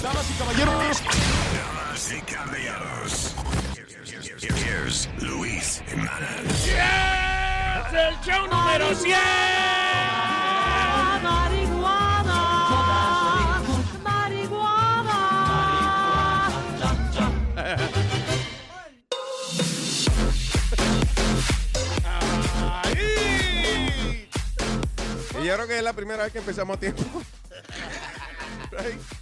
Damas y caballeros. Damas y caballeros. Here's Luis Jimenez. ¡Es el show número 100! Marihuana, marihuana. ¡Ay! Y yo creo que es la primera vez que empezamos a tiempo. Right?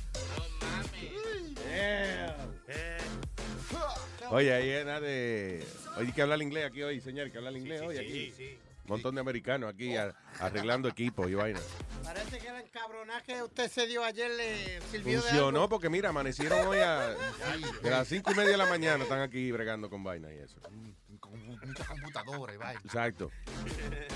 Oye, ahí era de. Oye, hay que hablar inglés aquí hoy, señor, que hablar inglés hoy aquí. Un montón de americanos aquí a- arreglando equipo y vaina. Parece que el encabronaje que usted se dio ayer le sirvió de Funcionó porque mira, amanecieron hoy a, de las cinco y media de la mañana, están aquí bregando con vaina y eso. Con mucha computadora y vaina. Exacto.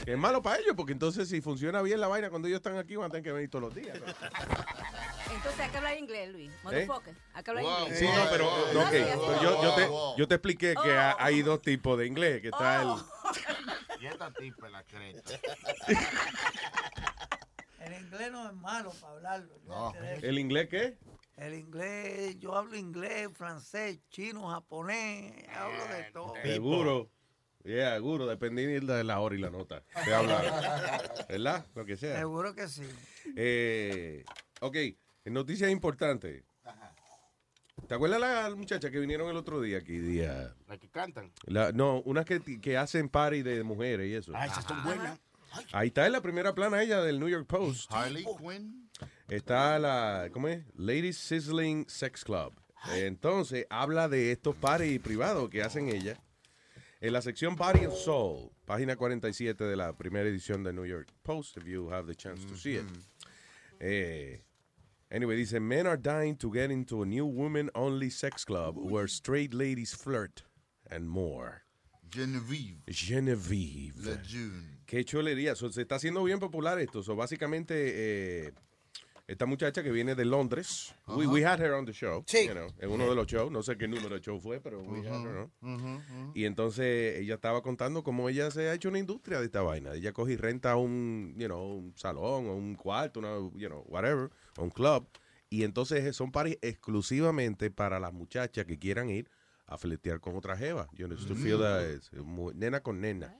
Que es malo para ellos, porque entonces si funciona bien la vaina cuando ellos están aquí van a tener que venir todos los días. ¿no? Entonces hay que hablar inglés, Luis. Motherfucker. Hay que hablar Wow. inglés. Sí, no, pero no, ok, sí, pero yo, yo, te, wow. yo te expliqué que ha- hay dos tipos de inglés, que está el... Y esta tipa es la creta. El inglés no es malo para hablarlo. No. ¿El inglés qué? El inglés, yo hablo inglés, francés, chino, japonés, hablo de todo. Seguro. Yeah, seguro, dependiendo de la hora y la nota. Te habla. ¿Verdad? Lo que sea. Seguro que sí. Eh, ok, noticias importantes. ¿Te acuerdas la muchacha que vinieron el otro día aquí? Día, La que cantan. la- no, unas que, que hacen party de mujeres y eso. Ah, esas son buenas. Ahí está en la primera plana ella del New York Post. Harley Quinn. Está la, ¿cómo es? Ladies Sizzling Sex Club. Entonces, habla de estos parties privados que hacen ella. En la sección Body and Soul, página 47 de la primera edición de New York Post, if you have the chance to see it. Eh, anyway, dice, men are dying to get into a new women-only sex club where straight ladies flirt and more. Genevieve. Genevieve. Lejeune. Qué chulería. So, se está haciendo bien popular esto. So, básicamente, eh, esta muchacha que viene de Londres, we, we had her on the show. Sí. you know, en uno de los shows. No sé qué número de show fue, pero we had her, ¿no? Y entonces ella estaba contando cómo ella se ha hecho una industria de esta vaina. Ella coge y renta un, you know, un salón o un cuarto, una, you know, whatever, un club. Y entonces son paris exclusivamente para las muchachas que quieran ir a fletear con otra jeva. You know, to feel that it's mu- nena con nena.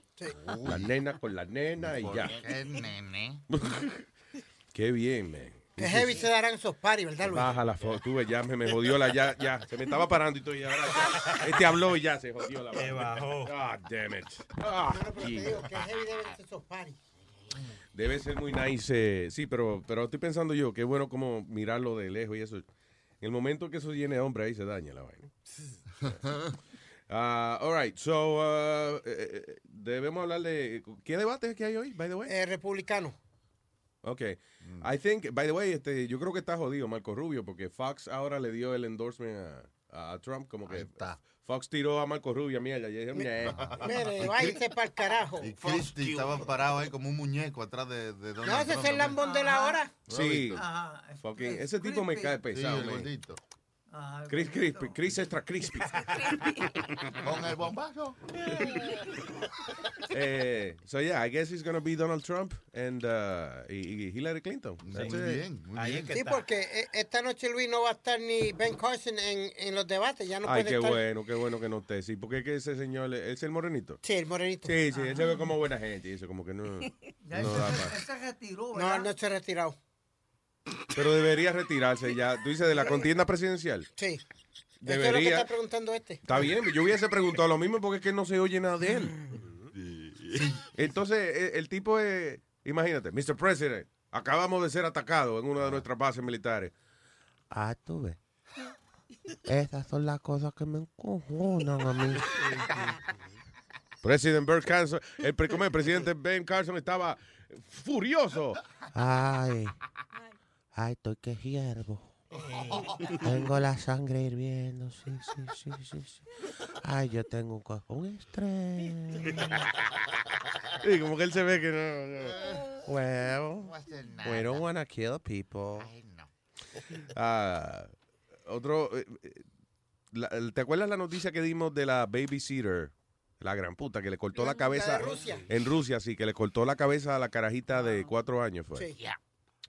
La nena con la nena y ya. Qué nene. Qué bien, man. Qué heavy se darán esos paris, ¿verdad, Luis? Baja la foto, tú ves, ya me, me jodió la, ya, ya, se me estaba parando y todo, y ahora ya, este habló y ya se jodió la Se bajó. Ah, damn it. Ah, No, no, pero te gee. digo, qué heavy deben ser esos paris. Debe ser muy nice, eh, sí, pero, pero estoy pensando yo, qué bueno como mirarlo de lejos y eso. En el momento que eso llene de hombre, ahí se daña la vaina. Ah, all right, so, uh, eh, eh, debemos hablar de, ¿qué debate es que hay hoy, by the way? Eh, republicano. Ok. I think, by the way, este, yo creo que está jodido Marco Rubio porque Fox ahora le dio el endorsement a, a Trump, como que Ahí está. Fox tiró a Marco Rubio a mierda. Yo dije, "Nah". Mire, váyase para el carajo. Y Christy estaba parado ahí como un muñeco atrás de, de Donald No, ese es el lambón de la hora. Sí. Ajá. Fucking- es ese tipo me cae Sí, pesado, el gordito. Ajá, Chris, gordito. Chris extra crispy. Con el bombazo. eh, so yeah, I guess he's gonna be Donald Trump and uh, y, y Hillary Clinton. That's Muy it. bien, muy Ahí bien. Sí, porque eh, esta noche Luis no va a estar ni Ben Carson en, en los debates. Ya no Ay, puede qué estar. bueno, qué bueno que no esté. Sí, porque es que ese señor, ¿él es el morenito? Sí, el morenito. Sí, sí, él se ve como buena gente y eso, como que no. Ya no se- se retiró, No, no se ha retirado. Pero debería retirarse ya. Tú dices de la contienda presidencial. Sí. Eso es lo que Debería. está preguntando este. Está bien, yo hubiese preguntado lo mismo porque es que no se oye nada de él. Entonces, e- el tipo es, imagínate, Mr. President, acabamos de ser atacados en una de nuestras bases militares. Ah, tú ves. Esas son las cosas que me encojonan a mí. President Ben Carson, el, pre- ¿cómo es? presidente Ben Carson estaba furioso. Ay, ay, estoy que hiervo. Tengo la sangre hirviendo, sí, sí, sí, sí, sí. Ay, yo tengo un, co- un estrés. Sí, como que él se ve que no. no. Well, we don't want to kill people. Ah, otro. eh, eh, la- ¿Te acuerdas la noticia que dimos de la babysitter? La gran puta, que le cortó la cabeza. Rusia. En Rusia, sí, que le cortó la cabeza a la carajita de cuatro años. Fue. Sí.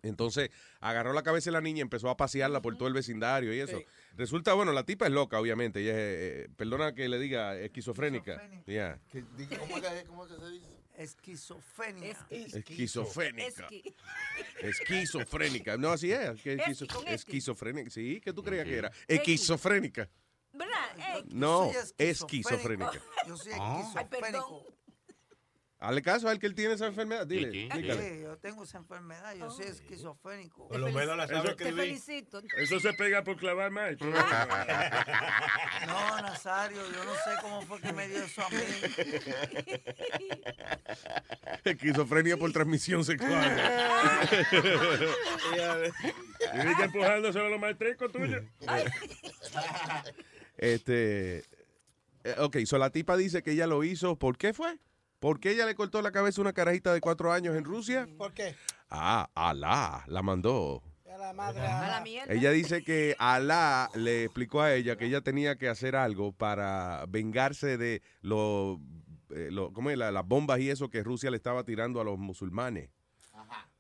Entonces agarró la cabeza de la niña y empezó a pasearla por todo el vecindario y eso. Sí. Resulta, bueno, la tipa es loca, obviamente. Ella es, eh, perdona que le diga, esquizofrénica. Esquizofrénica. Yeah. Que ¿Cómo es que, cómo que se dice? Es- Esquizofrénica. Esqui- Esquizofrénica. No, así es. que esquizo- esqui. esquizofrénica. Sí, ¿qué tú creías que era? Esquizofrénica. ¿Verdad? No, esquizofrénica. Yo soy Ah. Ay, perdón. Hazle caso a él que él tiene esa enfermedad. Dile, Sí, sí. explícale. Sí, yo tengo esa enfermedad, yo soy esquizofrénico. Por lo menos la sabe Te felicito. Eso se pega por clavar más. No, Nazario, yo no sé cómo fue que me dio eso a mí. Esquizofrenia por transmisión sexual. Y viste empujándose a los maestricos tuyos. Este. eh, ok, so la tipa dice que ella lo hizo. ¿Por qué fue? ¿Por qué ella le cortó la cabeza a una carajita de cuatro años en Rusia? ¿Por qué? Ah, Alá la mandó. A la madre. A la mierda. Ella dice que Alá le explicó a ella que ella tenía que hacer algo para vengarse de lo, eh, lo- ¿cómo es? La- las bombas y eso que Rusia le estaba tirando a los musulmanes.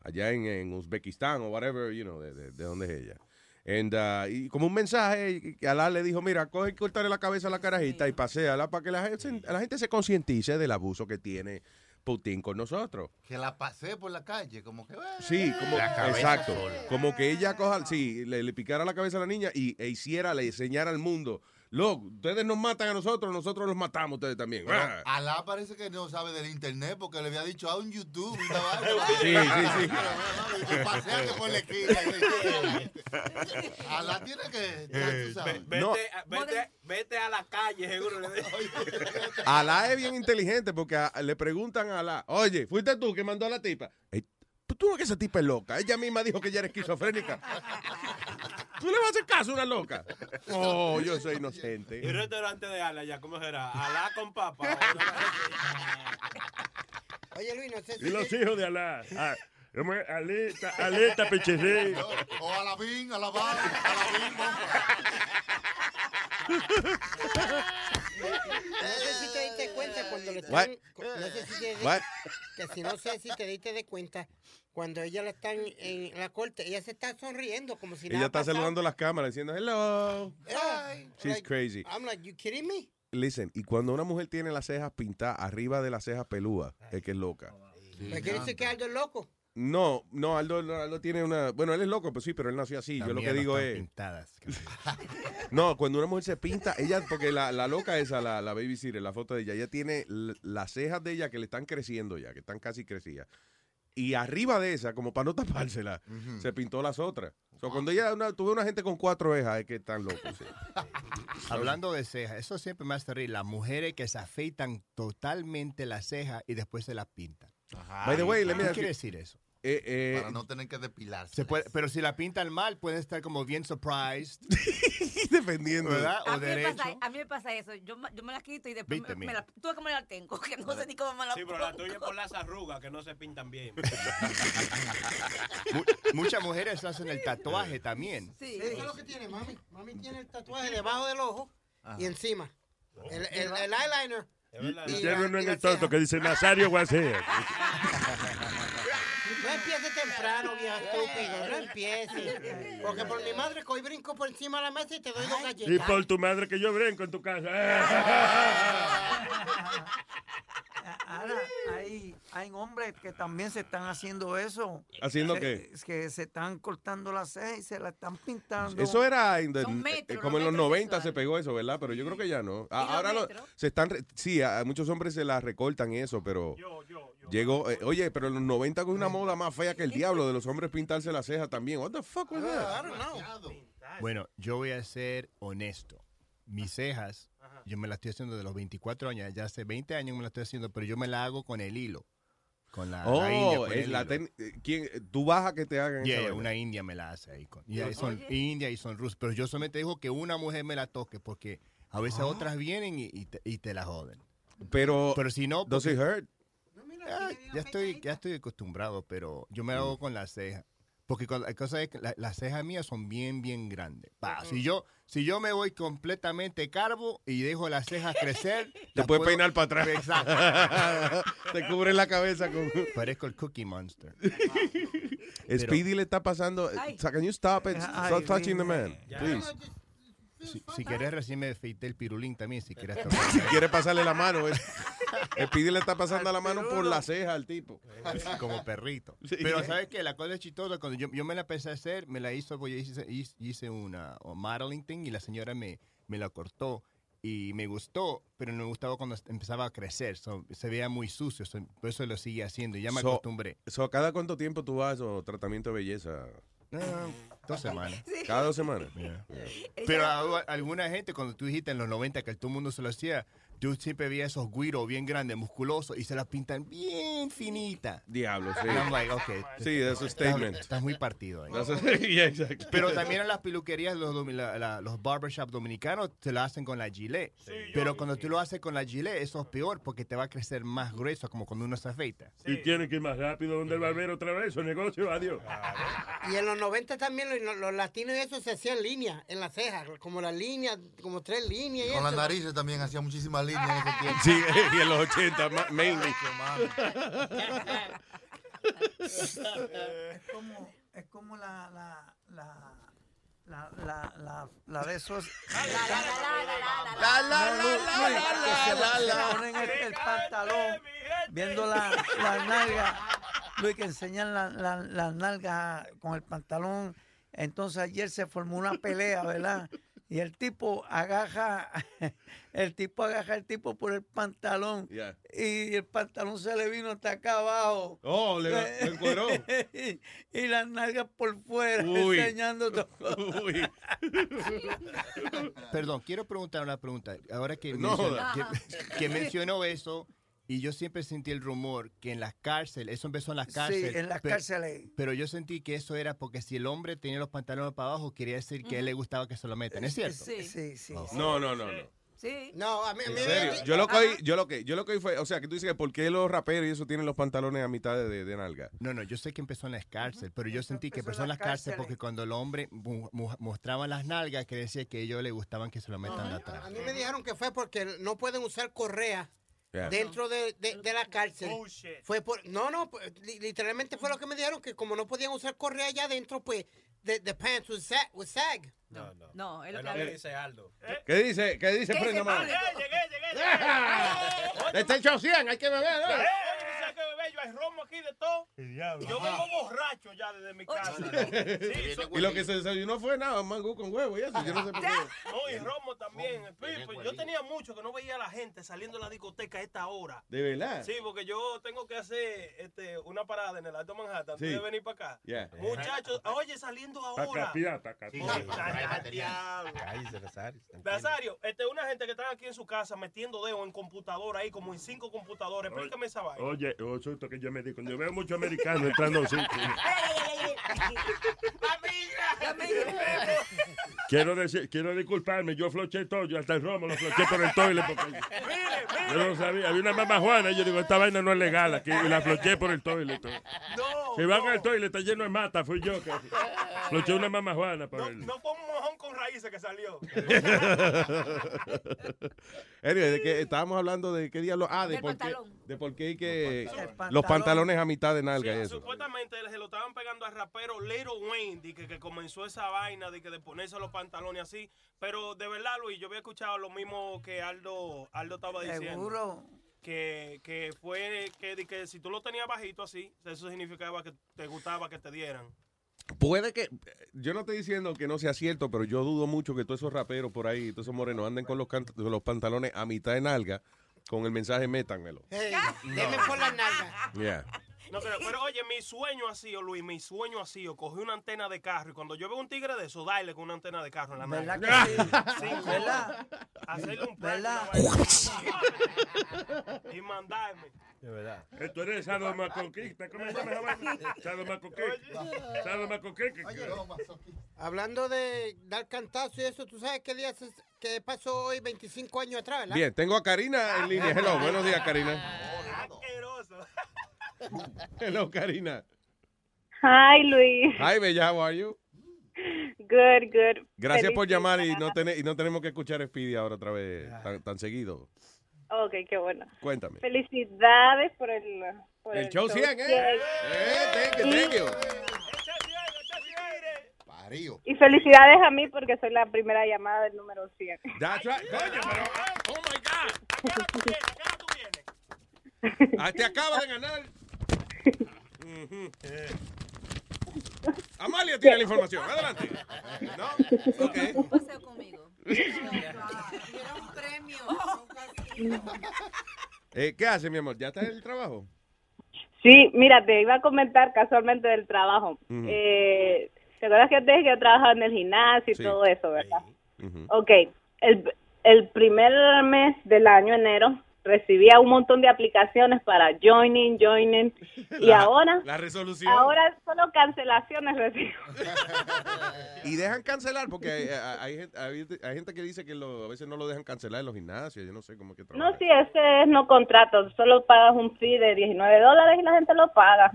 Allá en, en Uzbekistán o whatever, you know, de, de, de donde es ella. And, uh, y como un mensaje, que Alá le dijo, mira, coge y cortarle la cabeza a la carajita y paséala para que la gente, la gente se concientice del abuso que tiene Putin con nosotros. Que la pasé por la calle, como que... "Eh". Sí, como, La exacto. sola. Como que ella coja, sí, le, le picara la cabeza a la niña y e hiciera, le enseñara al mundo. Loco, ustedes nos matan a nosotros, nosotros los matamos a ustedes también. Pero Ah. Alá parece que no sabe del internet porque le había dicho a un YouTube. una. Sí, sí, sí. Paseate por la esquina. Alá tiene que... ya tú sabes. No. Vete, a- vete, vete a la calle, seguro. Alá es bien inteligente porque a- le preguntan a Alá, oye, fuiste tú que mandó a la tipa. Tú no que esa tipa es loca. Ella misma dijo que ella era esquizofrénica. ¿Tú le vas a hacer caso a una loca? Oh, yo soy Y inocente. el restaurante de Ala, ya, ¿cómo será? Alá con papa. Oye, Luis, no sé si... y los hijos de Alá. Ah. Aleta, aleta, pecheré. O Alabín, Alabán, Alabín, No sé si te diste cuenta cuando le What? están... No sé si te What? Que si no sé si te diste de cuenta, cuando ella la están en la corte, ella se está sonriendo como si Ella nada está pasado. saludando las cámaras diciendo, hello. Ay, She's like, crazy. I'm like, you kidding me? Listen, y cuando una mujer tiene las cejas pintadas arriba de las cejas pelúas, es que es loca. ¿Me quiere decir que Aldo es loco? No, no, Aldo, Aldo tiene una... Bueno, él es loco, pues sí, pero él nació así. Yo lo que digo es... No, cuando una mujer se pinta, ella, porque la, la loca esa, la, la babysitter, la foto de ella, ella tiene las cejas de ella que le están creciendo ya, que están casi crecidas. Y arriba de esa, como para no tapársela, se pintó las otras. So, cuando ella, una, tuve una gente con cuatro cejas, es que están locos. sí. Hablando de cejas, eso siempre me hace reír. Las mujeres que se afeitan totalmente las cejas y después se las pintan. By the way, ¿Qué quiere decir eso? Eh, eh, Para no tener que depilarse. Se puede, pero si la pintan mal, pueden estar como bien surprised, defendiendo. ¿verdad? A O mí, me derecho. pasa, a mí me pasa eso. Yo, me- yo me la quito y después Viste, me, me la, tú ves cómo la tengo, que no sé ni cómo me la Sí, pero la tuya es por las arrugas que no se pintan bien. Mu- muchas mujeres hacen el tatuaje también. Sí. Eso es lo que tiene mami. Mami tiene el tatuaje debajo del ojo y encima. El, el, el eyeliner. Y ¿no? la- uno y en la el tonto que dice Nazario Guasea. No empieces temprano, viejo estúpido. No empieces. Porque por mi madre que hoy brinco por encima de la mesa y te doy dos Y galletas. por tu madre que yo brinco en tu casa. Ahora, hay, hay hombres que también se están haciendo eso. ¿Haciendo Se- qué? es que se están cortando las cejas y se la están pintando. Eso era en metros, eh, como en los los metros 90 se pegó eso, ¿verdad? Pero yo creo que ya no. A- los Ahora lo- se están, sí, a, muchos hombres se las recortan eso, pero llegó, eh, oye, pero en los 90 con una moda más fea que el diablo de los hombres pintarse las cejas también. What the fuck was that? Bueno, yo voy a ser honesto. Mis cejas, yo me las estoy haciendo de los 24 años, ya hace 20 años me las estoy haciendo, pero yo me la hago con el hilo. Con la, la india. Oh, con eh, el la hilo. ten- eh, ¿quién, tú vas a que te hagan Yeah, esa una india me la hace ahí. Con, y son india y son rusas. Pero yo solamente digo que una mujer me la toque porque a veces Ah. otras vienen y, y te, y te la joden. Pero, Pero si no, does it hurt? Ah, ya estoy ya estoy acostumbrado, pero yo me Mm. hago con las cejas. Porque la cosa es que la- las cejas mías son bien, bien grandes. Pa, si, yo, si yo me voy completamente carbo y dejo las cejas crecer... Te puedes puedo- peinar para atrás. Exacto. te cubre la cabeza con... Parezco el Cookie Monster. Speedy le está pasando. Ay. So, can you stop it? Ay, Stop touching the man, please. Si, si quieres, recién me afeité el pirulín también, si quieres. Si quiere pasarle la mano, Speedy le está pasando la mano por la ceja al tipo. como perrito. Sí. Pero ¿sabes qué? La cosa es chistosa. Cuando yo, yo me la empecé a hacer, me la hizo, pues yo hice, hice- una un modeling thing y la señora me, me la cortó. Y me gustó, pero no me gustaba cuando empezaba a crecer. So, se veía muy sucio, so, por eso lo sigue haciendo. y Ya me So- acostumbré. So, ¿Cada cuánto tiempo tú vas a tratamiento de belleza? Ah, dos semanas. ¿Cada dos semanas? Yeah. Pero a- alguna gente, cuando tú dijiste en los 90 que todo el mundo se lo hacía, yo siempre veía esos guiros bien grandes, musculosos, y se las pintan bien finitas. Diablo, sí. And I'm like, okay, Sí, that's a statement. estás muy partido ahí. That's a- yeah, exactly. Pero también en las peluquerías, los, la- la- los barbershop dominicanos te lo hacen con la gilet. Pero cuando tú lo haces con la gilet, eso es peor porque te va a crecer más grueso, como cuando uno se afeita. Y tiene que ir más rápido donde el barbero otra vez, su negocio, adiós. Y en los 90 también los, los latinos y eso se hacían líneas en las cejas, como las líneas, como tres líneas. y Con las narices también hacía muchísimas en ese tiempo. Sí, y en los 80, ma- mainly. Es como, es como la, la, la, la, la, la, la de esos. La, la, va- se ponen el, pantalón viendo la, la nalga. Luis, que enseñan la, la, las nalgas con el pantalón. Entonces ayer se formó una pelea, ¿verdad? Y el tipo agaja, el tipo agaja el tipo por el pantalón. Yeah. Y el pantalón se le vino hasta acá abajo. Oh, le, le encueró. y las nalgas por fuera, Uy. enseñando todo. Uy. Perdón, quiero preguntar una pregunta. Ahora que, No que, que mencionó eso, y yo siempre sentí el rumor que en las cárceles, eso empezó en las Sí, cárceles. en las pe- cárceles. Pero yo sentí que eso era porque si el hombre tenía los pantalones para abajo, quería decir que a él le gustaba que se lo metan. ¿Es cierto? Sí. Sí, sí. sí. No, no, no, no. Sí. No, a mí, a mí En serio. me- Yo lo que oí- yo lo que, yo lo que oí fue, o sea, que tú dices que por qué los raperos y eso tienen los pantalones a mitad de, de, de nalga. No, no, yo sé que empezó en las cárceles, pero yo sentí que empezó en las cárceles cárceles. porque cuando el hombre mu- mu- mostraba las nalgas, que decía que ellos le gustaban que se lo metan atrás. a mí me dijeron que fue porque no pueden usar correa Yeah. dentro de, de- de la cárcel. Fue por, no, no, pues, li- literalmente fue lo que me dijeron, que como no podían usar correa allá adentro, pues, the, the pants would sag. Would sag. No, no. No, es lo Es que lo que habla. dice Aldo. ¿Qué dice? ¿Qué dice ¿Qué dice? Pablo? llegué, llegué, De este hecho 100, hay que beber. ¿no? ¿Sabes qué bebé? Yo hay romo aquí de todo. Yo vengo borracho ya desde mi casa. Sí, so- Y lo que se desayunó fue nada, mango con huevo y eso. Yo no sé por qué. no, y romo también. Pipo, yo tenía mucho que no veía a la gente saliendo de la discoteca a esta hora. De verdad. Sí, porque yo tengo que hacer este, una parada en el Alto Manhattan antes Sí. de venir para acá. Yeah. Muchachos, oye, saliendo ahora. Nazario, este, una gente que está aquí en su casa metiendo dedo en computadora ahí, como en cinco computadores. Explícame esa vaina. Oye, oh, susto que yo me di. Cuando yo veo mucho americano entrando en sitios. Quiero decir, quiero disculparme, yo floché todo, yo hasta el romo lo floché por el toile porque yo no sabía, había una mamá Juana y yo digo, esta vaina no es legal aquí, y la floché por el toile. No, Si van al toile, está lleno de mata, fui yo que floché una mamá Juana por no, el... no fue un mojón con raíces que salió. Anyway, de que estábamos hablando de qué diablo. Ah, de por qué, de por qué hay que pantalón. los pantalones a mitad de Sí, nalga y eso. supuestamente se lo estaban pegando al rapero Little Wayne, de que, que comenzó esa vaina de que de ponerse los pantalones así. Pero de verdad, Luis, yo había escuchado lo mismo que Aldo, Aldo estaba diciendo. Seguro. Que, que fue que, de que si tú lo tenías bajito así, eso significaba que te gustaba que te dieran. Puede que, yo no estoy diciendo que no sea cierto, pero yo dudo mucho que todos esos raperos por ahí, todos esos morenos anden con los, los pantalones a mitad de nalga con el mensaje métanmelo. Hey, deme por la nalga. Yeah. No creo, pero oye, mi sueño así, o Luis, mi sueño así, o cogí una antena de carro y cuando yo veo un tigre de eso, dale con una antena de carro en la ¿Verdad nalga. que sí? Sí, ¿Verdad? Hacerle un ¿Verdad? y mandarme. De verdad. Esto eres sadomasoquista, ¿cómo se llama esa vaina? Sadomasoquista. Sadomasoquista. Hablando de dar cantazo y eso, ¿tú sabes qué día se- qué pasó hoy 25 años atrás, verdad? Bien, tengo a Karina en línea. Hello, buenos días, Karina. Asqueroso. Hello, Karina. Hi, Luis. Hi, Bella, how are you? Good, good. Gracias por llamar y no, tene- y no tenemos que escuchar Speedy ahora otra vez tan, tan seguido. Ok, qué bueno. Cuéntame. Felicidades por el... Por El show 100, ¿eh? cien. Eh, thank you, thank you. Darío. Y felicidades a mí porque soy la primera llamada del número 100. That's right. Coño, pero, oh my God. Ah, te acaba de ganar. Amalia tiene la información. Adelante. ¿No? Ok. Un paseo conmigo. Eh, ¿Qué hace, mi amor? ¿Ya está en el trabajo? Sí, mira, te iba a comentar casualmente del trabajo. Eh, ¿Te acuerdas que te dije que yo trabajaba en el gimnasio y Sí. todo eso, verdad? Ujú. Ok, el, el primer mes del año, enero, recibía un montón de aplicaciones para joining, joining, y La- ahora, La resolución. ahora solo cancelaciones recibo. Y dejan cancelar porque hay, hay- hay gente, hay- hay gente que dice que lo- a veces no lo dejan cancelar en los gimnasios. Yo no sé cómo que trabaja. No, sí, ese es no contrato, solo pagas un fee de 19 dólares y la gente lo paga.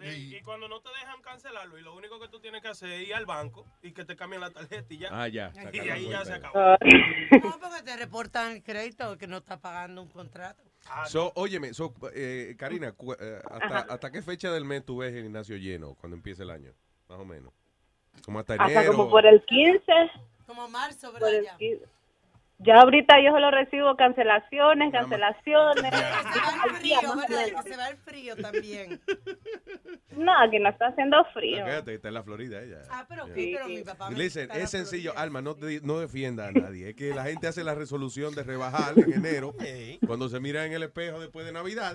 Sí, y cuando no te dejan cancelarlo, y lo único que tú tienes que hacer es ir al banco y que te cambien la tarjeta y ya. Ah, ya. Y ahí ya se acabó. No, porque te reportan el crédito que no está pagando un contrato. So, óyeme, so, eh, Karina, cu- eh, hasta. ¿hasta qué fecha del mes tú ves el gimnasio lleno cuando empiece el año? Más o menos. Como hasta Hasta enero. como por el 15. Como marzo, por ¿verdad? el Ya. 15. Ya ahorita yo solo recibo cancelaciones, cancelaciones. Se va el frío, se va el frío también. No, aquí no está haciendo frío. Fíjate, está en la Florida ella. Ah, pero, Yeah. sí, pero mi papá me Listen, está en la es sencillo, Florida. Alma, no, te- no defienda a nadie. Es que la gente hace la resolución de rebajar en enero, cuando se mira en el espejo después de Navidad,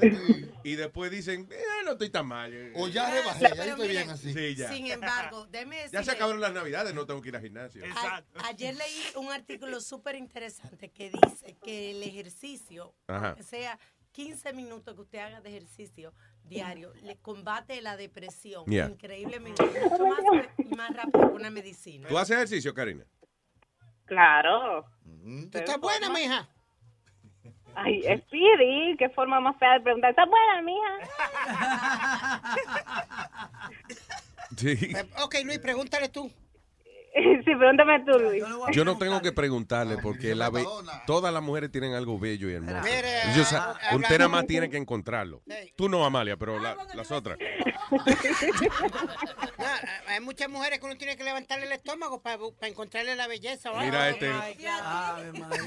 y después dicen, eh, no estoy tan mal. eh". O ya rebajé, ya estoy bien así. Sí, ya. Sin embargo, déjeme Ya se acabaron las Navidades, no tengo que ir al gimnasio. A- ayer leí un artículo súper interesante que dice que el ejercicio, aunque sea 15 minutos que usted haga de ejercicio diario, le combate la depresión Yeah. increíblemente, mucho más y más rápido que una medicina. ¿Tú haces ejercicio, Karina? Claro. Mm. ¿Tú estás buena, mija? Ay, Speedy, qué forma más fea de preguntar. ¿Estás buena, mija? Sí. Ok, Luis, pregúntale tú. sí, pregúntame tú, Luis. Yo no tengo que preguntarle porque la be- todas las mujeres tienen algo bello y hermoso. Mire, Yo ah, usted nada más tiene que encontrarlo. Tú no, Amalia, pero la- las otras. No, hay muchas mujeres que uno tiene que levantarle el estómago para, encontrarle la belleza. ¿verdad? Mira este-.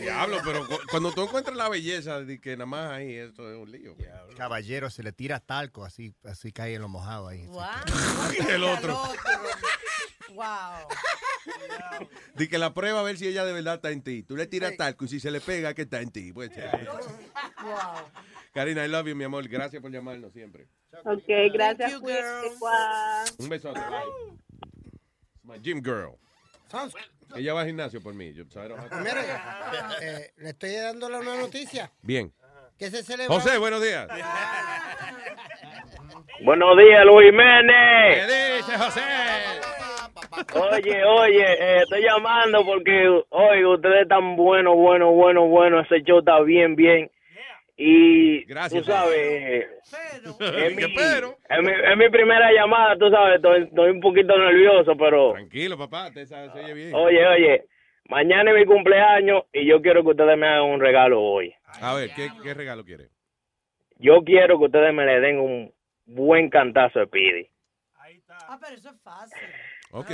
Diablo, pero cu- cuando tú encuentras la belleza de que nada más ahí, esto es un lío. Caballero, se le tira talco, así, así cae en lo mojado ahí. Wow. El otro. Wow. Di que la prueba a ver si ella de verdad está en ti. Tú le tiras talco y si se le pega que está en ti. Pues, Wow. Karina, I love you, mi amor. Gracias por llamarnos siempre. Ok, gracias. You, guau. Un besote. Bye. My gym girl. Ella va al gimnasio por mí. Yo, to- Mire, eh, le estoy dándole una noticia. Bien. Que se celebra. José, buenos días. Buenos días, Luis Jiménez. ¿Qué dice José? Oye, oye, eh, estoy llamando porque, oye, ustedes están bueno, bueno, bueno, bueno. Ese show está bien, bien. Y Gracias. tú sabes, es mi, ¿Qué pero? es, mi, es mi primera llamada, tú sabes, estoy, estoy un poquito nervioso, pero, Tranquilo, papá. Te se se oye bien. oye, oye, mañana es mi cumpleaños y yo quiero que ustedes me hagan un regalo hoy. A ver, ¿qué, qué regalo quiere? Yo quiero que ustedes me le den un buen cantazo de Pidi. Ah, pero eso es fácil. Ok.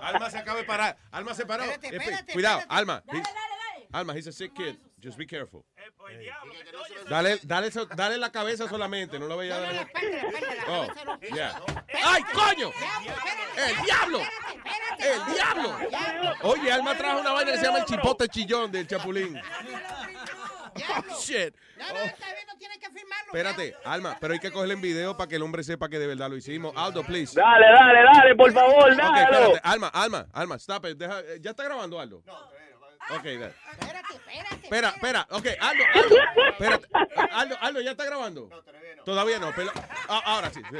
Alma se acaba de parar. Alma se paró. Espérate, Eh, espérate, Cuidado, espérate. Alma. He's- Alma, he's a sick kid. Just be careful. Dale, dale, so- dale la cabeza solamente, no lo vaya a dar. Oh, yeah. ¡Ay, coño! ¡El diablo! ¡El diablo! Oye, Alma trajo una vaina que se llama el chipote chillón del chapulín. Oh, shit. Espérate, Alma, pero hay que cogerle en video para que el hombre sepa que de verdad lo hicimos. Aldo, please. Dale, dale, dale, por favor, dale. espérate. Alma, Alma, Alma, stop it. Deja- eh, ¿Ya está grabando, Aldo? Ok, dale. Espera, espera. Ok, Aldo, Aldo. Espérate. Aldo, Aldo, ¿ya está grabando? Todavía no. pero- ah, ahora sí. sí.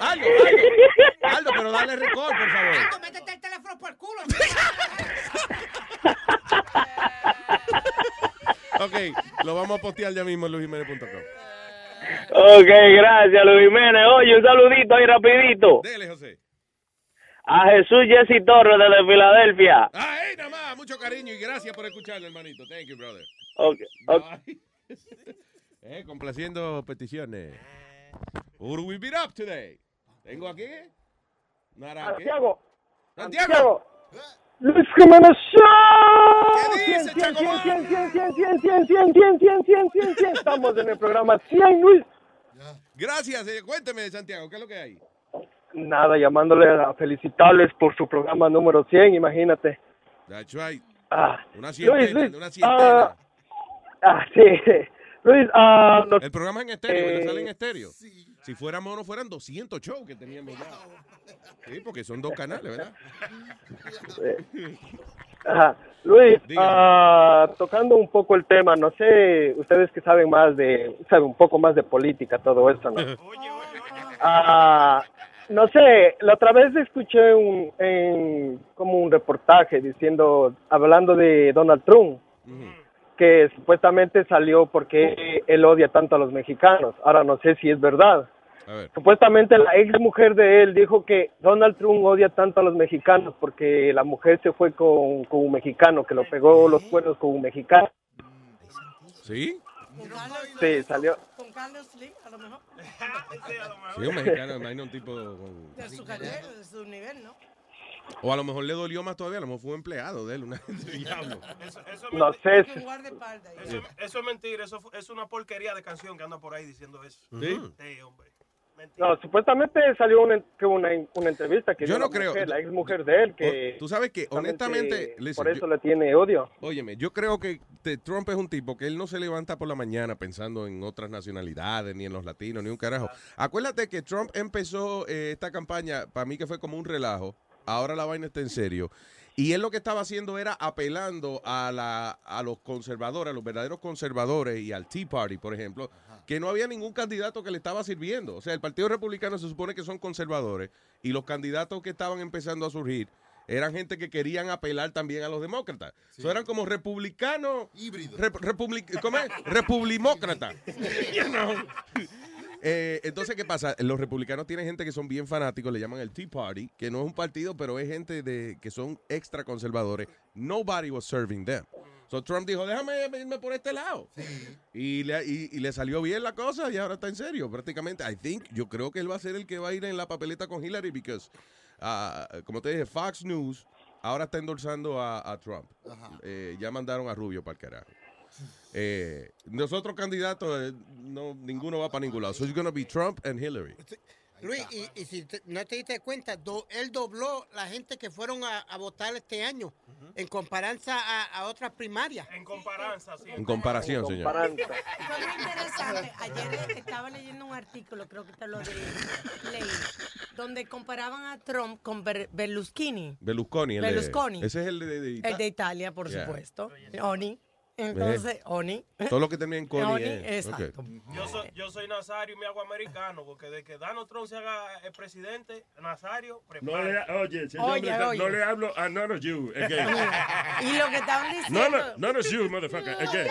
Aldo, Aldo. Aldo, pero dale record, por favor. Métete el teléfono por el culo. Ok, lo vamos a postear ya mismo en luisjimenez.com. Ok, gracias, Luis Jiménez. Oye, un saludito ahí rapidito. Dele, José. A Jesús Jesse Torres desde Filadelfia. Ay, nada más. Mucho cariño y gracias por escucharlo, hermanito. Thank you, brother. Ok, eh, complaciendo peticiones. Who do we beat up today? Tengo aquí. ¿qué? Santiago, Santiago. Luis Jiménez Show. 100, 100, 100, 100, 100, 100, 100, 100, 100, 100, 100, 100, 100. Estamos en el programa 100, Luis. Gracias. eh, Cuénteme, Santiago, ¿qué es lo que hay? Nada, llamándole a felicitarles por su programa número 100, imagínate. That's right. Ah, Una Luis, Luis, una ah, ah, sí. Luis, ah, El programa en estéreo. Eh, sale en estéreo. Si fuera mono, fueran 200 shows que teníamos ya. Sí, porque son dos canales, ¿verdad? Ajá. Luis, ah, tocando un poco el tema, no sé, ustedes que saben más de, saben un poco más de política, todo eso, ¿no? Ah, no sé, la otra vez escuché un, en, como un reportaje diciendo, hablando de Donald Trump, que supuestamente salió porque él odia tanto a los mexicanos. Ahora no sé si es verdad. A ver. Supuestamente la ex mujer de él dijo que Donald Trump odia tanto a los mexicanos porque la mujer se fue con, con un mexicano, que lo pegó los cuernos con un mexicano. ¿Sí? Sí, salió. Con Carlos Slim, a lo mejor. Sí, un mexicano, un tipo con- De su carrera, de su nivel, ¿no? O a lo mejor le dolió más todavía, a lo mejor fue un empleado de él, una diablo. Eso, eso es No mentira. sé. Eso, eso es mentira, eso es una porquería de canción que anda por ahí diciendo eso. ¿Sí? Sí, hombre. No, supuestamente salió una, una, una entrevista que Yo no la creo- mujer, la ex mujer de él, que O- Tú sabes que, honestamente, listen, por eso yo- le tiene odio. Óyeme, yo creo que te- Trump es un tipo que él no se levanta por la mañana pensando en otras nacionalidades, ni en los latinos, ni un carajo. Acuérdate que Trump empezó eh, esta campaña, para mí que fue como un relajo, ahora la vaina está en serio. Y él lo que estaba haciendo era apelando a, la, a los conservadores, a los verdaderos conservadores y al Tea Party, por ejemplo, que no había ningún candidato que le estaba sirviendo. O sea, el Partido Republicano se supone que son conservadores y los candidatos que estaban empezando a surgir eran gente que querían apelar también a los demócratas. So, eran como republicanos. Híbridos. rep- republic- ¿Cómo es? Republimócratas. You know. Eh, entonces, ¿qué pasa? Los republicanos tienen gente que son bien fanáticos, le llaman el Tea Party, que no es un partido, pero es gente de que son extra conservadores. Nobody was serving them. So Trump dijo, déjame irme por este lado. Y, le, y, y le salió bien la cosa y ahora está en serio, prácticamente. I think, yo creo que él va a ser el que va a ir en la papeleta con Hillary, because, ah, como te dije, Fox News ahora está endorsando a, a Trump. Eh, ya mandaron a Rubio para el carajo. Eh, nosotros candidatos, eh, no, ninguno va para ningún lado. So it's gonna be Trump and Hillary. Luis, y, y si te- no te diste cuenta, do- él dobló la gente que fueron a, a votar este año en comparancia a, a otras primarias. En comparancia, sí. En comparación, señor. Fue muy interesante. Ayer estaba leyendo un artículo, creo que te lo de, leí, donde comparaban a Trump con Ber- Berlusconi, Berlusconi. El de- Berlusconi. ese es el de, de el de Italia, por Yeah. supuesto. Oni. Entonces, Oni. Todo lo que termina en Connie. Oni, eh. exacto. Ok. Yo soy, yo soy Nazario y me hago americano, porque de que Donald Trump se haga el presidente, Nazario, No le, prepara. oye, ese Oye, hombre, oye. no le hablo a none of you again. Y lo que estaban diciendo. No, no, none of you, motherfucker, again.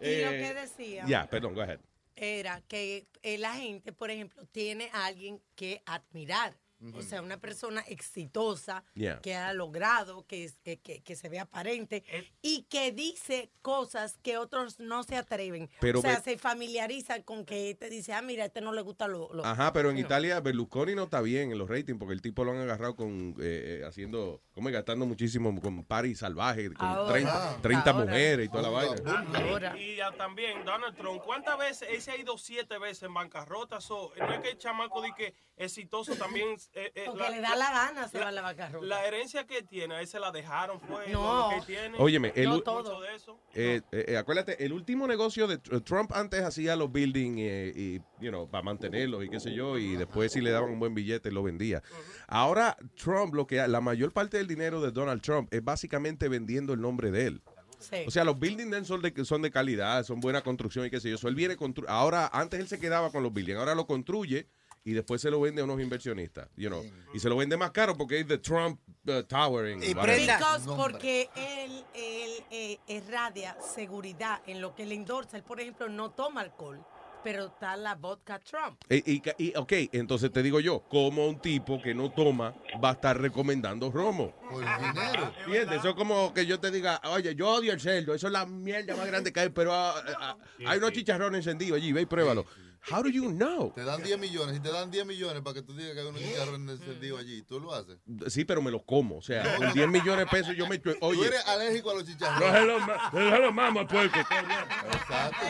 Y lo Eh, que decía Ya, perdón, go ahead. era que eh, la gente, por ejemplo, tiene a alguien que admirar. O sea, una persona exitosa Yeah. que ha logrado, que, que, que- que se ve aparente y que dice cosas que otros no se atreven. Pero o sea, se familiarizan con que te dice, ah, mira, a este no le gusta lo... lo- Ajá, pero en No. Italia Berlusconi no está bien en los ratings porque el tipo lo han agarrado con eh, eh, haciendo, como gastando muchísimo con party salvaje, con Ahora. 30, 30 Ahora. mujeres y toda la vaina. Y, y también Donald Trump, ¿cuántas veces? Él se ha ido siete veces en bancarrota. So, no es que el chamaco di que exitoso también. Eh, eh, Porque le da la gana se va a la bancarrota. La herencia que tiene, a él se la dejaron, fue No. lo que él tiene. Óyeme, el no todo de eso. Eh, acuérdate, el último negocio de Tr- Trump antes hacía los buildings eh, y, you know, para mantenerlos y qué sé yo, y después si le daban un buen billete lo vendía. Ahora Trump, lo que la mayor parte del dinero de Donald Trump es básicamente vendiendo el nombre de él. Sí. O sea, los buildings son de, son de calidad, son buena construcción y qué sé yo. So, él viene constru- ahora, antes él se quedaba con los buildings, ahora lo construye y después se lo vende a unos inversionistas, you know. Y se lo vende más caro porque es the Trump uh, Tower. en whatever. Because porque él, él eh, irradia seguridad en lo que le endorsa. Él, por ejemplo, no toma alcohol, pero está la vodka Trump. Y, y, y, ok, entonces te digo yo, como un tipo que no toma va a estar recomendando romo? Por dinero. ¿Entiendes? Eso es como que yo te diga, oye, yo odio el cerdo, eso es la mierda más grande que hay, pero ah, ah, hay unos chicharrones encendidos allí, ve y pruébalo. How do you know? Te dan 10 millones. Y te dan 10 millones para que tú digas que hay unos chicharrones encendidos allí. ¿Tú lo haces? Sí, pero me los como. O sea, con 10 millones de pesos yo me... Tú Oye, eres alérgico a los No chicharrones. se lo, ma- no se lo mamo, puerco. Exacto.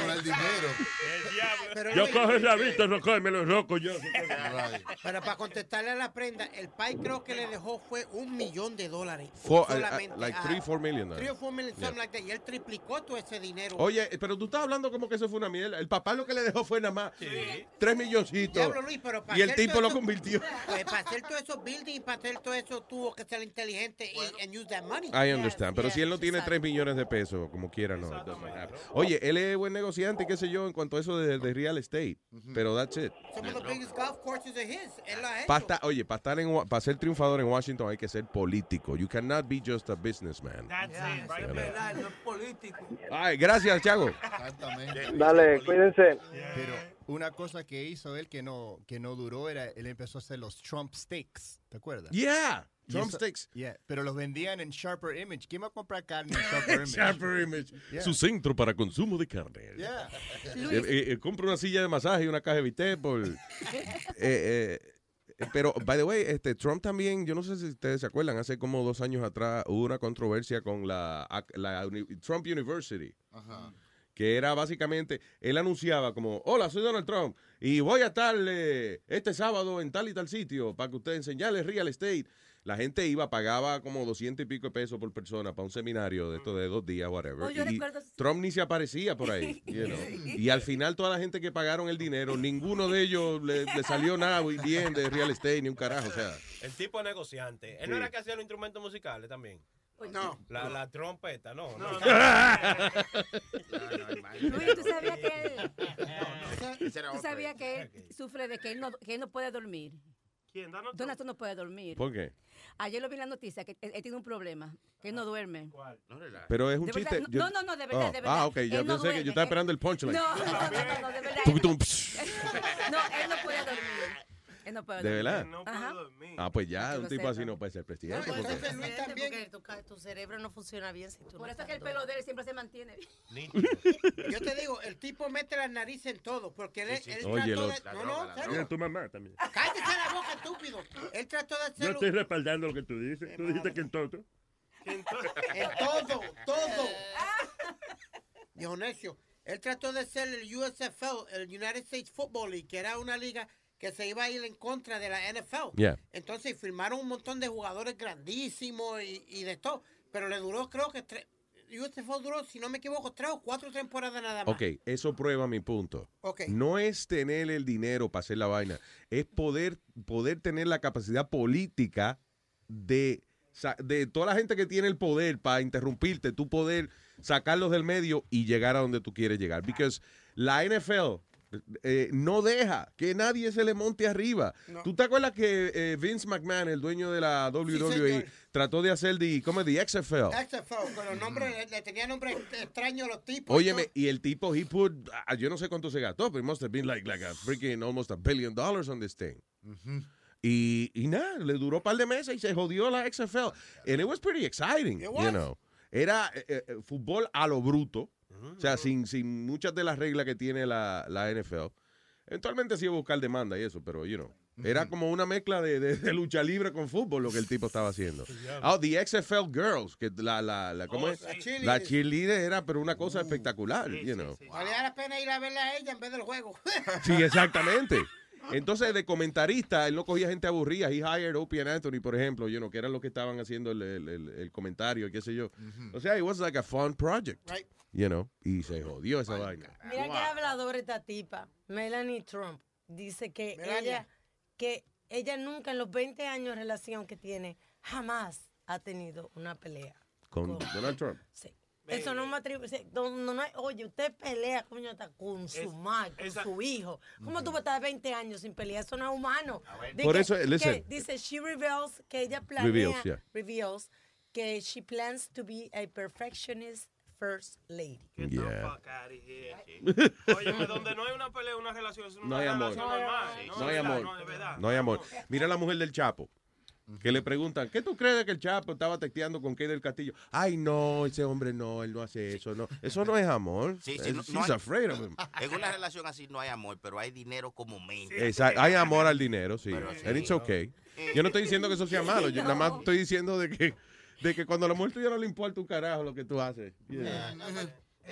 Con el dinero. Pero, Yo cojo el rabito, roco, y me lo roco yo. pero para contestarle a la prenda, el país creo que le dejó fue un millón de dólares. Solamente uh, uh, like a- three, four million dollars. Three or four million, Yeah. something like that. Y él triplicó todo ese dinero. Oye, pero tú estás hablando como que eso fue una mierda. El papá lo que le dejó fue nada más tres milloncitos. Diablo, Luis, pero para y el hacer tipo todo lo eso- convirtió. Pues para hacer todos esos buildings, para hacer todo eso, tuvo que ser inteligente y and use that money. I understand. Pero si él no tiene 3 millones de pesos, como quiera, no. it. Oye, él es buen negociante, qué sé yo, en cuanto a eso de, de real estate. Pero that's it. Some of the biggest golf courses are his. Él lo ha hecho. Pa' esta- oye, para estar en para ser triunfador en Washington hay que ser político. You cannot be just a businessman. Es verdad, no es político. Ay, gracias, Chago. Dale, cuídense. Pero una cosa que hizo él que no, que no duró era, él empezó a hacer los Trump Steaks, ¿te acuerdas? Yeah, Trump eso- Steaks. Yeah, pero los vendían en Sharper Image. ¿Quién va a comprar carne en Sharper Image? Sharper Image. Yeah. Su centro para consumo de carne. Yeah. Eh, eh, eh, compra una silla de masaje y una caja de bistec por... eh, eh, eh, pero, by the way, este, Trump también, yo no sé si ustedes se acuerdan, hace como dos años atrás hubo una controversia con la, Trump University. Ajá. Que era básicamente, él anunciaba como, hola, soy Donald Trump y voy a estar eh, este sábado en tal y tal sitio para que usted enseñarle real estate. La gente iba, pagaba como 200 y pico de pesos por persona para un seminario de esto de dos días, whatever. Oh, yo y recuerdo- Trump ni se aparecía por ahí. you know. Y al final toda la gente que pagaron el dinero, ninguno de ellos le, le salió nada bien de real estate ni un carajo. O sea, El tipo negociante. Él Sí. no era que hacía los instrumentos musicales también. No. La, la trompeta, no. no. Luis, ¿tú sabías que él, tú sabías que él sufre de que él no, que él no puede dormir? ¿Quién? Donald Donald Trump no puede dormir. ¿por qué? Ayer lo vi en la noticia que él, él tiene un problema, que él no duerme. Pero es un chiste. verdad, yo- no, no, no, de verdad, Oh, de verdad. Ah, ok, yo no pensé que yo estaba esperando el punchline. No, no, no, no, no, de verdad. No-. No, él no puede dormir. No puede ¿De verdad? Ajá. Ah, pues ya, que un tipo así no puede ser presidente. No, porque- entonces Luis también. Porque tu, cerebro no funciona bien si tú Por no eso es que el pelo de él siempre se mantiene. Yo te digo, el tipo mete la nariz en todo, porque él, Sí, sí, él sí. trató Oye, de... lo- No, La no, droga. Mira tu mamá también. Cállate la boca, estúpido. Él trató de Yo estoy respaldando lo que tú dices. Tú dijiste que en todo. en todo, todo. Viejo necio. Él trató de ser el USFL, el United States Football League, que era una liga que se iba a ir en contra de la NFL. Yeah. Entonces firmaron un montón de jugadores grandísimos y, y de todo. Pero le duró, creo que tres. USFL duró, si no me equivoco, tres o cuatro temporadas nada más. Ok, eso prueba mi punto. Ok. No es tener el dinero para hacer la vaina, es poder, poder tener la capacidad política de, de toda la gente que tiene el poder para interrumpirte, tú poder sacarlos del medio y llegar a donde tú quieres llegar. Because la NFL eh, no deja que nadie se le monte arriba. ¿Tú te acuerdas que eh, Vince McMahon, el dueño de la WWE, señor. trató de hacer de, ¿cómo es? The XFL? XFL, con los nombres, le, le tenía nombres extraños a los tipos. Óyeme, y el tipo, he put, ah, yo no sé cuánto se gastó, pero it must have been like, like a freaking almost a billion dollars on this thing. Y, y nada, le duró un par de meses y se jodió la XFL. And it was pretty exciting, It you was. know. Era eh, eh, fútbol a lo bruto, o sea, sin, sin muchas de las reglas que tiene la, la NFL. Eventualmente sí iba a buscar demanda y eso, pero, you know. Era como una mezcla de, de- de lucha libre con fútbol lo que el tipo estaba haciendo. Ah, the XFL Girls, que la, la, la, ¿cómo Oh, es? sí. La cheerleader era, pero una cosa espectacular, you know. Valía la pena ir a verla a ella en vez del juego. Sí, exactamente. Entonces, de comentarista, él no cogía gente aburrida. He hired Opie and Anthony, por ejemplo, you know, que eran los que estaban haciendo el, el- el- el comentario, qué sé yo. O sea, it was like a fun project, Right. You know, y se jodió esa vaina. Mira qué habladora esta tipa, Melanie Trump. Dice que Melania. ella que ella nunca en los 20 años de relación que tiene jamás ha tenido una pelea. Con Donald Trump. Eso no es matrimonio. No, no, oye, usted pelea, coño, hasta con su Es- madre, con esa- su hijo. ¿Cómo tú vas a estar 20 años sin pelear? Eso no es humano. Di Por que- eso, que listen. dice, she reveals que ella planea, Reveals, yeah. reveals que she plans to be a perfectionist first lady. Yeah. Oye, donde no hay una pelea, una relación, es una No hay amor. relación normal. No hay es verdad, amor. No, es verdad. No hay amor. Mira la mujer del Chapo. que le preguntan, ¿qué tú crees de que el Chapo estaba texteando con Kay del Castillo? Ay, no, ese hombre no, él no hace eso, no. Eso no es amor. Sí, sí, no- She's no hay- afraid of him. En una relación así no hay amor, pero hay dinero como mente. Exacto. Hay amor al dinero, sí. Pero sí. And it's okay. Yo no estoy diciendo que eso sea malo, yo nada más estoy diciendo de que, de que cuando la mujer tuya no le importa un carajo lo que tú haces.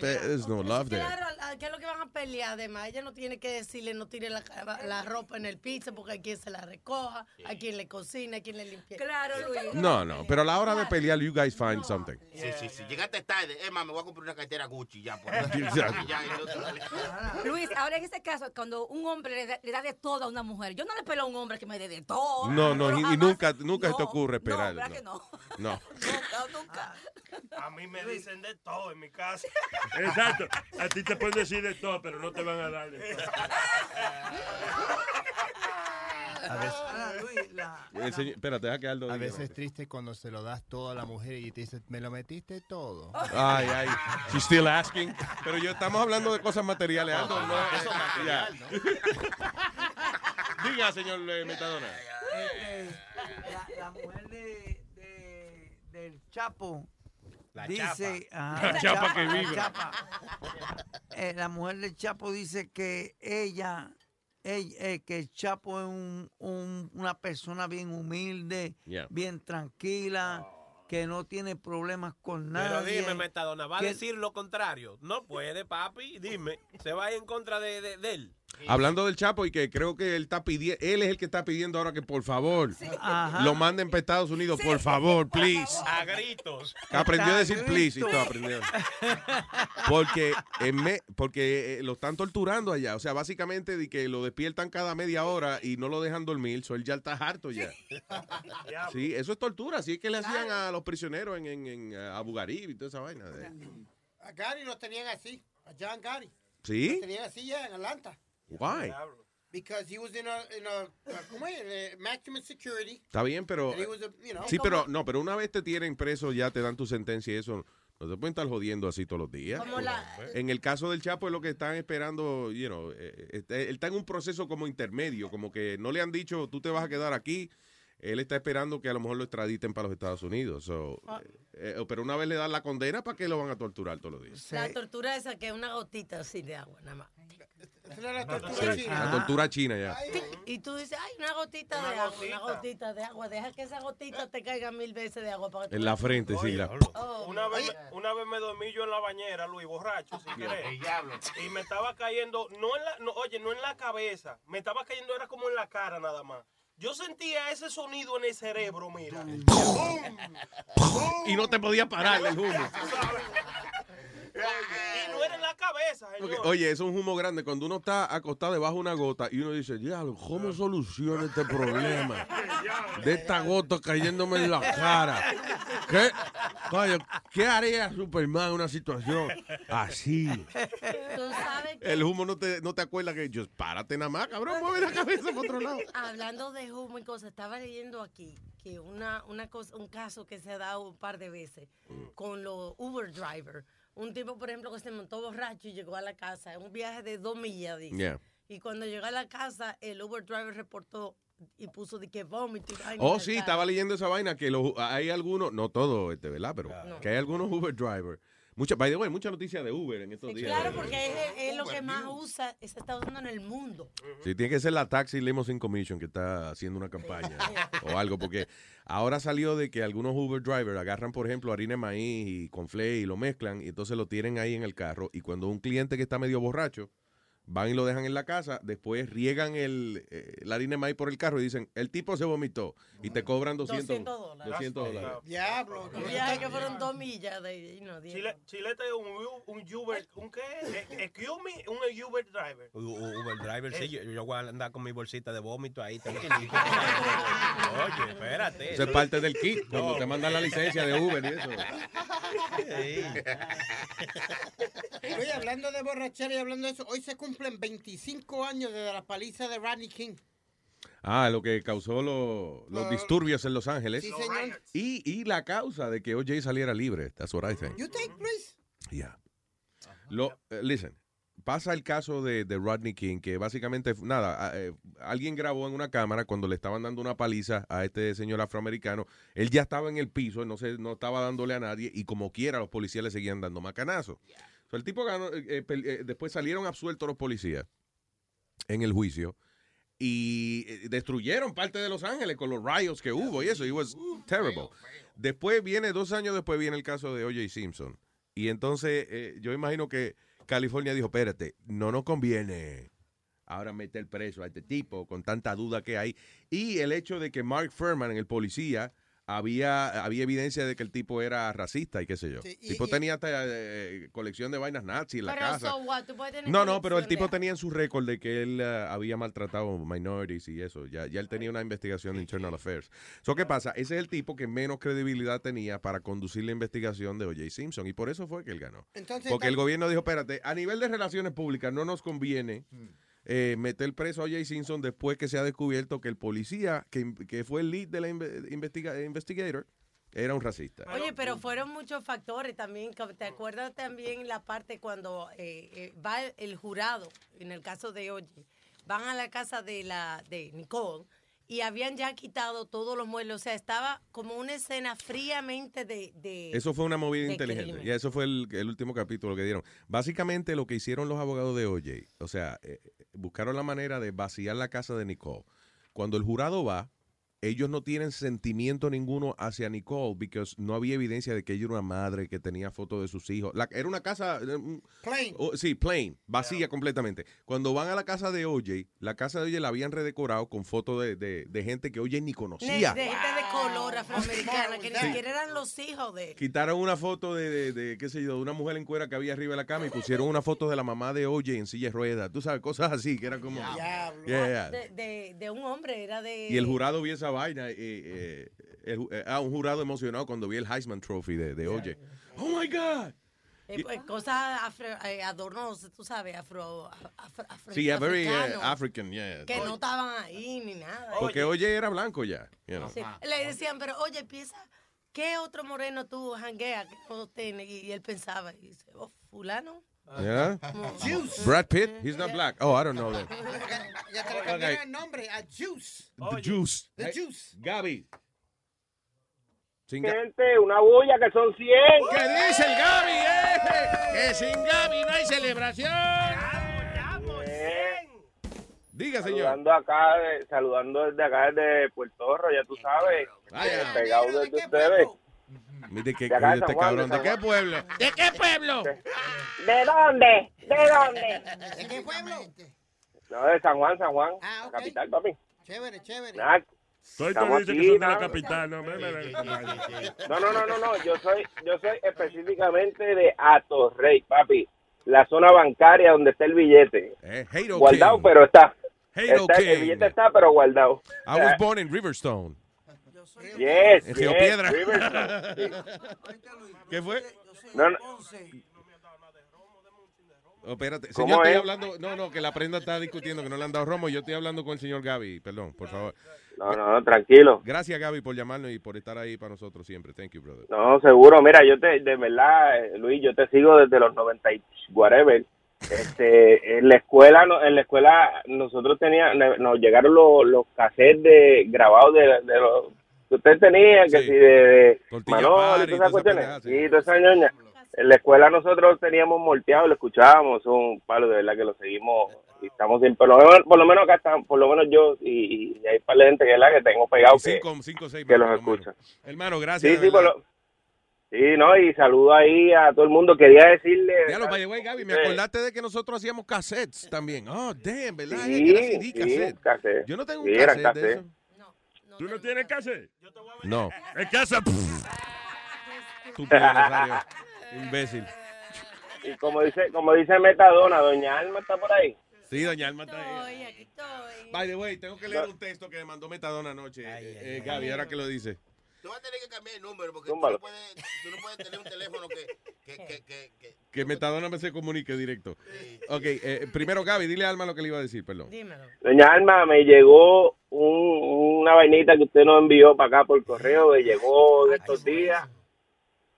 There's no love there. Claro, ¿a ¿qué es lo que van a pelear? Además, ella no tiene que decirle no tire la, la ropa en el piso porque hay quien se la recoja, hay quien le cocina, hay quien le limpie. Claro, Luis. No, no, pero a la hora de pelear, you guys find something. Sí, sí, sí. Llegaste tarde. Es más, me voy a comprar una cartera Gucci ya. Por Exacto. no- Luis, ahora en este caso, cuando un hombre le da, le da de todo a una mujer, yo no le peleo a un hombre que me dé de todo. No, no, y, jamás- nunca, nunca se te ocurre No, esperar. ¿verdad que no? No. Nunca, nunca. A mí me dicen de todo en mi casa. Exacto. A ti te pueden decir de todo, pero no te van a dar de todo. A veces, Ahora, Luis, la- El señor- espérate, deja que Aldo a diga. veces es triste cuando se lo das todo a la mujer y te dice, me lo metiste todo. Ay, ay. She's still asking. Pero yo estamos hablando de cosas materiales, Aldo. No, Eso es material. Diga, señor eh, Metadona. Este, la, la mujer de, de- del Chapo La dice chapa. ajá, La chapa que la chapa. Eh, la mujer del Chapo dice que ella, ella- eh, que el Chapo es un- un- una persona bien humilde, Yeah. bien tranquila, que no tiene problemas con Pero nadie. dime, Metadona, ¿va a decir lo contrario? No puede, papi. Dime, se va en contra de, de- de él. Hablando del Chapo y que creo que él está pidiendo, él es el que está pidiendo ahora que por favor lo manden para Estados Unidos, por favor, please. A gritos. Aprendió a decir please y todo aprendió. Porque, en me- porque eh, lo están torturando allá. O sea, básicamente de que lo despiertan cada media hora y no lo dejan dormir. So él ya está harto ya. Sí, eso es tortura. Así es que le hacían a los prisioneros en, en, en uh, Abu Ghraib y toda esa vaina. de- A Gary lo tenían así. A John Gary. ¿Sí? Lo tenían así ya en Atlanta. Why? Because he was in a, in a, a- ¿cómo es? Eh, maximum security. Está bien, pero... And he was a, you know, Sí, pero no, pero una vez te tienen preso, ya te dan tu sentencia y eso. No te pueden estar jodiendo así todos los días. Como la- En el caso del Chapo es lo que están esperando, you know, eh, este, él está en un proceso como intermedio, como que no le han dicho, tú te vas a quedar aquí. Él está esperando que a lo mejor lo extraditen para los Estados Unidos. So, eh, eh, pero una vez le dan la condena, ¿para qué lo van a torturar todos los días? La tortura esa que es una gotita así de agua, nada más. La tortura Sí, china. la tortura china ya. Y tú dices, ay, una gotita de agua, una gotita de agua. Deja que esa gotita te caiga mil veces de agua para que En la frente, sí. la- Oh. Una vez, me- una vez me dormí yo en la bañera, Luis, borracho, sin querer. Y me estaba cayendo, no en la, no, oye, no en la cabeza, me estaba cayendo, era como en la cara nada más. Yo sentía ese sonido en el cerebro, mira. Y no te podía parar el humo. Y no era en la cabeza, señor. oye, es un humo grande. Cuando uno está acostado debajo de una gota y uno dice, diablo, ¿cómo soluciono este problema? De esta gota cayéndome en la cara. ¿Qué? Coño, ¿qué haría Superman en una situación así? Tú sabes que El humo no te, no te acuerda que yo, párate nada más, cabrón, mueve la cabeza para otro lado. hablando de humo y cosas, estaba leyendo aquí que una, una cosa, un caso que se ha dado un par de veces con los Uber drivers. Un tipo, por ejemplo, que se montó borracho y llegó a la casa, un viaje de dos millas, dice. Yeah. Y cuando llegó a la casa, el Uber driver reportó y puso de que vómito. Oh, sí, estaba leyendo esa vaina que los- hay algunos, no todo, este, ¿verdad? Pero que hay algunos Uber drivers. Mucha, by the way, mucha noticia de Uber en estos días. Claro, porque es, es lo que más usa, se está usando en el mundo. Sí, tiene que ser la Taxi Limousine Commission que está haciendo una campaña o algo, porque ahora salió de que algunos Uber drivers agarran, por ejemplo, harina de maíz y conflé y lo mezclan y entonces lo tienen ahí en el carro y cuando un cliente que está medio borracho van y lo dejan en la casa, después riegan el, eh, la harina de maíz por el carro y dicen, el tipo se vomitó y te cobran 200, 200 dólares. 200 dólares. Diablo. Viaje que fueron dos millas de... diez. Chile, Chilete es un, un Uber, ¿un qué? Eh, Excuse me, un Uber driver. U- U- Uber driver, Eh. sí, yo, yo voy a andar con mi bolsita de vómito ahí. Oye, espérate. Eso es parte del kit, cuando No. te mandan la licencia de Uber y eso. Oye, hablando de borrachera y hablando de eso, hoy se cumplen 25 años desde la paliza de Rodney King. Ah, lo que causó lo- los Ah, disturbios en Los Ángeles. sí, señor. Y, y la causa de que OJ saliera libre. That's what I think. You think, please? Yeah. Lo, eh, listen, pasa el caso de, de Rodney King, que básicamente, nada, eh, alguien grabó en una cámara cuando le estaban dando una paliza a este señor afroamericano. Él ya estaba en el piso, no, se, no estaba dándole a nadie y como quiera los policías le seguían dando macanazos. El tipo ganó, eh, eh, eh, después salieron absueltos los policías en el juicio y destruyeron parte de Los Ángeles con los riots que hubo y eso. It was terrible. Después viene, dos años después viene el caso de O.J. Simpson. Y entonces yo imagino que California dijo, espérate, no nos conviene ahora meter preso a este tipo con tanta duda que hay. Y el hecho de que Mark Furman, el policía, había, había evidencia de que el tipo era racista y qué sé yo. el tipo tenía hasta eh, colección de vainas nazi en la Pero casa. so what, tú puedes tener No, no, pero el tipo tenía en su récord de que él eh, había maltratado minorities y eso. Ya, ya él tenía una investigación de Internal Affairs. So, ¿Qué pasa? Ese es el tipo que menos credibilidad tenía para conducir la investigación de O.J. Simpson y por eso fue que él ganó. Entonces, Porque el gobierno dijo, espérate, a nivel de relaciones públicas no nos conviene eh, meter preso a O.J. Simpson después que se ha descubierto que el policía que, que fue el lead de la inve- investiga- investigator era un racista. Oye, pero fueron muchos factores también. ¿Te acuerdas también la parte cuando eh, eh, va el, el jurado, en el caso de Oye, van a la casa de la de Nicole y habían ya quitado todos los muebles? O sea, estaba como una escena fríamente de... de Eso fue una movida inteligente. crimen. Y eso fue el, el último capítulo que dieron. Básicamente lo que hicieron los abogados de OJ, o sea, eh, buscaron la manera de vaciar la casa de Nicole. Cuando el jurado va, ellos no tienen sentimiento ninguno hacia Nicole porque no había evidencia de que ella era una madre que tenía fotos de sus hijos. La- era una casa... eh, Plain. Oh, sí, plain, vacía completamente. Cuando van a la casa de OJ, la casa de OJ la habían redecorado con fotos de, de- de gente que OJ ni de, conocía. de gente de color afroamericana, que ni Sí. siquiera eran los hijos de... Quitaron una foto de, de, de, qué sé yo, de una mujer en cuera que había arriba de la cama y pusieron una foto de la mamá de OJ en silla de ruedas. Tú sabes, cosas así, que era como... Yeah, yeah. De, de, de un hombre, era de... Y el jurado vio esa vaina. eh, eh, el eh, ah, un jurado emocionado cuando vi el Heisman Trophy de, de OJ. Oh my God. Eh, pues, cosas afro, eh, adornos, tú sabes, afro, afro, afro- Sí, yeah, very africanos, African, yeah. que no estaban ahí ni nada. Porque OJ era blanco ya. you know. Sí, Le decían, pero oye, piensa, ¿qué otro moreno tú jangueas que no tiene? Y, y él pensaba, y dice, oh, fulano. Yeah? Juice. Brad Pitt, he's not black. Oh, I don't know that. Ya te le Okay. cambiaron el nombre a Juice. The Juice. The Hey, Juice. Gaby. Gente, una bulla que son 100. ¿Qué dice el Gaby, eh? Que sin Gaby no hay celebración. Diga, señor. Saludando acá, saludando desde acá, desde Puerto Rico, ya tú sabes. Vaya. Pegado desde ustedes. Mire que oye, este cabrón. de ¿De San qué pueblo? ¿De qué pueblo? ¿De dónde? ¿De dónde? ¿De qué pueblo? No, de San Juan, San Juan. Ah. Capital, papi. Chévere, chévere. Soy Estamos dice que son de la nada. capital, ¿no? No, no, no, no, no. Yo soy, yo soy específicamente de Atorrey, papi. La zona bancaria donde está el billete. Eh, Guardado, King. pero está. Está-. El billete está, pero guardado. I was born in Riverstone. Yes, En Río yes, Piedra. Riverstone, sí. ¿Qué fue? No, no. Oh, espérate. ¿Cómo Señor, estoy es? hablando. No, no, que la prenda está discutiendo que no le han dado romo. Yo estoy hablando con el señor Gaby. Perdón, por favor. No, no, no, tranquilo. Gracias, Gaby, por llamarnos y por estar ahí para nosotros siempre. Thank you, brother. No, seguro. Mira, yo te, de verdad, eh, Luis, yo te sigo desde los 90 y whatever. Este, en la escuela, no- en la escuela nosotros teníamos, nos llegaron los, los cassettes de grabados de, de los usted tenía, que Sí. si de, de y todas esas toda esa cuestiones. pendeja, sí. Todas esas ñoñas. En la escuela nosotros teníamos molteado, lo escuchábamos, un palo de verdad que lo seguimos y estamos por lo menos, por lo menos acá están, por lo menos yo y, y hay par de gente que, es la que tengo pegado Y que, cinco, cinco, seis que los escucha. Hermano, gracias. Sí, sí, por lo, sí, no, y saludo ahí a todo el mundo. Quería decirle. Ya lo way, Gaby, me acordaste de que nosotros hacíamos cassettes también. Oh, damn, ¿verdad? Sí, sí, cassette. cassette. Yo no tengo un Sí, eran cassette de cassette. eso. ¿Tú no tienes casa? No. En casa. Estúpido, Nazario. Imbécil. Y como dice, como dice Metadona, Doña Alma está por ahí. Sí, doña Alma está ahí. By the way, tengo que leer un texto que me mandó Metadona anoche. eh, eh, Gaby, ahora que lo dice. Tú vas a tener que cambiar el número porque tú no, puedes, tú no puedes tener un teléfono que, que, que, que, que- Que Metadona me se comunique directo. Ok, eh, primero Gaby, dile a Alma lo que le iba a decir, perdón. Doña Alma, me llegó un- una vainita que usted nos envió para acá por correo, me llegó de estos días.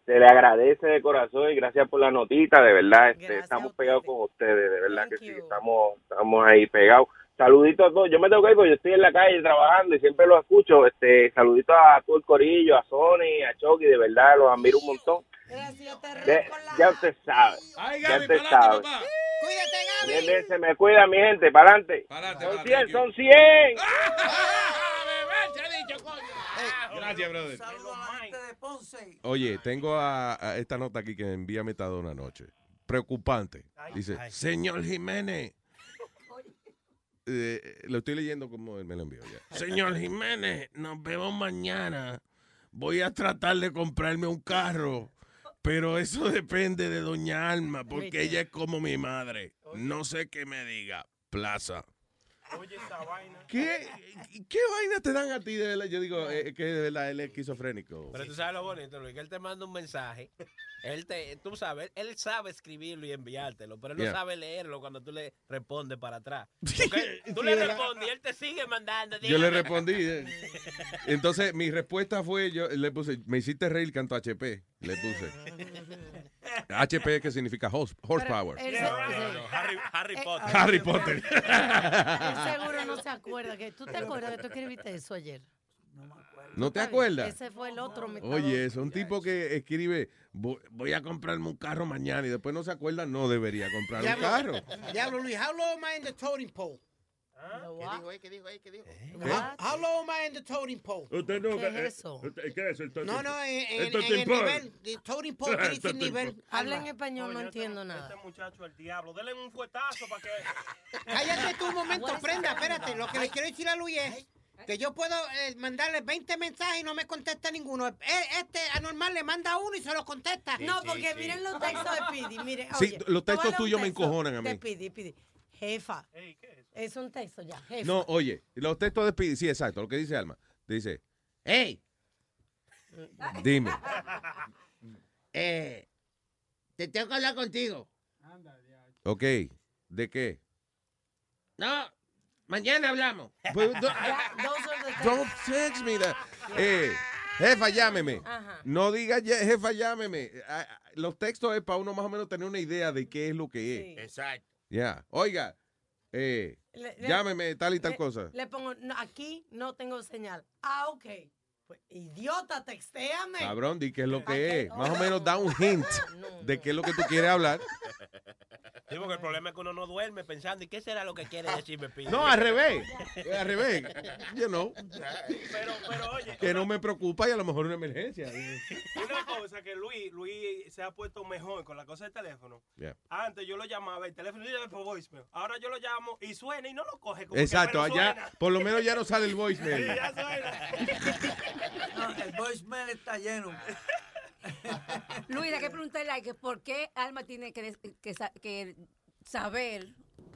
se le agradece de corazón y gracias por la notita, de verdad, este, estamos pegados con ustedes, de verdad que sí, estamos, estamos ahí pegados. Saluditos a todos, yo me tengo que ir porque yo estoy en la calle trabajando y siempre los escucho, este, saluditos a todo el corillo, a Sony, a Chucky, de verdad, los admiro un montón. De- ya usted sabe, ya usted sabe. Bien, bien, se me cuida mi gente, para adelante. Son 100, son 100. Gracias, brother. Saludos a la gente de Ponce. Oye, tengo a, a esta nota aquí que me envía Metadona anoche. Preocupante. Dice, señor Jiménez. Eh, lo estoy leyendo como él me lo envió ya. Señor Jiménez, nos vemos mañana. Voy a tratar de comprarme un carro, pero eso depende de Doña Alma, porque ella es como mi madre. No sé qué me diga. Plaza. Oye, esa vaina. ¿Qué, ¿Qué vaina te dan a ti de verdad? Yo digo eh, que de verdad él es esquizofrénico. Pero tú sabes lo bonito, Luis, que él te manda un mensaje. Él te, tú sabes, él sabe escribirlo y enviártelo, pero él no Yeah. sabe leerlo cuando tú le respondes para atrás. Porque tú Sí, le respondes y él te sigue mandando. Yo le dígame. respondí. eh. Entonces, mi respuesta fue, yo le puse, me hiciste reír, canto HP. Le puse. HP que significa horse- horsepower. Harry, Harry Eh, Potter. Harry Potter. Él seguro no se acuerda. que ¿Tú te acuerdas que tú escribiste eso ayer? ¿No te acuerdas? Ese fue el otro. metador. Oye, es un tipo que escribe, "Vo- voy a comprarme un carro mañana y después no se acuerda, no debería comprar un carro. Diablo, Luis, how low am I in the totem pole? ¿Qué dijo ahí? ¿Qué dijo ahí? ¿Qué dijo? How, how low am I in the totem pole? Usted no, ¿Qué es eh, eso? ¿Qué es el totem No, no, en, en- El en totem el pole. nivel. The totem pole, ¿qué dice el nivel? Habla en español, no Coño, entiendo este- nada. Este muchacho el diablo. Denle un fuetazo para que. Cállate tú un momento, prenda, espérate. Lo que le quiero decir a Luis es que yo puedo eh, mandarle 20 mensajes y no me contesta ninguno. Eh, Este anormal le manda uno y se lo contesta. No, porque miren los textos de Pidi. Miren, Sí, oye, los textos tuyos me encojonan a mí. De Pidi, Pidi. Jefa. es? un texto ya. Jefa. No, oye, los textos de Speedy, sí, exacto, lo que dice Alma. Dice, hey, dime. Eh, te tengo que hablar contigo. Ok, ¿de qué? No, mañana hablamos. Pues, do- those are the Don't text me that. Eh, jefa, llámeme. Ajá. No diga jefa, llámeme. Los textos es para uno más o menos tener una idea de qué es lo que es. Exacto. Ya. Oiga, eh, le- llámeme tal y tal le- cosa. Le pongo, no, aquí no tengo señal. Ah, ok. Pues, idiota, textéame. Cabrón, di qué es lo que es. Más o menos da un hint de qué es lo que tú quieres hablar. Sí, porque el problema es que uno no duerme pensando, ¿y qué será lo que quiere decirme? No, al revés. Al revés. You know, Pero, pero oye. que no me preocupa y a lo mejor una emergencia. Una cosa que Luis, Luis se ha puesto mejor con la cosa del teléfono. Yeah. Antes yo lo llamaba, el teléfono iba por voicemail. Ahora yo lo llamo y suena y no lo coge. Como Exacto, allá suena. por lo menos ya no sale el voicemail. Sí, ya suena. No, el voicemail está lleno. Luis, hay que preguntarle por qué Alma tiene que, que saber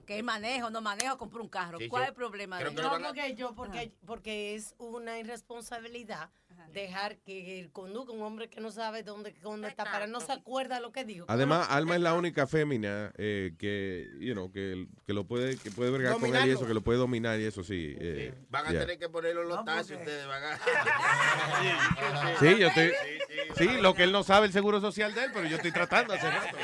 que manejo, no manejo, compró un carro. Sí, ¿Cuál yo es el problema? No, de él? porque yo, porque, porque es una irresponsabilidad dejar que él conduzca un hombre que no sabe dónde, dónde está para no se acuerda de lo que dijo. Además, Alma es la única fémina eh, que, you know, que, que lo puede, que puede bregar con él y eso, que lo puede dominar y eso sí. eh, Van a yeah. tener que ponerlo en los taxis ustedes. Van a... Sí, yo estoy. Sí, lo que él no sabe el seguro social de él, pero yo estoy tratando hace rato.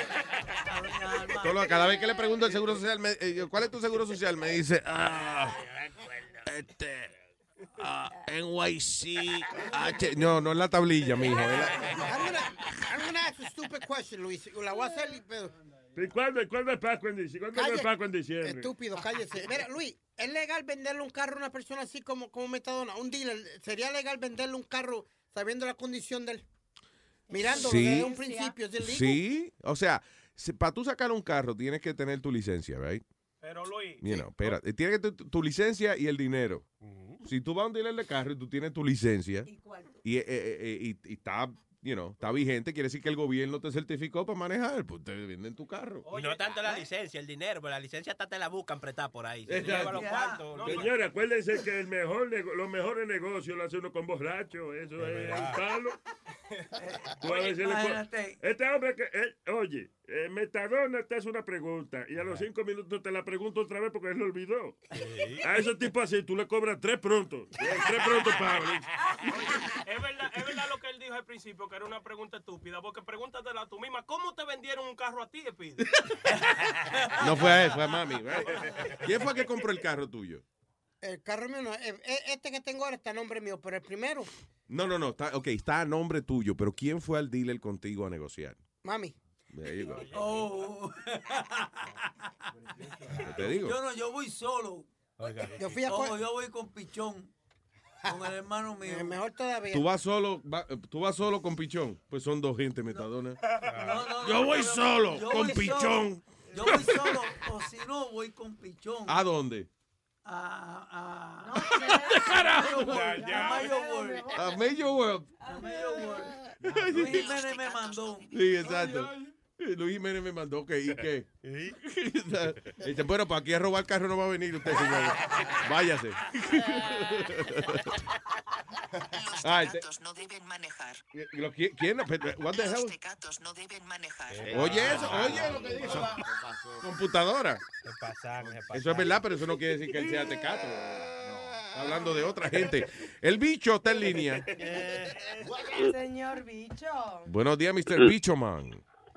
Todo cada vez que le pregunto el seguro social, me- eh, ¿cuál es tu seguro social? Me dice, ah, este, ah, NYC, H. No, no es la tablilla, mijo. es la- I'm gonna, I'm gonna ask a stupid question, Luis. La voy a hacer, pero... ¿Y cuándo, cuándo es Pascua en diciembre? ¿Cuándo es Pascua en diciembre? Estúpido, cállese. Mira, Luis, ¿es legal venderle un carro a una persona así como, como Metadona? Un dealer, ¿sería legal venderle un carro sabiendo la condición del... Mirándolo Sí. desde un principio, ¿es? Sí, o sea, para tú sacar un carro tienes que tener tu licencia, right? Pero Luis. You know, espera, eh, tienes que tu, tu licencia y el dinero. Si tú vas a un dealer de carro y tú tienes tu licencia y, eh, eh, eh, y- y está, you know, está vigente, quiere decir que el gobierno te certificó para manejar, pues te venden tu carro. Y no tanto la licencia, el dinero, pero la licencia hasta te la buscan prestar por ahí. Cuartos, Señores, acuérdense que el mejor los mejores negocios lo hace uno con borracho. Eso es un palo. Le este hombre que, él- oye, eh, Metadona te hace una pregunta y a los cinco minutos te la pregunto otra vez porque él lo olvidó. A ese tipo así tú le cobras tres pronto. Tres pronto, Pablo. Es verdad, es verdad lo que él dijo al principio que era una pregunta estúpida, porque pregúntatela tú misma, ¿cómo te vendieron un carro a ti, Speedy? No fue a él, fue a mami. ¿Quién fue que compró el carro tuyo? El carro mío, no, eh, eh, este que tengo ahora está a nombre mío, pero el primero, No, no, no. Está, ok, está a nombre tuyo, pero ¿quién fue al dealer contigo a negociar? mami. There you go. Oh. Te digo. Yo no, yo voy solo. Yo fui a Oh, yo voy con Pichón. Con el hermano mío. Eh, mejor todavía. ¿Tú vas solo, va- tú vas solo con Pichón? Pues son dos gente, Metadona. No, no, Yo voy solo, yo con voy Pichón. solo. Yo voy solo, o si no, voy con Pichón. ¿A dónde? A, a, Mayo World, Ya, ya. a Mayo World. A Major World. A Mayo World. Luis Jiménez me mandó. Sí, exacto. Luis Jiménez me mandó, ok, ¿y qué? Dice, bueno, para aquí a robar carro no va a venir usted, señor. Váyase. Los tecatos no deben manejar. ¿Quién? What the Los hell? tecatos no deben manejar. Oye eso, oye lo que dice la computadora. Eso es verdad, pero eso no quiere decir que él sea tecato. Está hablando de otra gente. El bicho está en línea. Señor bicho. Buenos días, Mr. Bicho Man.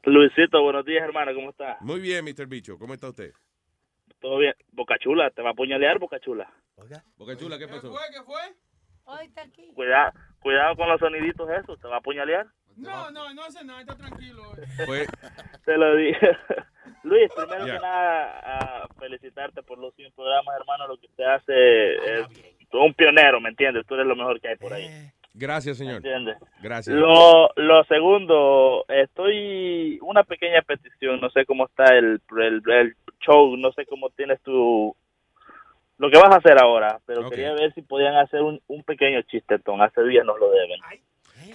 Luisito, buenos días, hermano, ¿cómo estás? Muy bien, Mr. Bicho. ¿Cómo está usted? ¿Todo bien? Boca Chula, ¿te va a apuñalear, Boca Chula? Boca Chula, ¿qué pasó? ¿Qué fue? Hoy está aquí. Cuidado, cuidado con los soniditos esos, ¿te va a apuñalear? No, no, no hace nada, está tranquilo. Fue, Te lo dije. Luis, primero Ya. que nada, a felicitarte por los 100 programas, hermano, lo que usted hace es... Tú eres un pionero, ¿me entiendes? Tú eres lo mejor que hay por ahí. gracias, señor. ¿Entiendes? Gracias. Lo, lo segundo, estoy una pequeña petición, no sé cómo está el, el, el show, no sé cómo tienes tu lo que vas a hacer ahora, pero quería ver si podían hacer un, un pequeño chistetón, hace días nos lo deben.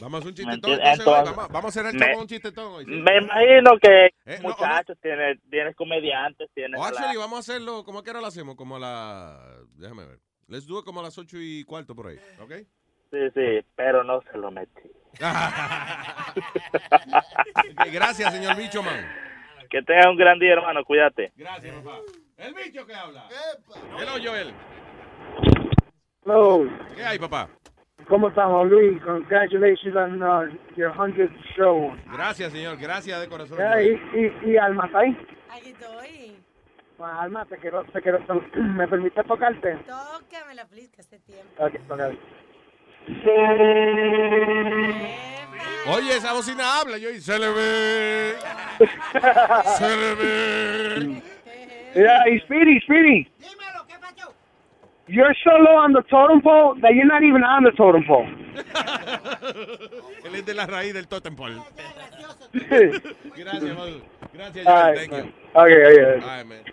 Vamos a hacer un ¿Me chistetón. entonces, vamos, vamos a hacer el me- un chistetón hoy. ¿sí? Me imagino que Eh, no, muchachos, tienes, tienes comediantes, tienes... O a la- actually, vamos a hacerlo, ¿cómo a qué hora lo hacemos? Como a la... Déjame ver. Let's do it como a las ocho y cuarto por ahí, ¿ok? Sí, sí, pero no se lo metí. Gracias, señor Bicho Man. Que tengas un gran día, hermano, cuídate. Gracias, papá. El bicho que habla. Hello, Joel. Hello, ¿Qué hay, papá? ¿cómo estamos, Luis? Congratulations on uh, your 100th show. Gracias, señor. Gracias de corazón. Yeah, y, y, y Alma, ¿está ahí? Aquí estoy. Pues, Alma, te quiero, te quiero, ¿me permite tocarte? Tócame la que hace tiempo. Ok, ok. Oye, esa bocina habla. Yo, y se le ve. se le ve. Yeah, y Speedy, Speedy. You're so low on the totem pole that you're not even on the totem pole. Él es de la raíz del totem pole. Gracias, Madu. Gracias, Thank you. okay, okay. All right, man.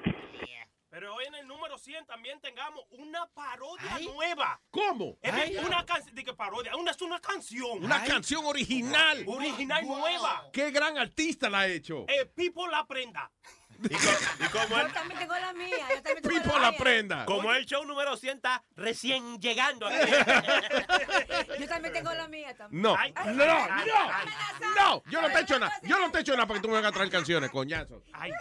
Pero hoy en el número 100 también tengamos una parodia nueva. ¿Cómo? Es Ay. una canción, de que parodia, una, es una canción. Una canción original. Original nueva. ¿Qué gran artista la ha hecho? Eh, Pipo la prenda. Y como Yo también tengo la mía. Yo también tengo Pipo la la mía. prenda. Como el show número 100 está recién llegando aquí. Yo también tengo la mía también. No, Ay, no, ay, no, ay, no. Yo no te he hecho nada. Yo no te he hecho nada para que tú me vengas a traer canciones, coñazo. Ay,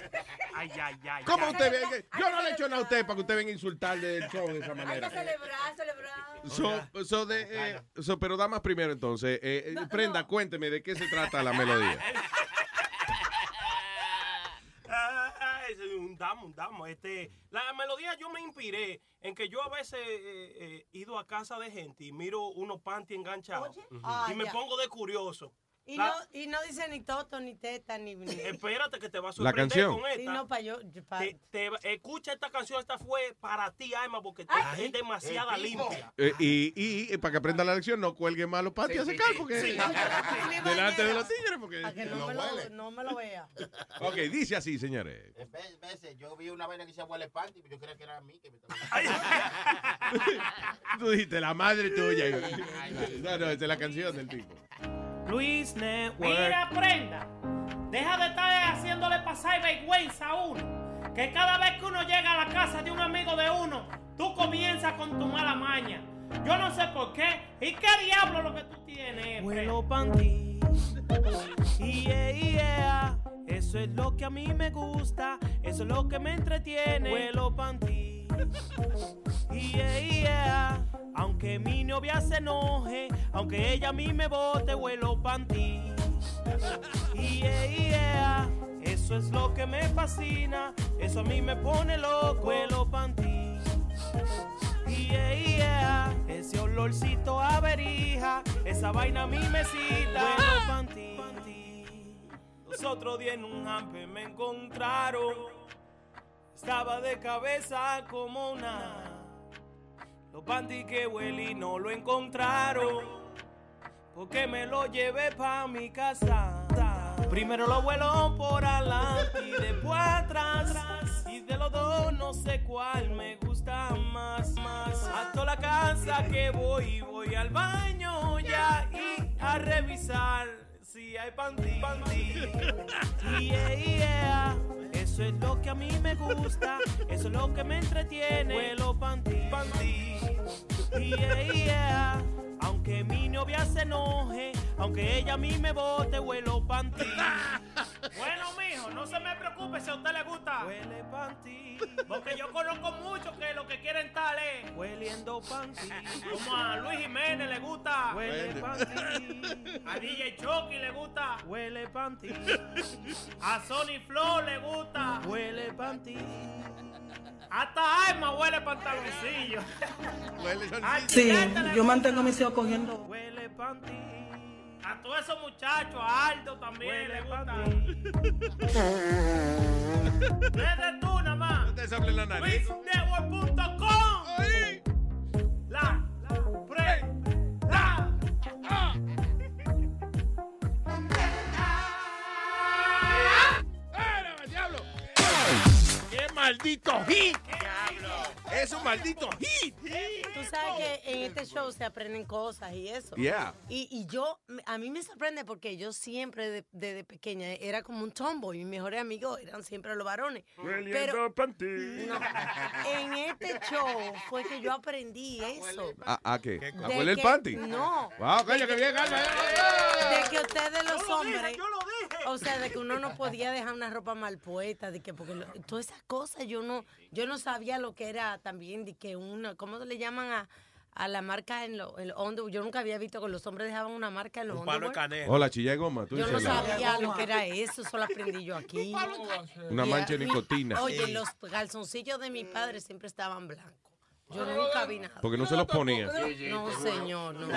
ay, ay, ay. ¿Cómo ay. usted ve? que- Yo no le he hecho nada a usted para que usted venga a insultar del show de esa Hay manera. que celebrar, celebrar. So, so de, eh, so, pero damas primero entonces. Eh, eh, Prenda, cuénteme de qué se trata la melodía. Ah, es un damo, un damo. Este, la melodía yo me inspiré en que yo a veces eh, eh, ido a casa de gente y miro unos panty enganchados Ah, y me ya. pongo de curioso. Y La- no, y no dice ni toto, ni teta, ni... ni- Espérate que te va a La sorprender canción. con Sí, esta. no, pa' yo... pa- Te- te- escucha esta canción, esta fue para ti, Alma, porque Ay. es demasiada limpia. Eh, y, y, y para que aprenda la lección, no cuelgue más los patios Sí, a secar sí, porque sí. delante de los tigres. Porque... que no me, lo, no me lo vea. Ok, dice así, señores. Ve- veces yo vi una vaina que se huele panty, pero yo creía que era a mí que me estaba Tú dijiste la madre tuya. No, no, esa es la canción del tipo. Luis Network. Mira, prenda. Deja de estar haciéndole pasar vergüenza a uno. Que cada vez que uno llega a la casa de un amigo de uno, tú comienzas con tu mala maña. Yo no sé por qué. ¿Y qué diablo lo que tú tienes? Huelo panty. Yeah, yeah. Eso es lo que a mí me gusta. Eso es lo que me entretiene. Huelo panty. Yeah, yeah. Aunque mi novia se enoje, aunque ella a mí me bote, huelo panty. Yeah, yeah. Eso es lo que me fascina, eso a mí me pone loco, huelo panty. Yeah, yeah. Ese olorcito a verija, esa vaina a mí me cita, huelo panty. Los otros días en un hampe me encontraron. Estaba de cabeza como una. Los panty que huele y no lo encontraron. Porque me lo llevé pa' mi casa. Primero lo vuelo por adelante y después atrás. Y de los dos no sé cuál me gusta más, más. A la casa que voy, voy al baño ya y a revisar si hay panty, panty. Yeah, yeah. Eso es lo que a mí me gusta, eso es lo que me entretiene. Huelo panty, panty. Yeah, yeah. Aunque mi novia se enoje, aunque ella a mí me bote, huelo panty. Bueno, mijo, no se me preocupe si a usted le gusta. Huele panty. Porque yo conozco muchos que lo que quieren tal es hueliendo panty. Como a Luis Jiménez le gusta. Huele panty. A DJ Chucky le gusta. Huele panty. A Sony Flow le gusta. Huele panty. Hasta Alma huele pantaloncillo. A Sí, yo mantengo a mis hijos cogiendo. Huele panty. A todos esos muchachos, a Aldo también le gusta. Desde tú nada más. Ustedes hablen la nariz. Luisnetwork.com. La, pre, la, ah. diablo! ¡Qué maldito hit! ¡Es un maldito hit! Tú sabes que en este show se aprenden cosas y eso. Yeah. Y, y yo, a mí me sorprende porque yo siempre de- desde pequeña era como un tomboy. Mis mejores amigos eran siempre los varones. Panty. No, en este show fue que yo aprendí eso. ¿A, a qué? ¿A De huele el panty? No. Wow, coño, que bien, Alma. De que ustedes los hombres. O sea, de que uno no podía dejar una ropa mal puesta, de que porque lo- todas esas cosas yo no, yo no sabía lo que era también, de que uno, ¿cómo le llaman a, a la marca en los underwear? Yo nunca había visto que los hombres dejaban una marca en los underwear. Hola, chilla de goma. Tú Yo no la- sabía lo que era eso, eso lo aprendí yo aquí. Una mancha de nicotina. Oye, los calzoncillos de mi padre siempre estaban blancos. Yo nunca vi nada. Porque no se los ponía. No, señor, no.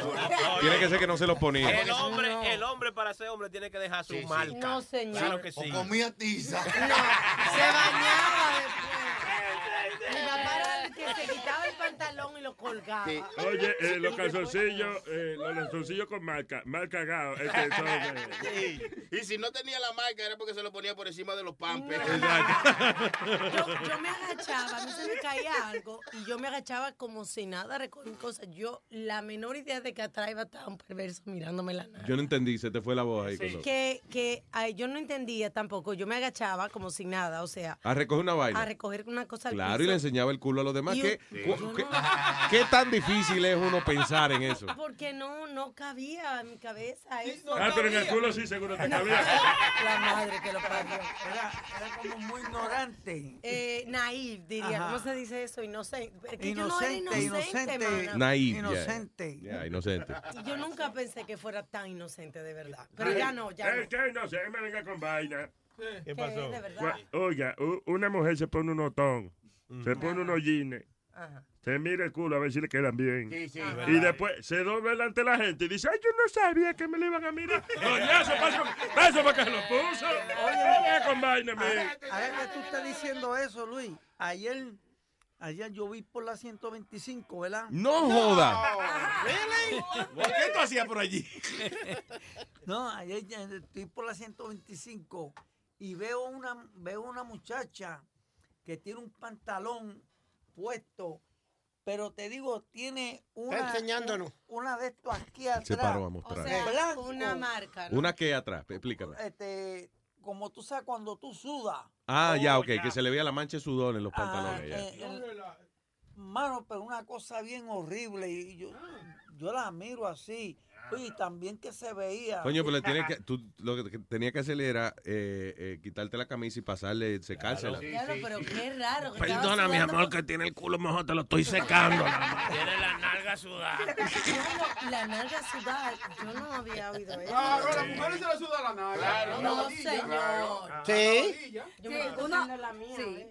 Tiene que ser que no se los ponía. El hombre, el hombre para ser hombre tiene que dejar su marca. No, señor. Claro que sí. O comía tiza. Se bañaba después. Mi papá era el que se quitaba el pantalón y lo colgaba. Oye, eh, los calzoncillos, eh, los calzoncillos con marca, mal son, eh, Sí. Y si no tenía la marca era porque se lo ponía por encima de los pampers. Yo, yo me agachaba, a mí se me caía algo y yo me agachaba como si nada recogí cosas. Yo, la menor idea de que atrás iba un perverso mirándome la nariz. Yo no entendí, se te fue la voz ahí. con lo- Que, que ay, yo no entendía tampoco. Yo me agachaba como sin nada, o sea, A recoger una vaina. a recoger una cosa al Claro, y piso. Le enseñaba el culo a los demás. ¿Qué, tan difícil es uno pensar en eso? Porque no, no cabía en mi cabeza eso. Ah, pero en el culo sí seguro te cabía. La madre que lo parió. Era, era como muy ignorante. Eh, naive, diría. Ajá. ¿Cómo se dice eso? Inocente. Es que yo no Inocente, era inocente, inocente. Naive. Inocente. Ya, inocente. Yo nunca pensé que fuera tan inocente, de verdad. Pero ya no, ya no. Es que no sé, me venga con vaina. ¿Qué pasó? de verdad. Gua- Oiga, una mujer se pone un otón, se pone unos jeans, Ajá. se mira el culo a ver si le quedan bien. Sí, sí, y después se dobla delante de la gente y dice, ay, yo no sabía que me lo iban a mirar. Coñazo, paso, paso para que lo puso. Oye, con vaina, Ahora, ahora que tú estás diciendo eso, Luis, ayer, ayer yo vi por la 125, ¿verdad? ¡No joda! ¿Qué tú hacías por allí? No, ayer estoy por la 125 y veo una, veo una muchacha que tiene un pantalón puesto, pero te digo, tiene una, Está enseñándonos. una de estos aquí atrás. Se paró a O mostrar. sea, Blanco. una marca, ¿no? ¿Una que atrás? Explícame. Este, como tú sabes cuando tú sudas. Ah, ya, Oh, ok, que se le veía la mancha de sudor en los Ah, pantalones. ya. eh, el- mano, pero una cosa bien horrible. Y yo, yo la miro así. Oye, también que se veía. Coño, pero le tienes que, tú lo que tenía que hacer era eh, eh, quitarte la camisa y pasarle, secársela. Diablo, pero qué raro. que Perdona, mi amor, que tiene el culo mejor, te lo estoy secando. Tiene la nalga sudada. La nalga sudada, yo no había oído eso. Claro, a las mujeres se les suda la nalga. Claro. La No, señor. Sí. Yo Sí, me estoy la mía. sí.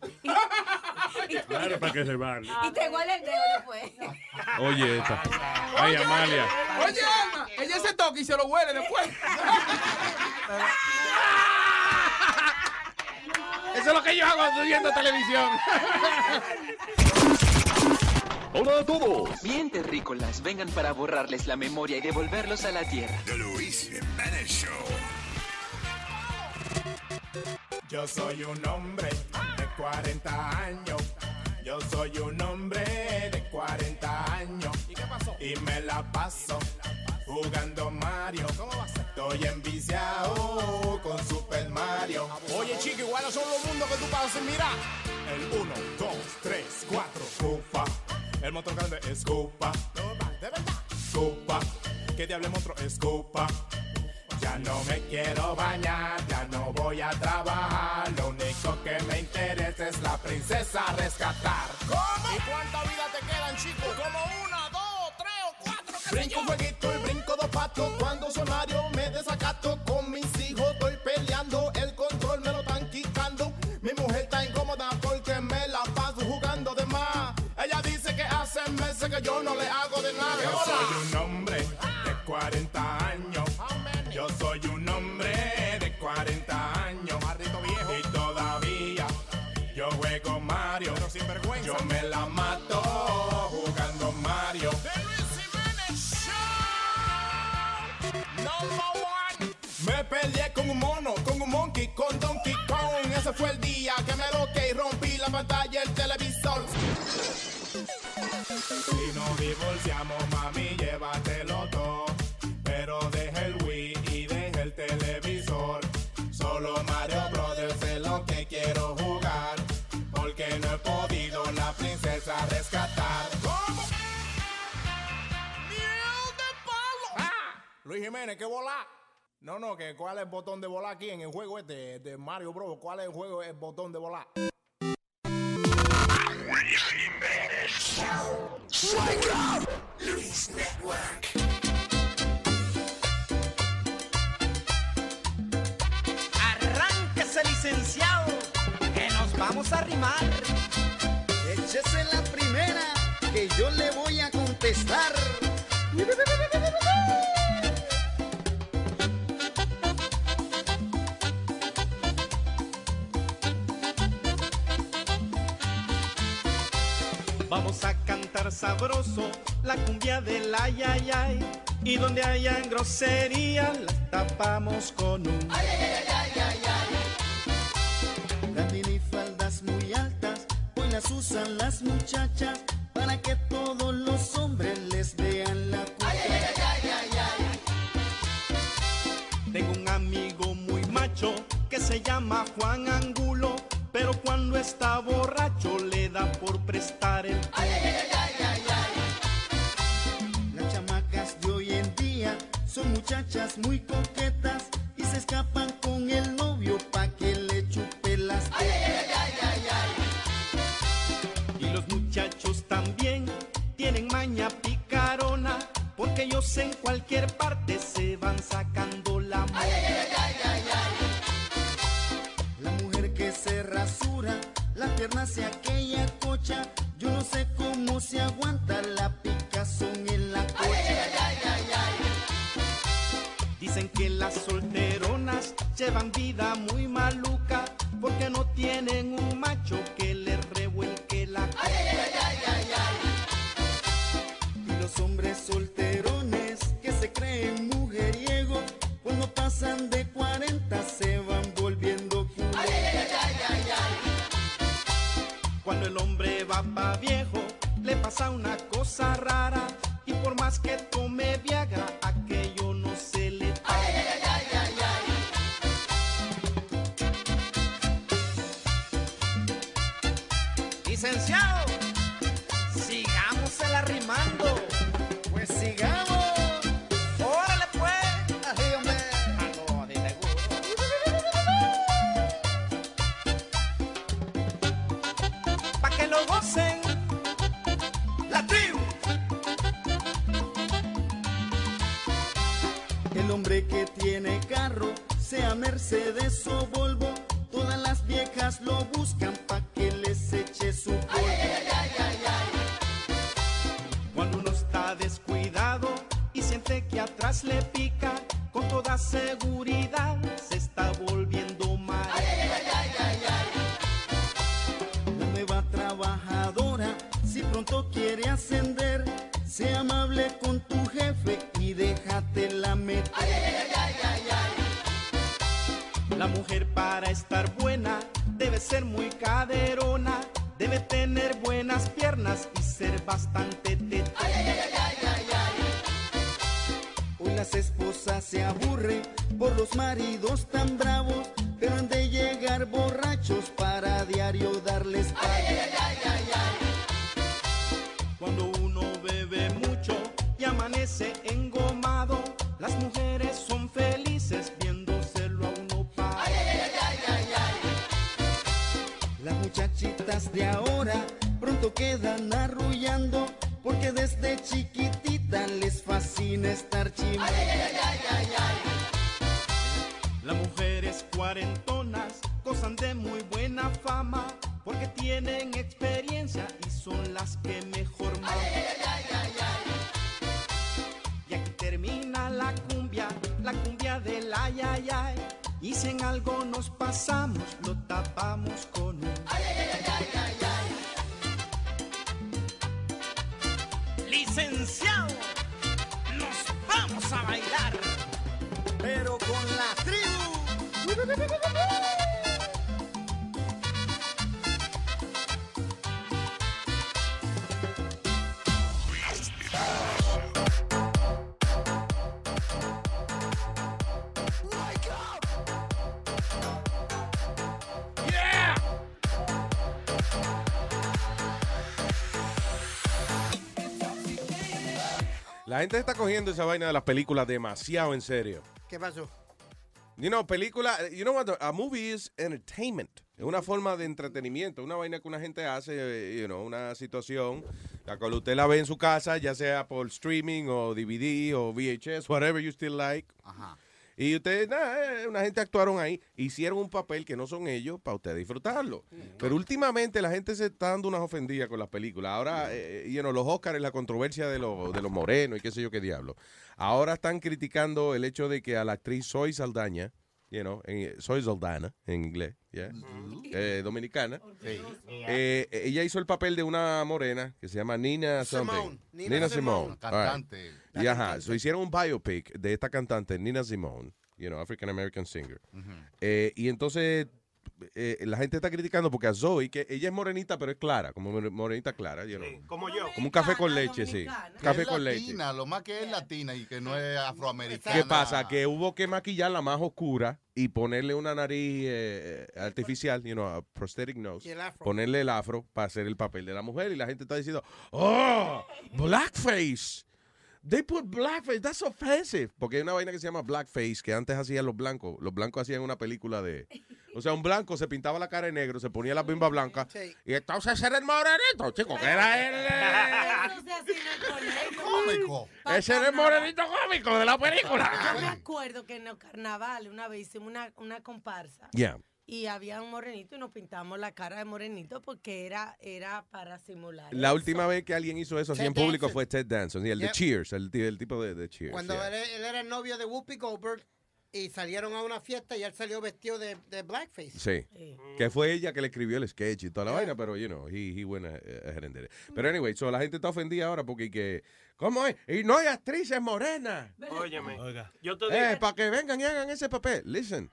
Claro, para que se van. Y te huele el dedo después. Oye, esta. Ay, Amalia. Oye, Alma, ella se toca y se lo huele después. Eso es lo que yo hago viendo televisión. Hola a todos. Bien, terrícolas, vengan para borrarles la memoria y devolverlos a la tierra. The Luis Jiménez Show. Yo soy un hombre 40 años. Yo soy un hombre de 40 años. ¿Y qué pasó? Y me la paso jugando Mario. ¿Cómo va a ser? Estoy enviciado con Super Mario. Oye, chico, iguales son los mundos que tú pasas mira. El 1, 2, 3, 4, Scupa. El motor grande es Scupa. De verdad. Scupa. ¿Qué diable monstruo es Scupa? Ya no me quiero bañar, ya no voy a trabajar. Lo único que me interesa es la princesa rescatar. ¿Cómo? ¿Y cuánta vida te quedan, chicos? Como una, dos, tres o cuatro. Brinco un jueguito y brinco dos patos. Cuando soy Mario me desacato con mis hijos. Estoy peleando, el control me lo están quitando. Mi mujer está incómoda porque me la paso jugando de más. Ella dice que hace meses que yo no le hago de nada. Yo soy un peleé con un mono, con un monkey, con Donkey Kong. Ese fue el día que me loqué y rompí la pantalla del televisor. Si nos divorciamos, mami, llévatelo todo. Pero deja el Wii y deja el televisor. Solo Mario Brothers es lo que quiero jugar. Porque no he podido la princesa rescatar. ¿Cómo? ¡Miel de palo! ¡Ah! Luis Jiménez, ¿qué volar? No, no, que cuál es el botón de volar aquí en el juego este de Mario Bros. ¿Cuál es el juego, el botón de volar? Arránquese, licenciado, que nos vamos a arrimar. Échese la primera, que yo le voy a sabroso la cumbia del ay, ay, ay. Y donde hayan groserías, las tapamos con un ay, ay, ay, ay, ay, minifaldas muy altas, hoy las usan las muchachas para que todos los hombres les vean la cuca. Tengo un amigo muy macho que se llama Juan Angulo, pero cuando está borracho le da por prestar el muchachas muy coquetas y se escapan con el novio pa' que le chupe las tetas. Y los muchachos también tienen maña picarona, porque ellos en cualquier parte se van sacando la mano. La mujer que se rasura, las piernas se aquella cocha, yo no sé cómo se aguanta la picazón llevan vida muy maluca, porque no tienen un macho que les revuelque la coca. Y los hombres solterones que se creen mujeriegos, cuando pasan de 40 se van volviendo culos. Cuando el hombre va pa' viejo, le pasa una cosa rara. Y por más que tome Viagra, sea Mercedes o Volvo, todas las viejas lo buscan pa' que les eche su polvo. Cuando uno está descuidado y siente que atrás le pica, con toda seguridad La mujer para estar buena debe ser muy caderona, debe tener buenas piernas y ser bastante teta. Hoy las esposas se aburren por los maridos tan bravos, pero han de llegar borrachos para diario darles Cuando uno bebe mucho y amanece engomado, las mujeres de ahora pronto quedan arrullando porque desde chiquitita les fascina estar chimando. Las mujeres cuarentonas gozan de muy buena fama porque tienen experiencia y son las que mejor maman. Y aquí termina la cumbia, la cumbia del ay ay ay. Y si en algo nos pasamos, lo tapamos con un Nos vamos a bailar, pero con la tribu. La gente está cogiendo esa vaina de las películas demasiado en serio. ¿Qué pasó? You know, película, you know what, a movie is entertainment. Es una forma de entretenimiento, una vaina que una gente hace, eh, you know, una situación, la cual usted la ve en su casa, ya sea por streaming o DVD o VHS, whatever you still like. Y ustedes, nada, eh, una gente actuaron ahí, hicieron un papel que no son ellos para usted disfrutarlo. Pero últimamente la gente se está dando unas ofendidas con las películas. Ahora, eh, you know, los Oscars, la controversia de, los de los morenos y qué sé yo qué diablo. Ahora están criticando el hecho de que a la actriz Soy Saldaña, you know, en- Soy Saldana en inglés, yeah, eh, dominicana, eh, ella hizo el papel de una morena que se llama Nina Simone. something. Nina Nina Simone. Simone. Cantante. Right. Y ajá, so hicieron un biopic de esta cantante, Nina Simone, you know, African American singer. Eh, y entonces eh, la gente está criticando porque a Zoe, que ella es morenita, pero es clara, como more- morenita clara, you know. Como yo. Como un café con leche, sí. Café es con leche. latina, lo más que es latina y que no es afroamericana. ¿Qué pasa? Que hubo que maquillarla más oscura y ponerle una nariz eh, eh, artificial, you know, a prosthetic nose. Y el afro. Ponerle el afro para hacer el papel de la mujer. Y la gente está diciendo, ¡Oh! ¡Blackface! They put blackface, that's offensive. Porque hay una vaina que se llama blackface que antes hacían los blancos. Los blancos hacían una película de. O sea, un blanco se pintaba la cara de negro, se ponía la bimba blanca. Y entonces era el morenito, chico, que era el. eh, el. Cómico. Ese era el morenito cómico de la Yo me película. acuerdo que en los carnavales una vez hicimos una, una comparsa. Yeah. Y había un morenito y nos pintamos la cara de morenito porque era, era para simular. La eso. última vez que alguien hizo eso así Ted en público Danson. fue Ted Danson, sí, el de Yep. Cheers, el, el tipo de, de Cheers. Cuando yeah. él, él era el novio de Whoopi Goldberg y salieron a una fiesta y él salió vestido de, de blackface. Sí. Que fue ella que le escribió el sketch y toda la vaina, pero, you know, he, he went ahead and did it. Pero, anyway, so la gente está ofendida ahora porque que, ¿cómo es? Y no hay actrices morenas. Óyeme. Yo te digo. Eh, para que vengan y hagan ese papel. Listen.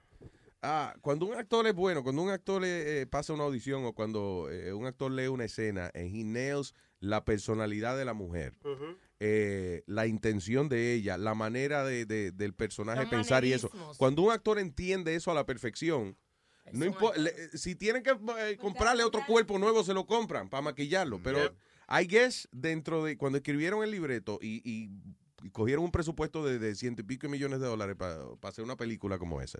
Ah, cuando un actor es bueno, cuando un actor eh, pasa una audición o cuando eh, un actor lee una escena and he nails la personalidad de la mujer, eh, la intención de ella, la manera de, de- del personaje Los pensar y eso. Cuando un actor entiende eso a la perfección, no importa, si tienen que eh, comprarle otro cuerpo nuevo, se lo compran para maquillarlo. Pero I guess dentro de cuando escribieron el libreto y, y- y cogieron un presupuesto de, de ciento y pico de millones de dólares para hacer una película como esa.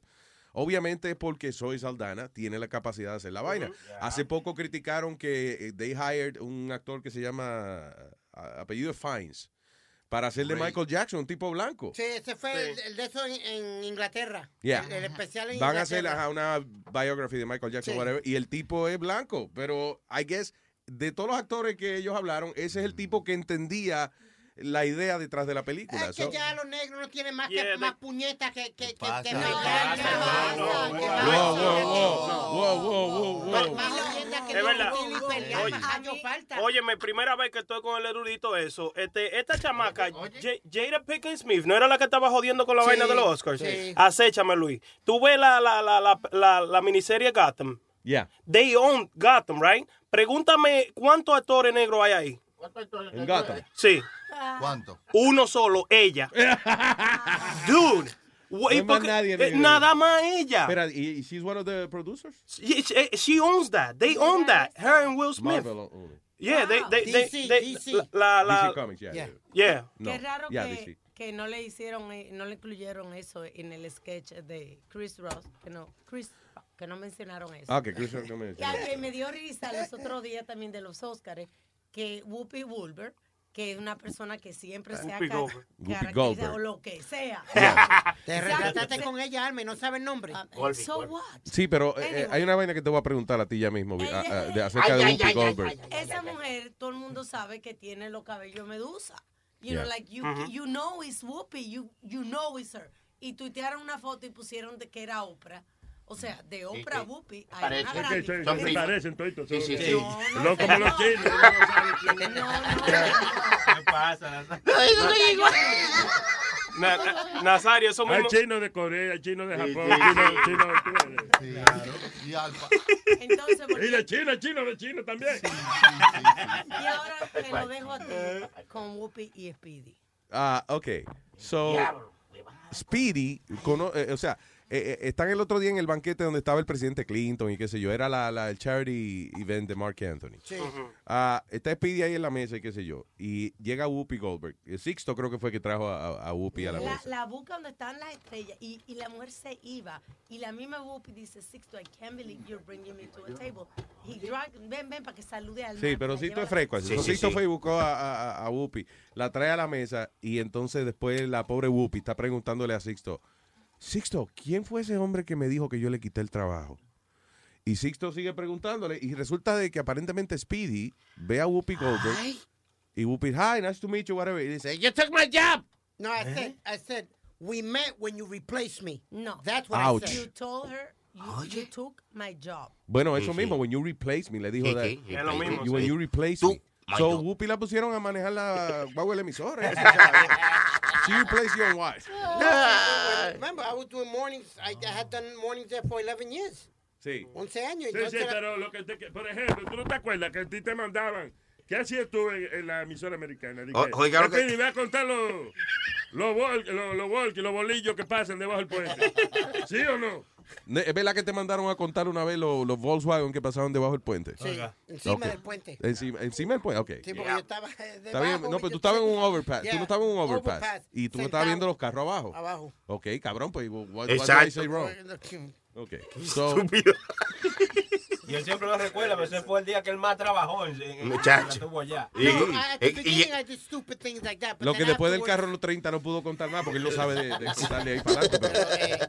Obviamente es porque Soy Saldana tiene la capacidad de hacer la vaina. Hace poco criticaron que eh, they hired un actor que se llama apellido es Fines para hacer de Michael Jackson, un tipo blanco. Sí, ese fue el, el de eso en, en Inglaterra. Yeah. El, el especial en Van a hacer ajá, una biography de Michael Jackson, Sí. whatever, y el tipo es blanco, pero I guess de todos los actores que ellos hablaron, ese es el tipo que entendía la idea detrás de la película. Es que So- ya los negros no tienen más, Yeah, que, they- más puñetas que, que, que, pasa? que No, no, ¿Qué no, pasa? no, ¿Qué wow, pasa? wow, wow, wow, wow, wow, wow. Más que Es verdad. Oye. Óyeme, primera vez que estoy con el erudito eso. Este, esta chamaca, Ja- Jada Pinkett Smith, ¿no era la que estaba jodiendo con la Sí, vaina de los Oscars? sí. Acéchame, Luis. Tú ves la, la, la, la, la, la miniserie Gotham. Yeah. They own Gotham, right? Pregúntame cuántos actores negros hay ahí. En Gotham. Sí. ¿Cuánto? Uno solo, ella. Dude. No ¿y hay por más qué- nadie eh, nada más ella. Espera, ¿y y she's one of the producers? She, she- she owns that. They own that. Her and Will Smith. Marvel own it. Yeah, they, they, they, DC, they- DC. La, la, DC Comics, yeah. Yeah. yeah. No. Qué raro Yeah, que, DC. que no le hicieron, eh, no le incluyeron eso en el sketch de Chris Ross, que no, Chris, que no mencionaron eso. Ah, que Chris Rock no me Y decía. al que me dio risa los otros días también de los Oscars, que Whoopi Goldberg, que es una persona que siempre se ha caracterizado, Goldberg. o lo que sea. Te retrataste con ella, Alma, y no sabe el nombre. So what? Sí, pero eh, eh, hay una vaina que te voy a preguntar a ti ya mismo, vi- a- a- de- acerca Ay, de Whoopi ay, ay, Goldberg. Esa mujer, todo el mundo sabe que tiene los cabellos medusa. You know, like you, Ujú. you know it's Whoopi, you, you know it's her. Y tuitearon una foto y pusieron de que era Oprah. O sea, de Oprah a Whoopi hay parece. parecen. Sí, sí, son- sí. No, como los chinos. es. ¿Qué pasa? Na- na- Nazario, eso Hay chinos de Corea, hay chinos de Sí, Japón, sí. chinos chino, Y Alfa. Entonces, y de China, chino de China también. y ahora te lo dejo a ti con Whoopi y Speedy. Ah, ok. So, Speedy, cono- eh, o sea, eh, eh, están el otro día en el banquete donde estaba el presidente Clinton y qué sé yo. Era la, la- el charity event de Mark Anthony. Sí. Ah, está Speedy ahí en la mesa y qué sé yo. Y llega Whoopi Goldberg. El Sixto creo que fue que trajo a, a- a Whoopi a la La, mesa. la busca donde están las estrellas y, y la mujer se iba. Y la misma Whoopi dice, Sixto, I can't believe you're bringing me to a table. He drag, ven, ven, para que salude al Sí, pero Sixto es fresco. Sí, Sixto sí. fue y buscó a, a, a- a Whoopi. La trae a la mesa y entonces después la pobre Whoopi está preguntándole a Sixto, Sixto, ¿quién fue ese hombre que me dijo que yo le quité el trabajo? Y Sixto sigue preguntándole y resulta de que aparentemente Speedy ve a Whoopi Goldberg y Whoopi, hi, nice to meet you, whatever. Y dice, you took my job. No, I said, I said, we met when you replaced me. No. That's what Ouch. I said. You told her, you, you took my job. Bueno, eso Sí, mismo, sí. when you replace me, le dijo Sí, Es lo mismo, You- When you replace Tú, me. my So. Whoopi la pusieron a manejar la guagua de la emisora. eso, o sea, She replaced your wife. Remember, I was doing mornings. I, I had done mornings there for 11 years. Sí. 11 años. Sí, sí, pero lo que te, por ejemplo, tú no te acuerdas que a ti te mandaban. ¿Qué hacías tú en, en la emisora americana? Dije, O- oiga, lo que- Speedy, ve a contar los los bol- los los walkies, los bolillos que pasan debajo del puente. ¿Sí o no? ¿Es verdad que te mandaron a contar una vez los, los Volkswagen que pasaron debajo del puente? Sí, encima Ok. del puente. Encima, encima del puente, ok. Sí, porque yo estaba eh, Está bien, debajo, no, pero tú estabas en un overpass. Tú Yeah, no estabas en un overpass. overpass, y tú no estabas viendo los carros abajo. Abajo. Ok, cabrón, pues, what, what Exacto. did I say wrong? Ok. So, Estúpido. Yo siempre lo recuerdo, pero ese fue el día que él más trabajó en, Muchacho. estuvo allá. Y- No, at the y- beginning y- I did stupid things like that. but lo que después del carro en los 30 no pudo contar nada porque él no sabe de, de ahí para adelante. pero- Eh,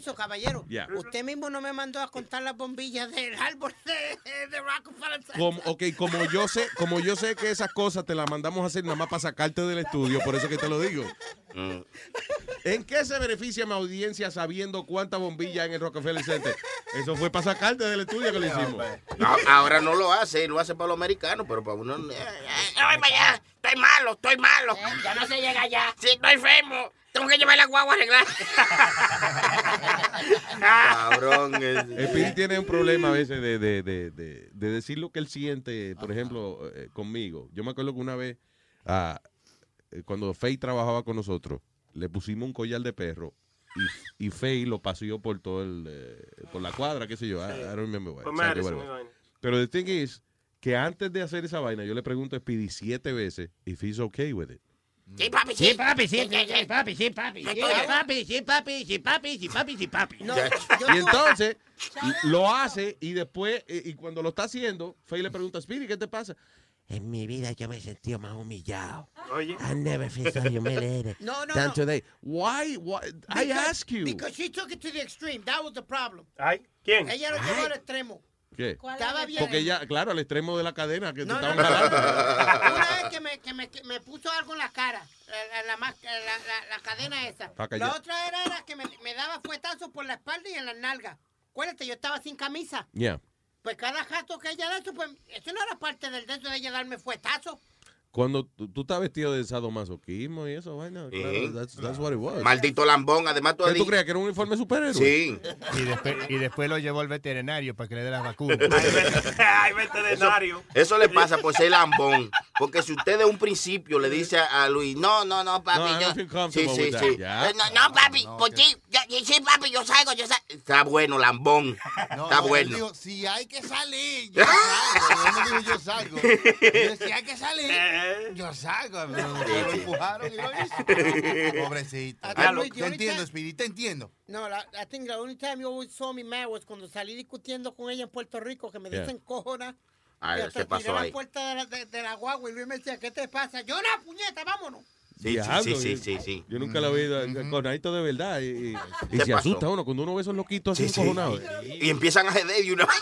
permiso, caballero. Usted mismo no me mandó a contar las bombillas del árbol de, de Rockefeller. Como, ok, como yo sé, como yo sé que esas cosas te las mandamos a hacer nada más para sacarte del estudio, por eso que te lo digo. Mm. ¿En qué se beneficia mi audiencia sabiendo cuántas bombillas en el Rockefeller Center? Eso fue para sacarte del estudio que lo hicimos. No, ahora no lo hace, lo hace para los americanos, pero para uno. eh, eh, Ay, vaya, estoy malo, estoy malo. Ya no se llega allá. Sí, estoy enfermo. Tengo que llevar la guagua a arreglar. Cabrón. Pidi tiene un problema a veces de, de, de, de, de decir lo que él siente, por ejemplo, eh, conmigo. Yo me acuerdo que una vez, ah, eh, cuando Faye trabajaba con nosotros, le pusimos un collar de perro y, y Faye lo paseó por todo el, eh, por la cuadra, qué sé yo. I, I don't remember what- exactly vaina. Pero the thing is que antes de hacer esa vaina, yo le pregunto a Speedy siete veces if he's okay with it. Sí, papi, sí. papi, sí, sí, sí, papi, sí, papi. Sí, papi, sí, papi, sí, papi, sí, papi, sí, papi. y entonces lo hace y después, y, y cuando lo está haciendo, Faye le pregunta a Speedy, ¿qué te pasa? En mi vida yo me he sentido más humillado. Oye. I never feel so humiliated No, no, than no. today. Why? Why? I Because- ask you. Because she took it to the extreme. That was the problem. Ay, ¿quién? Ella lo llevó al extremo. ¿Qué? Estaba bien. Porque ya, claro, al extremo de la cadena que te No, no, estaban no. Una vez que me, que me, que me puso algo en la cara, la, la, la la- la- la cadena esa. La otra era, era que me, me daba fuetazos por la espalda y en las nalgas. Acuérdate, yo estaba sin camisa. Yeah. Pues cada jato que ella da, eso, pues, eso no era parte del de eso de ella darme fuetazos. Cuando tú, tú estás vestido de sadomasoquismo y eso, vaina, claro, Sí. that's, that's what it was. Maldito lambón, además tú ¿Qué has tú creías que era un uniforme superhéroe? Sí. Y después, y después lo llevó al veterinario para que le dé las vacunas. Ay, veterinario. Eso le pasa por ser lambón. Porque si usted de un principio le dice a Luis, no, no, no, papi, No, yo. Sí, sí, sí. Eh, No, no, papi, ¿por qué? Ya- ya- Sí, papi, yo salgo, yo salgo. Está bueno, lambón. No, Está no, bueno. si hay que salir, yo salgo. No yo si hay que salir, yo salgo. Pero lo empujaron y lo hizo. Pobrecito. Ah, Te Luis, entiendo, Speedy, te entiendo. No, la, I think the only time you always saw me mad was cuando salí discutiendo con ella en Puerto Rico, que me Yeah. dicen cojona. Ay, y hasta ¿qué pasó tiré ahí? la puerta de la, de, de la guagua y Luis me decía, ¿qué te pasa? Yo, una puñeta, vámonos. Sí, sí, Diablo, sí, sí, yo- sí, sí. Yo nunca lo he oído con adicto de verdad. Y, y- y ¿Qué se pasó? asusta uno cuando uno ve esos loquitos así Sí, sí. encojonados. Y empiezan a jeder y una.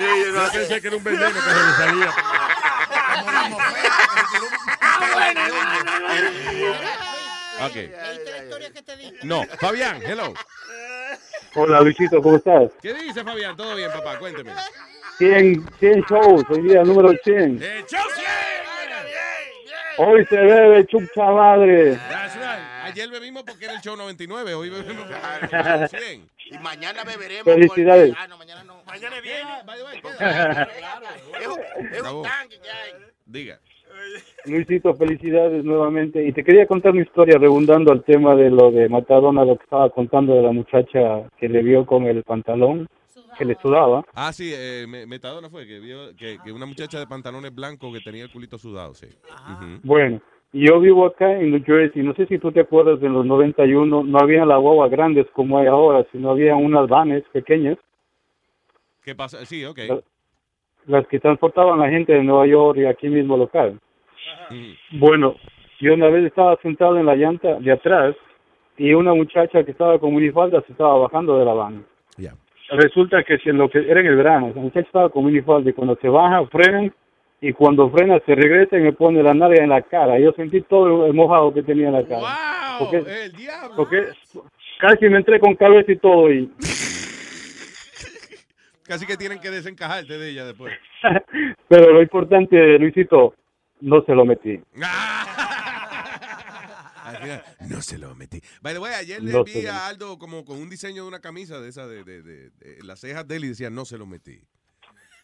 Yo pensé que era un veneno que se le salía. Ok. No, Fabián, hello. Hola Luisito, ¿cómo estás? ¿Qué dice Fabián? ¿Todo bien, papá? Cuénteme. 100, 100 shows, hoy día número 100. Hoy se bebe chucha madre. That's right. Ayer bebimos porque era el show 99, hoy bebimos porque era el show 100. Y mañana beberemos. Felicidades. porque- Ah, no, mañana no. Mañana viene. Es un- es Bravo. un tanque que hay. Diga. Luisito, felicidades nuevamente. Y te quería contar una historia redundando al tema de lo de Matadona, lo que estaba contando de la muchacha que le vio con el pantalón, que le sudaba. Ah, sí, eh, Me- Metadona fue que vio que, que una muchacha de pantalones blancos que tenía el culito sudado, sí. Ujú. Bueno, yo vivo acá en New Jersey. No sé si tú te acuerdas de los 91, no había las guaguas grandes como hay ahora, sino había unas vanes pequeñas, ¿Qué pasa? Sí, ok. las que transportaban a la gente de Nueva York y aquí mismo local. Bueno, yo una vez estaba sentado en la llanta de atrás y una muchacha que estaba con minifalda se estaba bajando de la van. Ya. Resulta que si en lo que era en el verano, estaba con minifalda y cuando se baja frenan y cuando frena se regresa y me pone la nalga en la cara. Yo sentí todo el mojado que tenía en la cara. ¡Wow! Porque- ¡El diablo! Porque casi me entré con cabeza y todo y Casi que tienen que desencajarte de ella después. pero lo importante, Luisito, no se lo metí. No se lo metí. By the way, ayer le No vi a Aldo como con un diseño de una camisa de esa de, de, de- de- las cejas de él y decía, no se lo metí.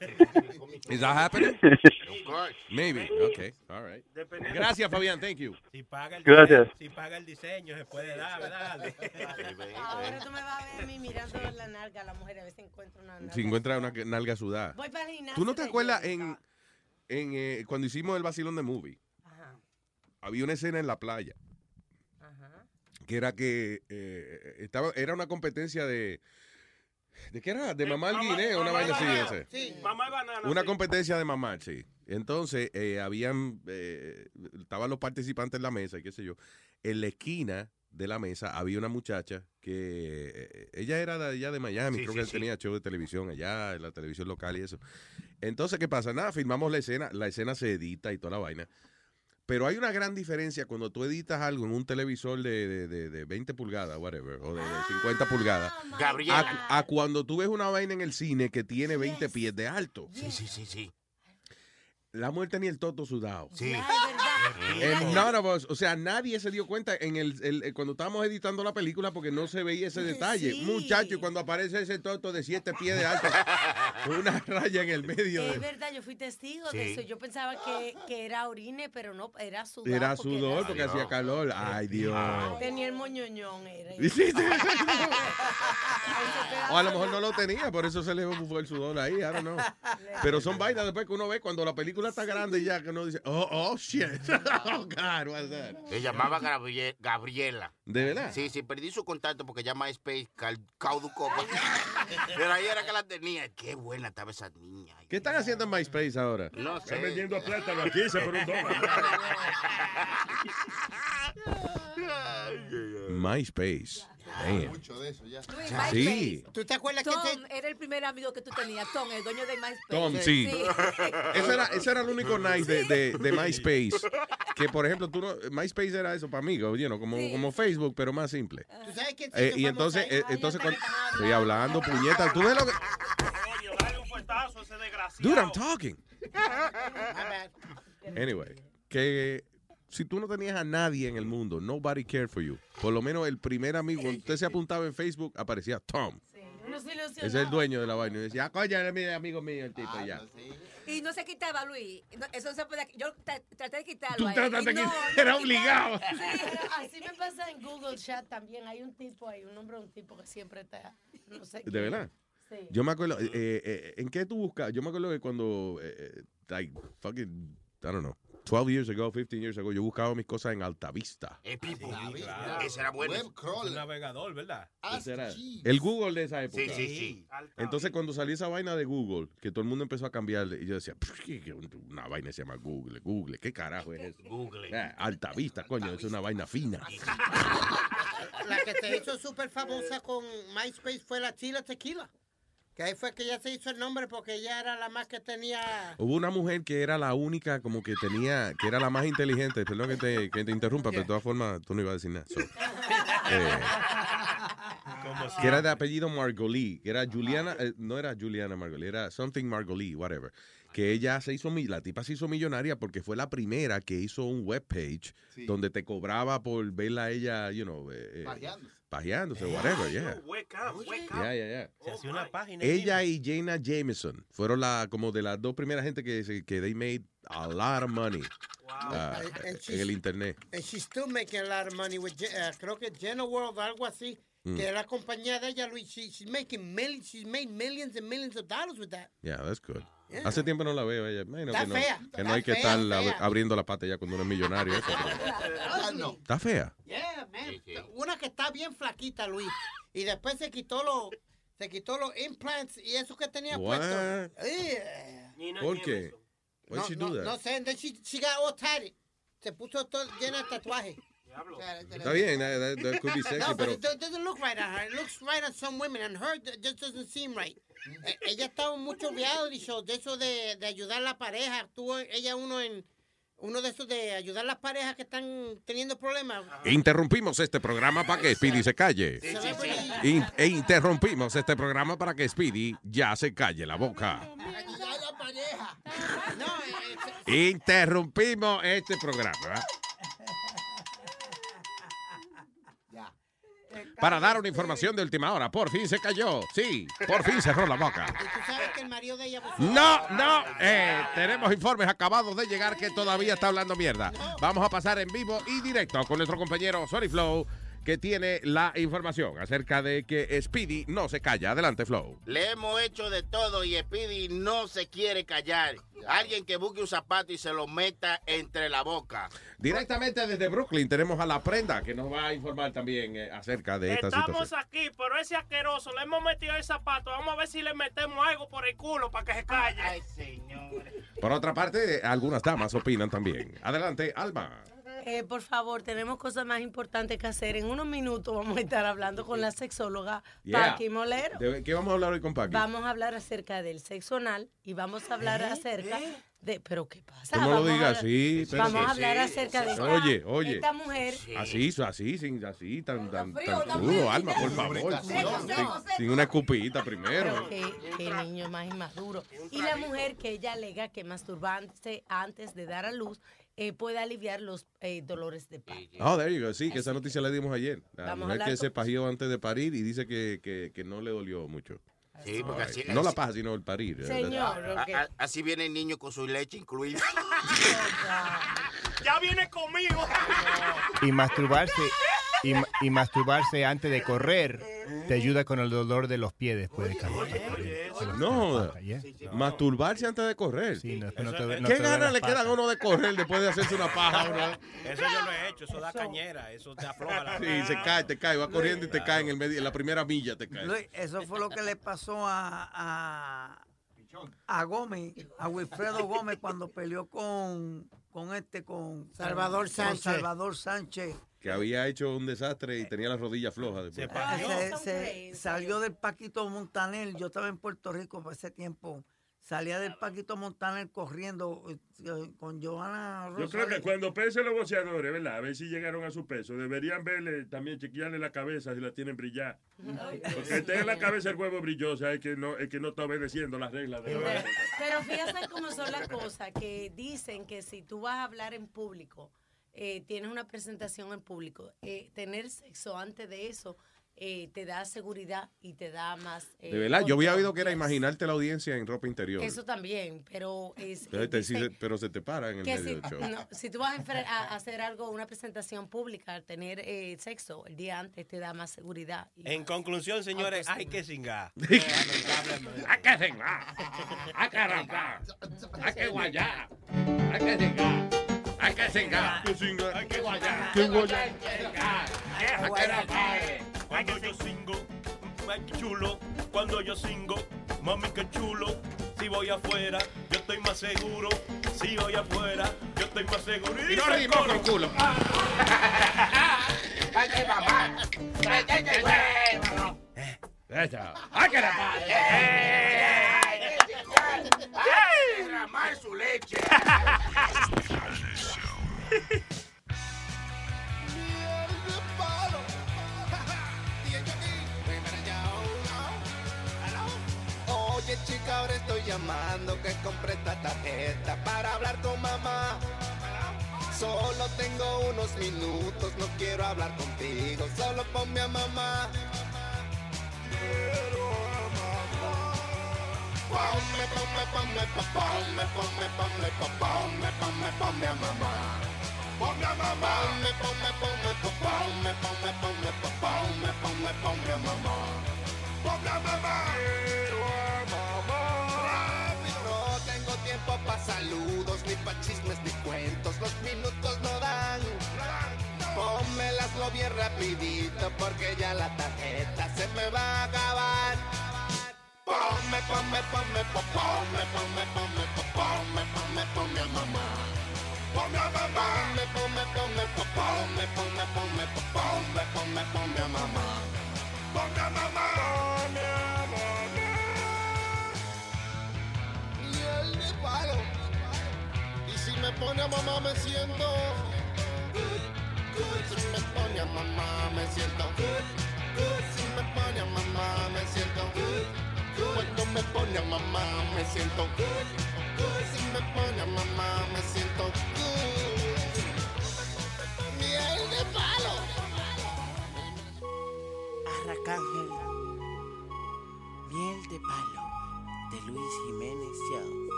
Is that happening? Maybe. Okay. All right. Gracias, Fabián. Thank you. Si paga el Gracias. diseño, si paga el diseño, se puede dar, ¿verdad? Ahora tú me vas a ver a mí mirando la nalga a la mujer a ver si encuentro una nalga. Si encuentra una nalga sudada. Voy para el gimnasio ¿Tú no te acuerdas en eh, cuando hicimos el vacilón de movie? Había una escena en la playa. Que era que eh, estaba, era una competencia de. ¿De qué era? De mamá al guineo, una vaina así. ese. Sí, mamá y banana. Una sí. competencia de mamar, sí. Entonces, eh, habían, eh, estaban los participantes en la mesa y qué sé yo. En la esquina de la mesa había una muchacha que, eh, ella era de allá de Miami, Sí, creo sí, que tenía show de televisión allá, en la televisión local y eso. Entonces, ¿qué pasa? Nada, filmamos la escena, la escena se edita y toda la vaina. Pero hay una gran diferencia cuando tú editas algo en un televisor de, de, de- de 20 pulgadas, whatever, o de, de 50 Ah, pulgadas, oh Gabriela. a, a cuando tú ves una vaina en el cine que tiene 20 pies de alto. Sí, sí, sí, sí. La mujer tenía el toto sudado. Sí. And none of us, o sea, nadie se dio cuenta en el, el- el- cuando estábamos editando la película porque no se veía ese detalle. Muchacho, y cuando aparece ese toto de 7 pies de alto, una raya en el medio. Es de- verdad, yo fui testigo de Sí. eso. Yo pensaba que, que era orine, pero no, era sudor. Era sudor porque hacía calor. Ay, Dios. Tenía el moñoñón, era. Sí, sí. O a lo mejor no lo tenía, por eso se le fue el sudor ahí, I don't know. Pero son vainas después que uno ve cuando la película está grande y ya que uno dice, oh, oh, shit. Oh, God, what's that? Se llamaba Gabrie- Gabriela. ¿De verdad? Sí, sí, perdí su contacto porque ya MySpace cal- caducó. Pero ahí era que la tenía. Qué buena estaba esa niña. ¿Qué están haciendo en MySpace ahora? No sé. Están vendiendo plátano aquí, se por un dólar. MySpace. Damn. Mucho de eso ya. Sí. ¿Tú te acuerdas Tom que te... era el primer amigo que tú tenías, Tom, el dueño de MySpace. Tom, sí. Ese era, ese era el único nice de, de, de MySpace. Que, por ejemplo, tú no, MySpace era eso para amigos, you know, como, como Facebook, pero más simple. ¿Tú sabes quién Eh, y entonces, eh, entonces cuando, estoy hablando, puñeta. ¿Tú ves lo que...? Coño, dale un fuetazo a ese desgraciado. Dude, I'm talking. Anyway, que si tú no tenías a nadie en el mundo, nobody cared for you. Por lo menos el primer amigo, cuando usted se apuntaba en Facebook, aparecía Tom. Uno se Ese es el dueño de la vaina. Y decía, ah, coño, es mi amigo mío, el tipo, ya. Y no se quitaba, Luis. No, eso no se puede. Yo tra- traté de quitarlo. Tú trataste de no, quitar- no era obligado. Sí. Así me pasa en Google Chat también. Hay un tipo ahí, un nombre de un tipo que siempre está. No sé ¿De quién. verdad? Sí. Yo me acuerdo, eh, eh, ¿en qué tú buscas? Yo me acuerdo que cuando, eh, eh, like, fucking, I don't know, 12 years ago, 15 years ago, yo buscaba mis cosas en Altavista. Eh, Pipo. claro. Ese era bueno. Un navegador, ¿verdad? Ese era el Google de esa época. Sí, sí, sí. Entonces, cuando salió esa vaina de Google, que todo el mundo empezó a cambiarle, y yo decía, "Pff, ¿qué- qué- una vaina se llama Google, Google, ¿qué carajo es eso? Google. Ah, Altavista, coño, es una vaina fina. La que se hizo súper famosa con MySpace fue la Chila Tequila. Que ahí fue que ella se hizo el nombre porque ella era la más que tenía... Hubo una mujer que era la única, como que tenía, que era la más inteligente, perdón que te, que te interrumpa, pero de todas formas tú no ibas a decir nada. So, eh, que era de apellido Margolí, que era Juliana, eh, no era Juliana Margolí, era something Margolí, whatever. Que ella se hizo, la tipa se hizo millonaria porque fue la primera que hizo un webpage Sí. donde te cobraba por verla a ella, you know, eh, eh, Pajeándose. whatever, yeah. Wake up, wake up. Yeah, yeah, yeah. Se hacía una página. Ella y Jaina Jameson fueron la, como de las dos primeras gente que, se- que they made a lot of money ah, And- and en she's- el internet. And she's still making a lot of money with, Je- uh, creo que Jenna World algo así. Mm. Que la compañía de ella, Luis. She- she's making millions, she's made millions and millions of dollars with that. Yeah, that's good. Yeah. Hace tiempo no la veo ella. Bueno, Está que no, fea, que está no hay que fea, estar abriendo la pata ya cuando uno es millonario. eso, pero- no. Está fea. Yeah, man. Una que está bien flaquita, Luis. Y después se quitó los, se quitó los implants y eso que tenía What? puesto. Yeah. ¿Por qué? No, she no, do that? no sé, and then she, she got all tatted. Se puso todo llena de tatuajes. Está bien, that, that- that could be sexy, No, but pero it do- doesn't look right on her. It looks right on some women, and her just doesn't seem right. Eh, ella estaba en muchos reality shows de eso de, de ayudar a la pareja. Tuvo ella uno en uno de esos de ayudar a las parejas que están teniendo problemas. interrumpimos este programa para que Speedy se calle. In- e interrumpimos este programa para que Speedy ya se calle la boca. Ayudar a la pareja. No, eh, eh, Interrumpimos este programa para dar una información de última hora. Por fin se cayó. Sí, por fin cerró la boca. y tú sabes que el marido de ella. pues, No, no, eh, tenemos informes acabados de llegar que todavía está hablando mierda. Vamos a pasar en vivo y directo con nuestro compañero Sorry Flow, que tiene la información acerca de que Speedy no se calla. Adelante, Flow. Le hemos hecho de todo y Speedy no se quiere callar. Alguien que busque un zapato y se lo meta entre la boca. Directamente desde Brooklyn tenemos a la prenda que nos va a informar también eh, acerca de esta Estamos situación. aquí, pero ese asqueroso le hemos metido el zapato. Vamos a ver si le metemos algo por el culo para que se calle. Ay, señor. Por otra parte, algunas damas opinan también. Adelante, Alma. Eh, por favor, tenemos cosas más importantes que hacer. En unos minutos vamos a estar hablando con la sexóloga Yeah. Paqui Molero. ¿De qué vamos a hablar hoy con Paqui? Vamos a hablar acerca del sexo anal y vamos a hablar acerca de... ¿Pero qué pasa? Tú no lo Vamos a digas hablar- así. Vamos a hablar acerca de esta, Oye, oye. esta mujer. Así, así, sin, así, tan, tan, frío, tan crudo, frío. Alma, por favor. Sin- una escupita primero. Qué, qué niño más inmaduro. Y la mujer que ella alega que masturbarse antes de dar a luz eh, puede aliviar los eh, dolores de parto. Oh, there you go. Sí, que esa noticia la dimos ayer. La Vamos mujer que con- se pajió antes de parir y dice que, que, que no le dolió mucho. Sí, porque así- no la paja, sino el parir. A- a- así viene el niño con su leche incluida. Ya viene conmigo. Y masturbarse y, ma- y masturbarse antes de correr te ayuda con el dolor de los pies después de caminar. No, masturbarse antes de correr. no te- no te ¿Qué duele ganas le quedan a uno de correr después de hacerse una paja? Eso yo lo he hecho, eso da cañera, eso te afloja la Sí, se cae, te cae, va corriendo y te cae en, el medio, en la primera milla, te cae. Luis, eso fue lo que le pasó a, a, a Gómez, a Wilfredo Gómez cuando peleó con, con este, con Salvador con Sánchez. Salvador Sánchez. Que había hecho un desastre y tenía las rodillas flojas. después. Se, se salió del Paquito Montaner. Yo estaba en Puerto Rico por ese tiempo. Salía del Paquito Montaner corriendo eh, con Johanna Yo creo que Rosales. cuando pesen los boxeadores, ¿verdad? A ver si llegaron a su peso. Deberían verle, también chequearle la cabeza si la tienen brillar. Porque tenga la cabeza el huevo brillosa es que no, es que no está obedeciendo las reglas. De la- Pero fíjate cómo son las cosas, que dicen que si tú vas a hablar en público, eh, tienes una presentación en público, eh, tener sexo antes de eso eh, te da seguridad y te da más... eh, De verdad, yo había oído que era imaginarte la audiencia en ropa interior. Eso también, pero es... Te- pero se te para en el medio si, del show. no, si tú vas a, hacer algo, una presentación pública, tener eh, sexo el día antes te da más seguridad. y En conclusión, señores, hay que cingar. Hay que cingar. Hay que arrancar. Hay que guayar. Hay que cingar. Hay que cingar. Hay que guayar. ¿Qué guayar? Hay que cingar. Hay que arrancar. Cuando yo singo, ay, qué chulo. Cuando yo singo, mami, qué chulo. Si voy afuera, yo estoy más seguro. Si voy afuera, yo estoy más seguro. Y no coro. con culo. Hay que mamar. Hay que huérfano. Eso. Hay que arrancar. Hay que derramar su leche. Oye chica, ahora estoy llamando que compré esta tarjeta para hablar con mamá. Solo tengo unos minutos, no quiero hablar contigo, solo ponme a mamá. Ponme, ponme, ponme, po- ponme, ponme, ponme, po- ponme, ponme, ponme a mamá. Ponme a mamá. Ponme, ponme, ponme, po- ponme, ponme, ponme, po- ponme, ponme, ponme a mamá. Ponme a mamá. Quiero a mamá. No tengo tiempo para saludos, ni pa' chismes, ni cuentos. Los minutos no dan. Pónmelaslo bien rapidito porque ya la tarjeta se me va a acabar. Ponme, ponme, ponme, po- ponme, ponme, ponme, po- ponme,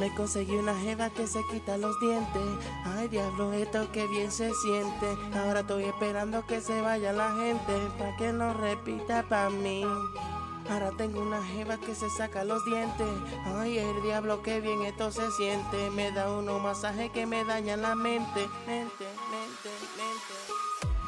Me conseguí una jeva que se quita los dientes. Ay, diablo, esto que bien se siente. Ahora estoy esperando que se vaya la gente. Pa' que no repita pa' mí. Ahora tengo una jeva que se saca los dientes. Ay, el diablo, que bien esto se siente. Me da unos masajes que me dañan la mente.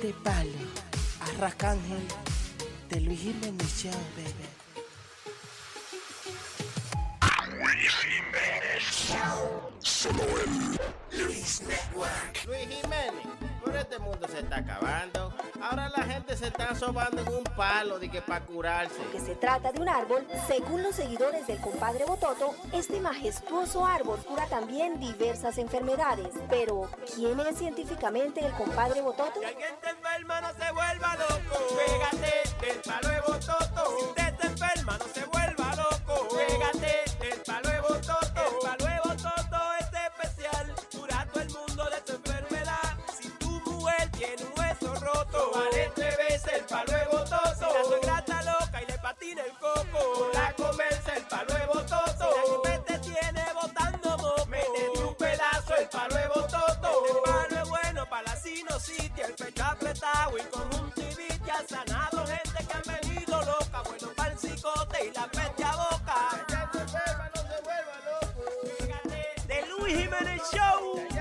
De palo. Arracángel. De Luis Jiménez Show, baby. Solo en Luis Network. Luis Jiménez, por este mundo se está acabando. Ahora la gente se está sobando en un palo de que para curarse. que se trata de un árbol, según los seguidores del compadre Bototo, este majestuoso árbol cura también diversas enfermedades. Pero, ¿quién es científicamente el compadre Bototo? enferma no se vuelva loco. Pégate del palo de bototo. Si usted se enferma no se vuelva loco. Pégate del palo de vale tres veces el palo de bototo. La suegra está loca y le patina el coco, la comerse el palo de bototo. Si la que te tiene botando moco, métete un pedazo el palo de bototo. El palo es bueno para la sinusitis, el pecho apretado y conjuntivitis. Ha sanado gente que han venido loca, bueno para el cicote y la peste a boca. De Luis Jiménez Show.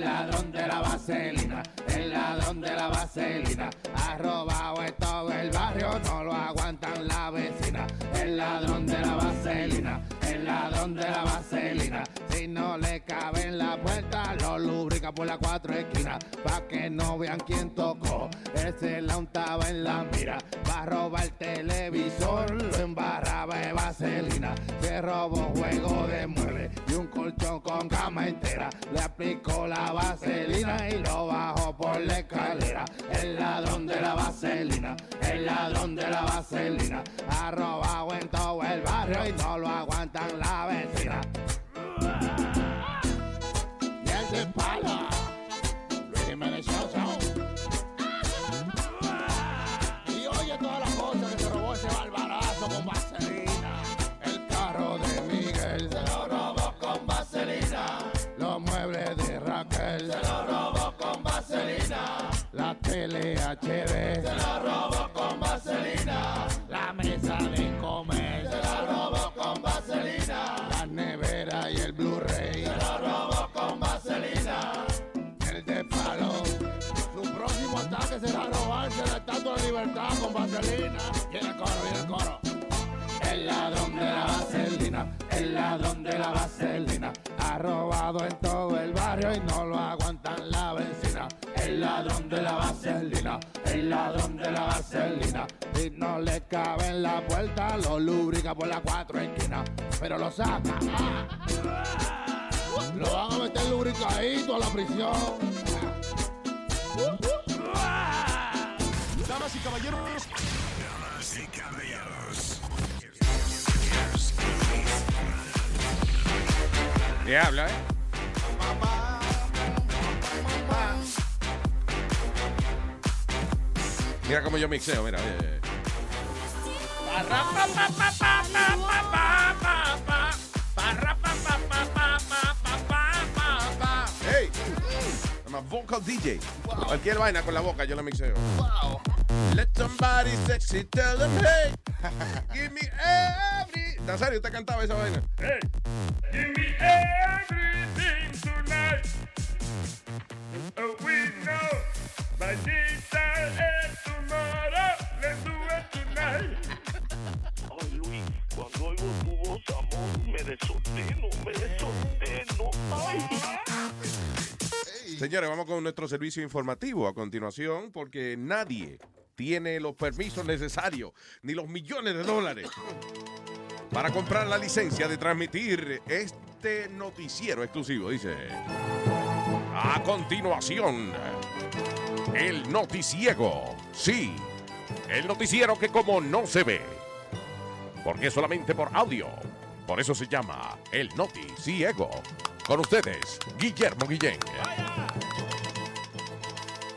El ladrón de la vaselina. El ladrón de la vaselina. Ha robado en todo el barrio, no lo aguantan la vecina. El ladrón de la vaselina. El ladrón de la vaselina. Si no le cabe en la puerta, lo lubrica por las cuatro esquinas. Pa' que no vean quién tocó. Ese la untaba en la mira. Va a robar el televisor, lo embarraba de vaselina. Se robó juego de muebles y un colchón con cama entera. Le aplicó la vaselina y lo bajó por la escalera. El ladrón de la vaselina, el ladrón de la vaselina. Ha robado en todo el barrio y no lo aguantan la vecina. Se lo robó con vaselina. La tele HD se lo robó con vaselina. La mesa de comer se lo robó con vaselina. La nevera y el Blu-ray se lo robó con vaselina. El de palo. Su próximo ataque será robarse la estatua de libertad con vaselina. Viene el coro, viene el coro. El ladrón de la el ladrón de la vaselina. Ha robado en todo el barrio y no lo aguantan la vecina. El ladrón de la vaselina, el ladrón de la vaselina. Y no le cabe en la puerta, lo lubrica por las cuatro esquinas. Pero lo saca. Lo van a meter lubricadito a la prisión. Damas y caballeros. Damas y caballeros. ¿Qué habla, eh? Mira cómo yo mixeo, mira. eh. Hey, I'm a vocal DJ. Cualquier vaina con la boca yo la mixeo. Let somebody sexy tell them, hey, give me every. Nazario, usted cantaba esa vaina. Hey, give me everything tonight. Oh, we know, maldita es tomorrow. Let's do it tonight. Ay, Luis, cuando oigo tu voz, amor, me desordeno, me desordeno. Ay. Señores, vamos con nuestro servicio informativo a continuación porque nadie tiene los permisos necesarios ni los millones de dólares para comprar la licencia de transmitir este noticiero exclusivo. Dice, a continuación, el noticiego. Sí, el noticiero que como no se ve, porque es solamente por audio. Por eso se llama el noticiego. Con ustedes, Guillermo Guillén.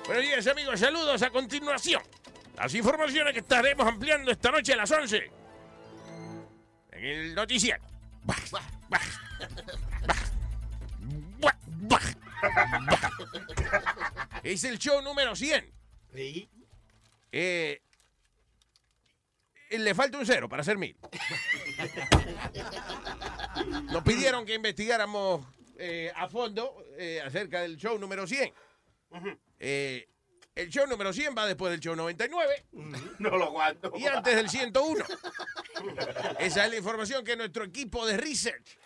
Buenos días, amigos. Saludos a continuación. Las informaciones que estaremos ampliando esta noche a las 11 en el noticiero. Bah, bah, bah, bah, bah, bah. Es el show número 100. Eh, le falta un cero para ser mil. Nos pidieron que investigáramos eh, a fondo eh, acerca del show número 100. Eh, el show número 100 va después del show 99. No lo aguanto. Y antes del 101. Esa es la información que nuestro equipo de research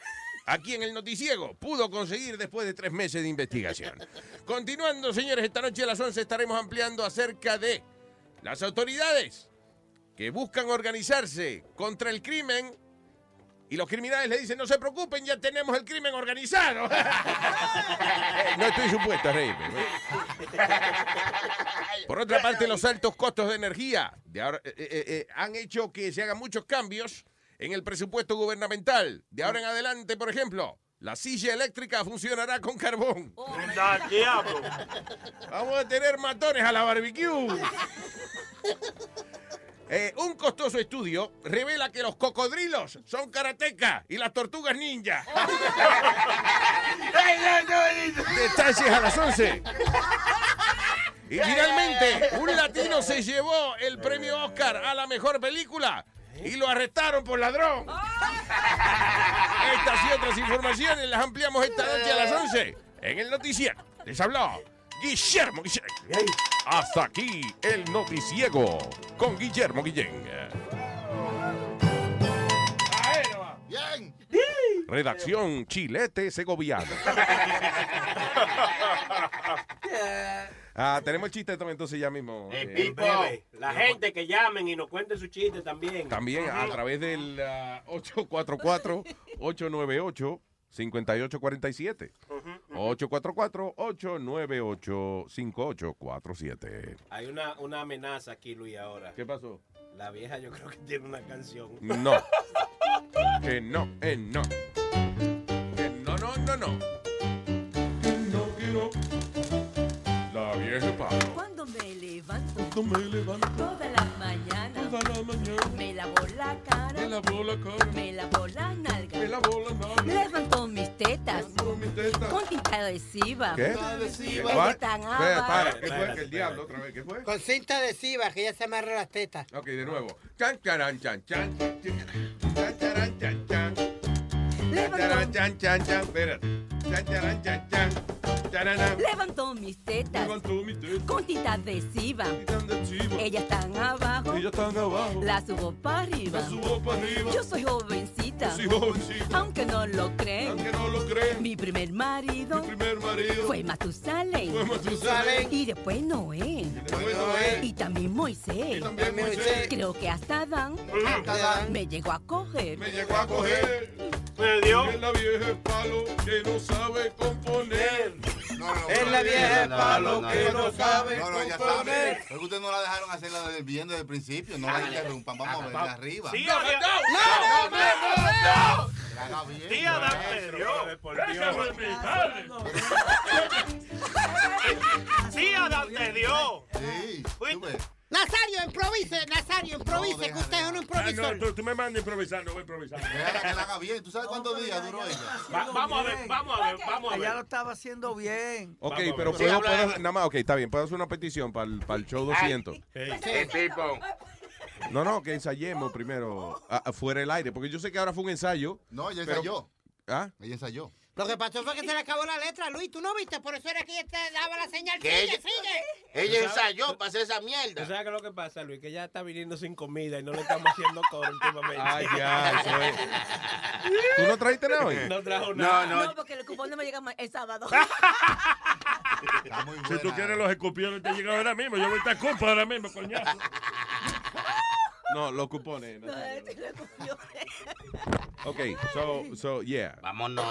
aquí en el Noticiego pudo conseguir después de tres meses de investigación. Continuando, señores, esta noche a las 11 estaremos ampliando acerca de las autoridades que buscan organizarse contra el crimen y los criminales le dicen, no se preocupen, ya tenemos el crimen organizado. no estoy supuesto a reírme. Por otra parte, los altos costos de energía de ahora, eh, eh, eh, han hecho que se hagan muchos cambios en el presupuesto gubernamental. De ahora en adelante, por ejemplo, la silla eléctrica funcionará con carbón. Vamos a tener matones a la barbecue. Eh, un costoso estudio revela que los cocodrilos son karatecas y las tortugas ninja. Detalles a las 11. Y finalmente, un latino se llevó el premio Oscar a la mejor película y lo arrestaron por ladrón. Estas y otras informaciones las ampliamos esta noche a las 11 en el noticiero. Les habló Guillermo Guillén. Hasta aquí el noticiego con Guillermo Guillén. Bien. Redacción Chilete Segoviano. Ah, tenemos el chiste también entonces ya mismo. Eh, eh, Pipo, la gente que llamen y nos cuenten su chiste también. También a través del ah, 844-898-5847. 844-898-5847. Hay una, una amenaza aquí, Luis, ahora. ¿Qué pasó? La vieja yo creo que tiene una canción. No. Que no, eh, no. Que no, no, no, no. No quiero. La vieja palo. Cuando me levanto, Cuando me levanto. toda la mañana, Toda la mañana. me lavo la cara, Me lavo la cara. me lavo la nalga, Me lavo la nalga. levanto mis tetas, mis tetas. con tinta adhesiva. ¿Qué? adhesiva. Espera, abajo. para, ¿Qué fue? El diablo otra vez. ¿Qué fue? Con cinta adhesiva, que ya se amarra las tetas. Ok, de nuevo. Chan, charan, chan, chan. Chan, charan, chan, chan. Chan, charan, chan, chan, chan. Espérate. Chan, charan, chan, chan. Levanto mis tetas, Levantó mi teta. con tinta adhesiva. adhesiva. Ellas están abajo, Ellas están abajo. la subo para arriba. La subo para arriba. Yo soy jovencita, Yo soy jovencita. aunque no lo creen. Aunque no lo creen. Mi primer marido, Mi primer marido. fue Matusalén. Fue Matusalén. Y después Noé. después Noé. Y también Moisés. Y también Moisés. Creo que hasta Adán Hasta Adán. me llegó a coger. Me llegó a coger. Me dio. Es la vieja palo que no sabe componer. Es la vieja palo que no sabe No, no, ya componer. sabe. Porque ustedes no la dejaron hacerla desde bien desde el principio. No la interrumpan. Vamos a verla arriba. Sí, Que Adán- la haga bien. Sí, Adán te dio. Sí, Adán te dio. Sí. Nazario, improvise, Nazario, improvise, que usted es un Ah, improvisor. no, tú, tú me mandas no voy a improvisar. Déjala que la haga bien. ¿Tú sabes cuántos días duró ella? Va- vamos a ver, vamos a ver, vamos a Ella lo ver. estaba haciendo bien. Ok, Vamos pero ver. puedo, Sí, nada más, ok, está bien, puedo hacer una petición para el, para el show 200. Eh, Pipo. No, no, que ensayemos primero afuera del aire, porque yo sé que ahora fue un ensayo. No, ella pero- ensayó. ¿Ah? Ella ensayó. Lo que pasó fue que se le acabó la letra, Luis. ¿Tú no viste? Por eso era que ella te daba la señal. Sigue, ella- sigue. Ella ensayó para hacer esa ¿Tú mierda. sabes qué es lo que pasa, Luis? Que ya está viniendo sin comida y no le estamos haciendo coro últimamente. Ay, ya, eso es. ¿Tú no trajiste nada hoy? No trajo No, nada. no. No, porque el cupón no me llega el sábado. Está muy buena. Si tú quieres los escupiones te llegan ahora mismo. Yo voy a estar culpa ahora mismo, coñazo. No, los cupones. no. No, este es el cupón. Ok, so, so, yeah. Vámonos.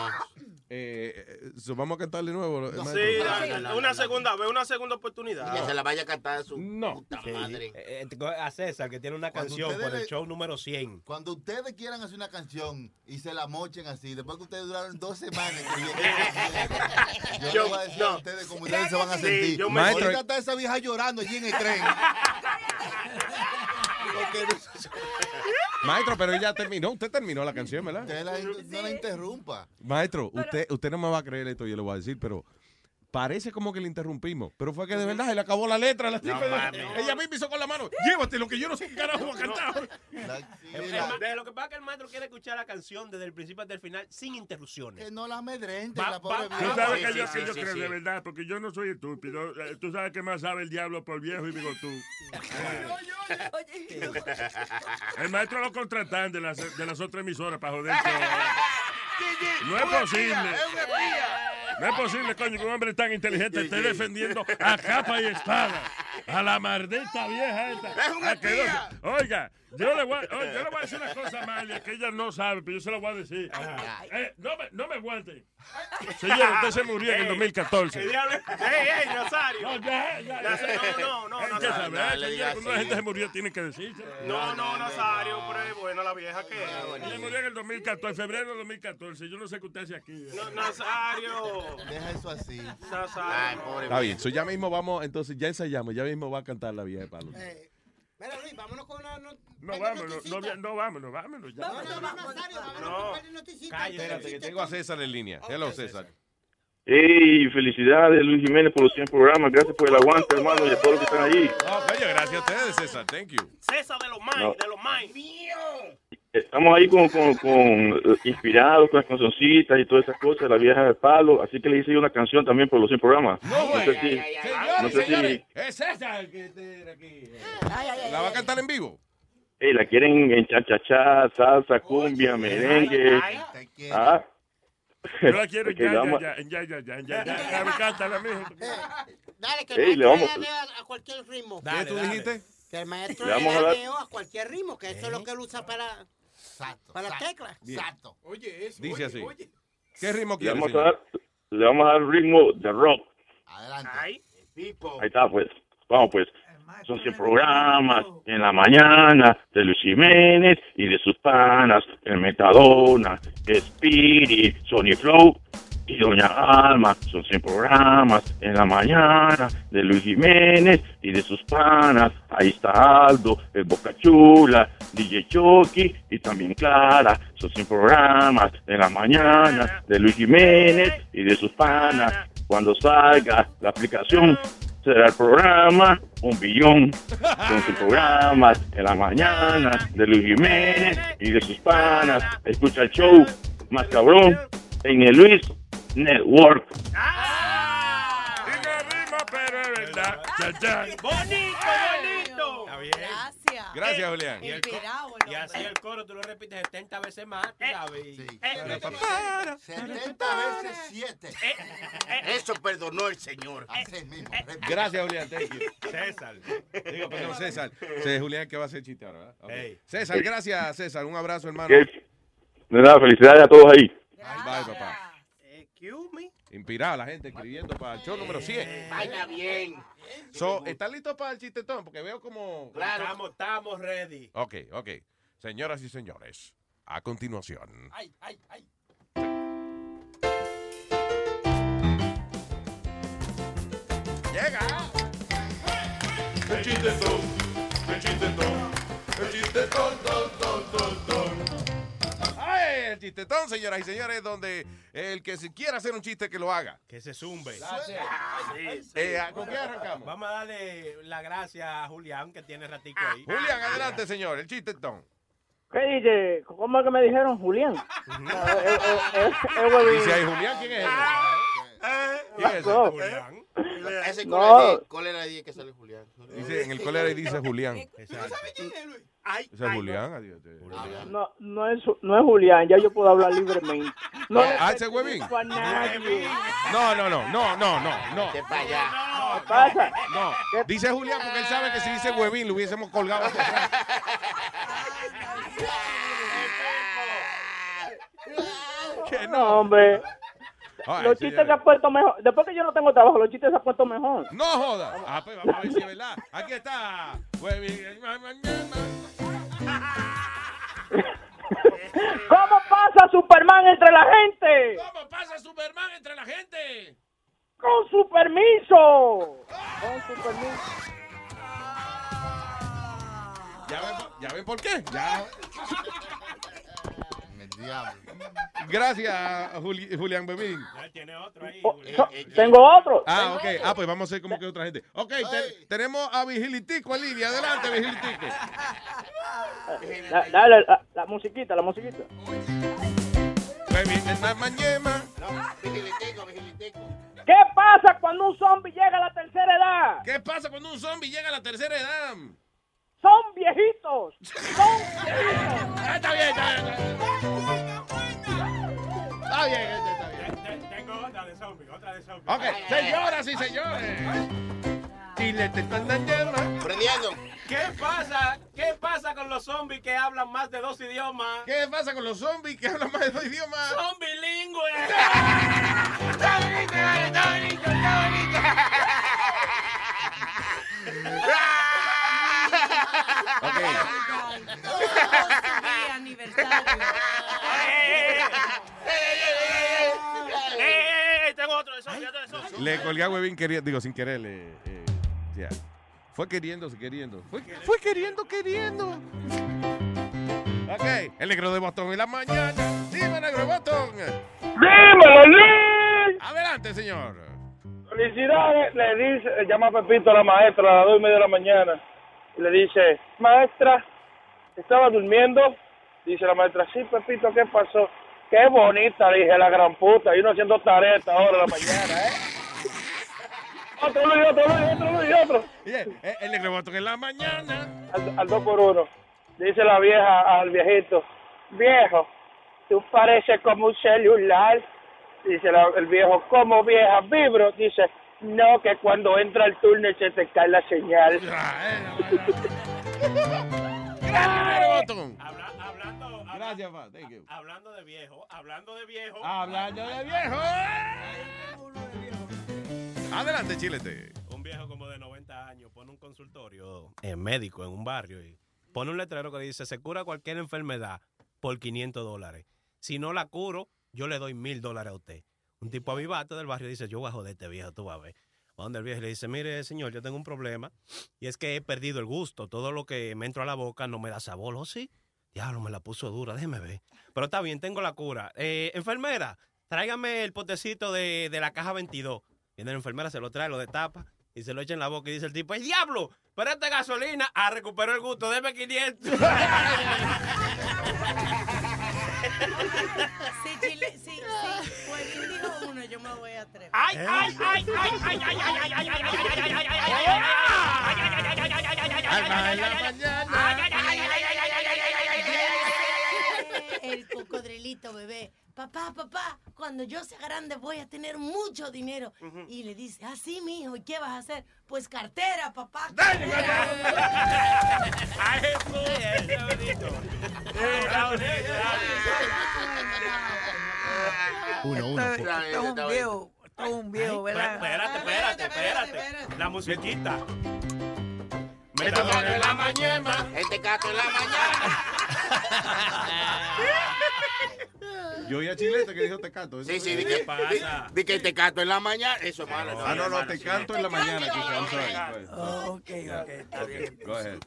Eh, eh, so, vamos a cantar de nuevo. Sí, no, no, una no. segunda vez, una segunda oportunidad. Que se la vaya a cantar a su No. puta Sí. madre. Eh, eh, a César, que tiene una Cuando canción por el show número 100. Cuando ustedes quieran hacer una canción y se la mochen así, después que ustedes duraron dos semanas, que yo, yo Yo- voy a decir no. a ustedes cómo ustedes se van a Sí, sentir. yo me- Maestro- Ahorita está esa vieja llorando allí en el tren. Porque Maestro, pero ella terminó. Usted terminó la canción, ¿verdad? usted la- no la interrumpa. Maestro, usted, usted no me va a creer esto, yo le voy a decir, pero parece como que le interrumpimos, pero fue que de verdad se le acabó la letra. La tipa- mames. ella misma hizo con la mano, llévate lo que yo no sé qué carajo va a cantar. De lo que pasa es que el maestro quiere escuchar la canción desde el principio hasta el final sin interrupciones. Que no la amedrente, la pobre Tú sabes que sí, yo, sí, que yo sí, creo sí. de verdad, porque yo no soy estúpido. Eh, Tú sabes que más sabe el diablo por viejo y bigotú. El maestro lo contratan de las, de las otras emisoras para joder. todo. No es posible. No es posible, coño, que un hombre tan inteligente esté defendiendo a capa y espada a la maldita vieja esta. Es un A que no- espía. Oiga, yo le, voy, a- oye, yo le voy a decir una cosa, Amalia, que ella no sabe, pero yo se la voy a decir. Eh, no, me, no me aguante. Señor, usted se murió en el 2014. El diablo- ¡Ey, ey, Nazario! No, ya, ya, Ya no, no, no, Es no digas cuando la gente se murió tiene que decirse. No, no, Nazario, pero es buena la vieja que Ella murió en el 2014, en febrero del 2014. Yo no sé qué usted hace aquí. No, Nazario. Deja eso así. Nazario. Está bien, so ya mismo vamos, entonces ya ensayamos, ya mismo va a cantar la vieja de palo. Mira, Luis, vámonos con una... No, No, vámonos, no, no, vámonos, vámonos. Ya. no, no, Nazario, vámonos No. con. Cállate. Espérate, que tengo a César en línea. Hello, César. Hey, felicidades Luis Jiménez por los 100 programas. Gracias por el aguante, hermano, y a todos los que están allí. No, coño, gracias a ustedes, César. Thank you. César de los Main, No. de los Main. Estamos ahí con, con, con eh, inspirados con las cancioncitas y todas esas cosas, la vieja del palo. Así que le hice yo una canción también por los 100 programas. No, sé si, no sé si Es César que tiene aquí. ¿La va a cantar en vivo? hey, la quieren en cha-cha-cha, salsa, cumbia, merengue. Ah. Yo la quiero Porque ya, le ya, vamos- ya, ya, ya, ya, ya, ya, ya, me encanta la mía. Dale, que el le maestro vamos- le a cualquier ritmo. ¿Qué tú dijiste? Que el maestro Le a cualquier ritmo, que eso es lo que él usa para, Exacto. para teclas. Bien. Exacto. Oye, eso. Dice oye, así. oye. ¿Qué ritmo Le quiere, vamos, a dar, le vamos a dar ritmo de rock. Adelante. Pipo. Ahí está, pues. Vamos, pues. Son 100 programas en la mañana de Luis Jiménez y de sus panas, el Metadona, Spirit, Sony Flow y Doña Alma. Son 100 programas en la mañana de Luis Jiménez y de sus panas. Ahí está Aldo, el Boca Chula, DJ Chucky y también Clara. Son 100 programas en la mañana de Luis Jiménez y de sus panas. Cuando salga la aplicación, será el programa Un Billón. Son sus programas en la mañana de Luis Jiménez y de sus panas. Escucha el show más cabrón en el Luis Network. Digo ritmo, pero es verdad. Cha, cha. bonito, bonito. Está bien. Gracias. Gracias, Julián. Y el co- Inspirado, el Y así hombre. el coro tú lo repites 70 veces más, tú sabes. y- Sí. Eh, 70 veces 7. Eso perdonó el señor. Así mismo. Gracias, Julián. Thank you. César. Digo, perdón, César. Sí, Julián que va a hacer chiste ahora, ¿verdad? Ok. César, gracias, César. Un abrazo, hermano. De nada, felicidades a todos ahí. Bye, papá. Excuse me. Inspirada la gente escribiendo para el show número 100. Vaya bien. So, ¿Están listos para el chistetón? Porque veo como... Claro. Estamos, estamos ready. Ok, ok. Señoras y señores, a continuación. Ay, ay, ay. Llega. El chistetón, el chistetón, el chistetón, ton, ton, ton, ton. ¡Ay! El chistetón, señoras y señores, donde el que si quiera hacer un chiste que lo haga. Que se zumbe. Sí, sí. Eh, ¿Con qué arrancamos? Vamos a darle la gracia a Julián, que tiene ratico ahí. Julián, adelante, señor. El chistetón. ¿Qué dice? ¿Cómo es que me dijeron? Julián. Es- es- es- es. Dice ahí, Julián, ¿quién es ese? ¿Quién es ese? Julián. Ese No. cólera día que sale Julián. Dice, en el cólera y dice Julián. Exacto. Ese es Julián. adiós. No, no es, no es Julián, ya yo puedo hablar libremente. No Ah, ese huevín. No, no, no, no, no, no, no. ¿Qué pasa? No, dice Julián porque él sabe que si dice huevín lo hubiésemos colgado. Que No, hombre. Ay, Los chistes se han puesto mejor. Después que yo no tengo trabajo, los chistes se han puesto mejor. No joda. Ah, pues vamos a ver si es verdad. Aquí está. Huevín. ¿Cómo pasa Superman entre la gente? ¿Cómo pasa Superman entre la gente? Con su permiso. Con su permiso. ¿Ya ven, ya ven por qué? Ya. Gracias, Juli- Julián Bebín. Tiene otro ahí. So- tengo otro. Ah, ok. Ah, pues vamos a hacer como que otra gente. Ok, te- tenemos a Vigilitico en línea. Adelante, Vigilitico. Da- dale la, la musiquita, la musiquita. La mañana. ¿Qué pasa cuando un zombie llega a la tercera edad? ¿Qué pasa cuando un zombie llega a la tercera edad? Son viejitos. Son viejitos. Está bien, está bien. Está bien, este está bien. Tengo otra de zombie, otra de zombie. Ok, señoras y señores. Chile te están dando Prendiendo. ¿Qué pasa? ¿Qué pasa con los zombies que hablan más de dos idiomas? ¿Qué pasa con los zombies que hablan más de dos idiomas? Son bilingües. Está bonito, está bonito, está bonito. ¡Eh, tengo otro de zombie, otro de zombie! Le colgué a Webin queriendo, digo, sin querer. le- eh, ya. Fue queriendo, queriendo. Fue, fue queriendo, queriendo. Ok, el negro de botón en la mañana. Dime, negro de botón. ¡Dímelo, Luis! Adelante, señor. Felicidades, le dice, llama Pepito a la maestra a las dos y media de la mañana. Y le dice, maestra, ¿estaba durmiendo? Dice la maestra, sí, Pepito, ¿qué pasó? Qué bonita, dije, la gran puta. Y uno haciendo tarea a esta hora de la mañana, ¿eh? Otro Luis, otro Luis, otro Luis, otro. Eh, El botón en la mañana. Al, al dos por uno. Dice la vieja al viejito, viejo, tú pareces como un celular. Dice la- el viejo, como vieja, vibro. Dice, no, que cuando entra el túnel se te cae la señal. Gracias, botón. hablando, Gracias, pa. Thank you. hablando de viejo, hablando de viejo. Hablando de viejo. Adelante, chilete. Un viejo como de 90 años pone un consultorio en médico en un barrio y pone un letrero que dice se cura cualquier enfermedad por 500 dólares. Si no la curo, yo le doy mil dólares a usted. Un tipo avivato del barrio dice, yo voy a joderte viejo, tú vas a ver. Va Donde el viejo le dice, mire señor, yo tengo un problema y es que he perdido el gusto. Todo lo que me entra a la boca no me da sabor. ¿Oh, sí? Diablo, me la puso dura, déjeme ver. Pero está bien, tengo la cura. Eh, enfermera, tráigame el potecito de, de la caja 22. Viene la enfermera, se lo trae, lo destapa y se lo echa en la boca y dice el tipo, ¡el diablo! Pero esta gasolina, ah, recuperó el gusto, deme 500. Si Chile, si, si dijo uno, yo me voy a atrever. ¡Ay, ay, ay, ay, ay, ay, ay, ay, ay, ay, ay, ay, El cocodrilito bebé. Papá, papá, cuando yo sea grande voy a tener mucho dinero. Y le dice, ah, sí, mijo, ¿y qué vas a hacer? Pues cartera, papá. ¡Ay, Jesús! ¡Qué bonito! Está bonito, Uno, uno. Esto, esto es un viejo, esto es un viejo, ¿verdad? Espérate, espérate, espérate. La musiquita. Este cato en la mañana. Este cato en la mañana. Yo oí a Chilete que dijo te canto. Sí, sí, di que, di, di que te canto en la mañana. Eso es malo. Ah, no, no, te canto en la mañana. Oh, ok, ok, está bien. Go ahead.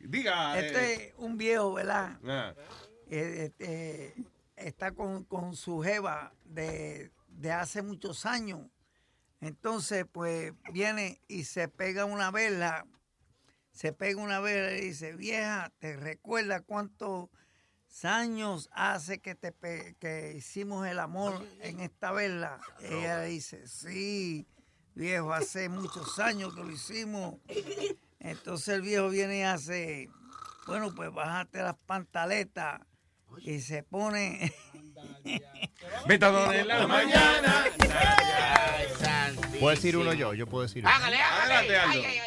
Diga. eh, Este es un viejo, ¿verdad? ah. Eh, este, está con, con su jeva de, de hace muchos años. Entonces, pues viene y se pega una vela, se pega una vela y dice, vieja, ¿te recuerdas cuántos años hace que, te que hicimos el amor en esta vela? Ella le dice, sí, viejo, hace muchos años que lo hicimos. Entonces el viejo viene y hace, bueno, pues bájate las pantaletas y se pone... En la mañana. Puedo decir uno yo, yo puedo decir uno. Hágale, hágale.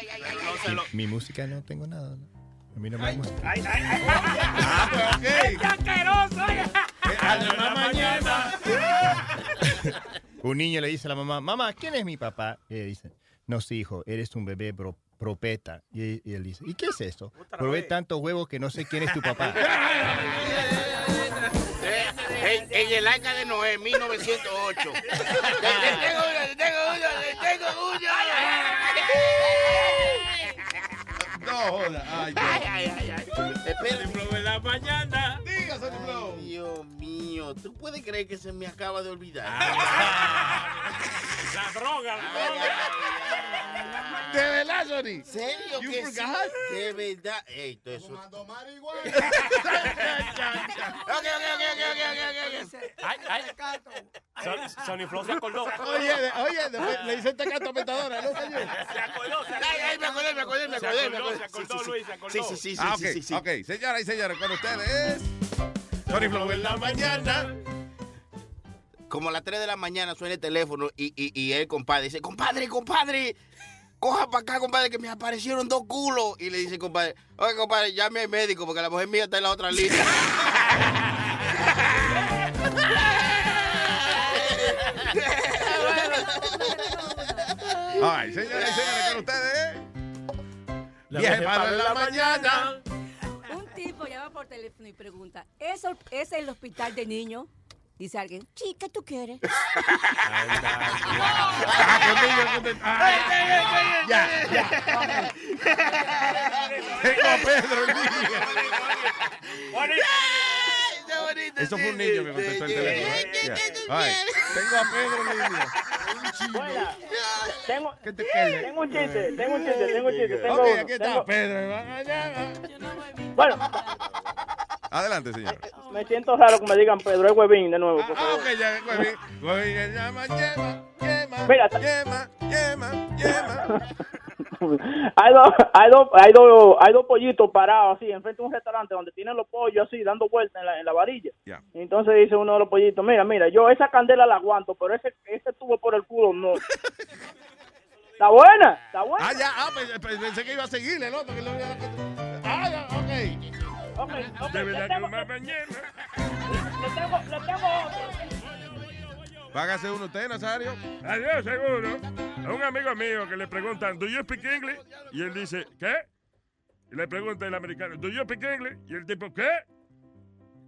Mi música no tengo nada. ¿no? A mí no me gusta. ¡Ay, ay, ay! Ah, pues ok. ¡Qué asqueroso! Aldo en la mañana. Un niño le dice a la mamá, mamá, ¿quién es mi papá? Y ella dice, no, sí, hijo, eres un bebé bro- propeta. Y, y él dice, ¿y qué es eso? Probé tantos huevos que no sé quién es tu papá. En, en el arca de Noé, 1908. Te- te tengo uno, te tengo uno, te tengo uno. Joda. Ay, Ay, ay, ay, ay. Espera. Ejemplo de la mañana. Dígase, Sonny Flow. Ay, Dios mío, ¿tú puedes creer que se me acaba de olvidar? La droga, la droga. ¿De verdad, Sonny? ¿Serio You que sí? forgot? De verdad. Ey, todo eso. Ay, ay. Son- Sony Flow se acordó. Oye, de- oye, después le hice tecato a Metadona, ¿no, señor? Se acordó, se Ay, ay, me acordé, me acordé, me acordé. me acordó, acordé. se acordó, Sí, sí, sí. Luis, se acordó. Sí, sí, sí, sí, ah, sí, ok, sí, sí. ok. Señoras y señores, con ustedes, Sonny Flow en la mañana. Como a las 3 de la mañana suena el teléfono y, y, y el compadre dice, compadre, compadre, coja para acá, compadre, que me aparecieron dos culos. Y le dice, compadre, oye, compadre, llame al médico porque la mujer mía está en la otra línea. Ay, señoras y señores, con ustedes, La Viaje para la la mañana. Un tipo llama por teléfono y pregunta, ¿eso es el hospital de niños? Dice alguien, sí, ¿qué tú quieres? Ah, Ya. Tengo a Pedro en línea. Eso fue un niño que contestó el teléfono. Ya. Ay, tengo a Pedro línea. Buena. Tengo, ¿Qué te queda? tengo un chiste, tengo un chiste, tengo un chiste. Tengo Ok, uno, aquí está tengo- Pedro. Bueno, Adelante, señor. me siento raro que me digan Pedro, es Huevín de nuevo. Ah, ok, ya, Huevín. Huevín, llama, llama, llama, Mira, llama, llama. hay dos, hay dos, hay dos, hay dos pollitos parados así enfrente de un restaurante donde tienen los pollos así dando vueltas en la, en la varilla. Ya. Y entonces dice uno de los pollitos, mira, mira, yo esa candela la aguanto, pero ese, ese tubo por el culo no. Está buena, está buena. Ah, ya, ah, pues, pues, pensé que iba a seguirle el otro. Que lo... Ah, ya, ok. Verdad que tengo, una mañana. le tengo, le tengo otro. Págase uno usted, Nazario. Adiós, seguro. A un amigo mío que le preguntan, ¿Do you speak English? Y él dice, ¿qué? Y le pregunta el americano, ¿Do you speak English? Y el tipo, ¿qué?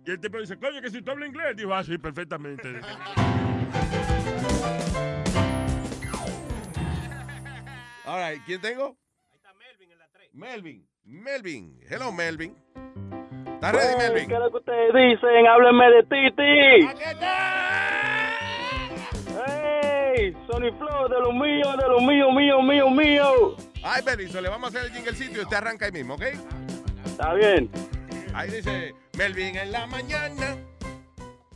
Y el tipo dice, coño, que si tú hablas inglés. Dijo, ah, sí, perfectamente. All right, ¿quién tengo? Melvin. Melvin. Hello, Melvin. ¿Estás ready, Melvin? ¿Qué es lo que ustedes dicen? Háblenme de Titi. ¡Hey! Sony Flow, de lo mío, de lo mío, mío, mío, mío. Ay, Melvin, le vamos a hacer el jinglecito y usted arranca ahí mismo, ¿ok? Está bien. Ahí dice, Melvin en la mañana.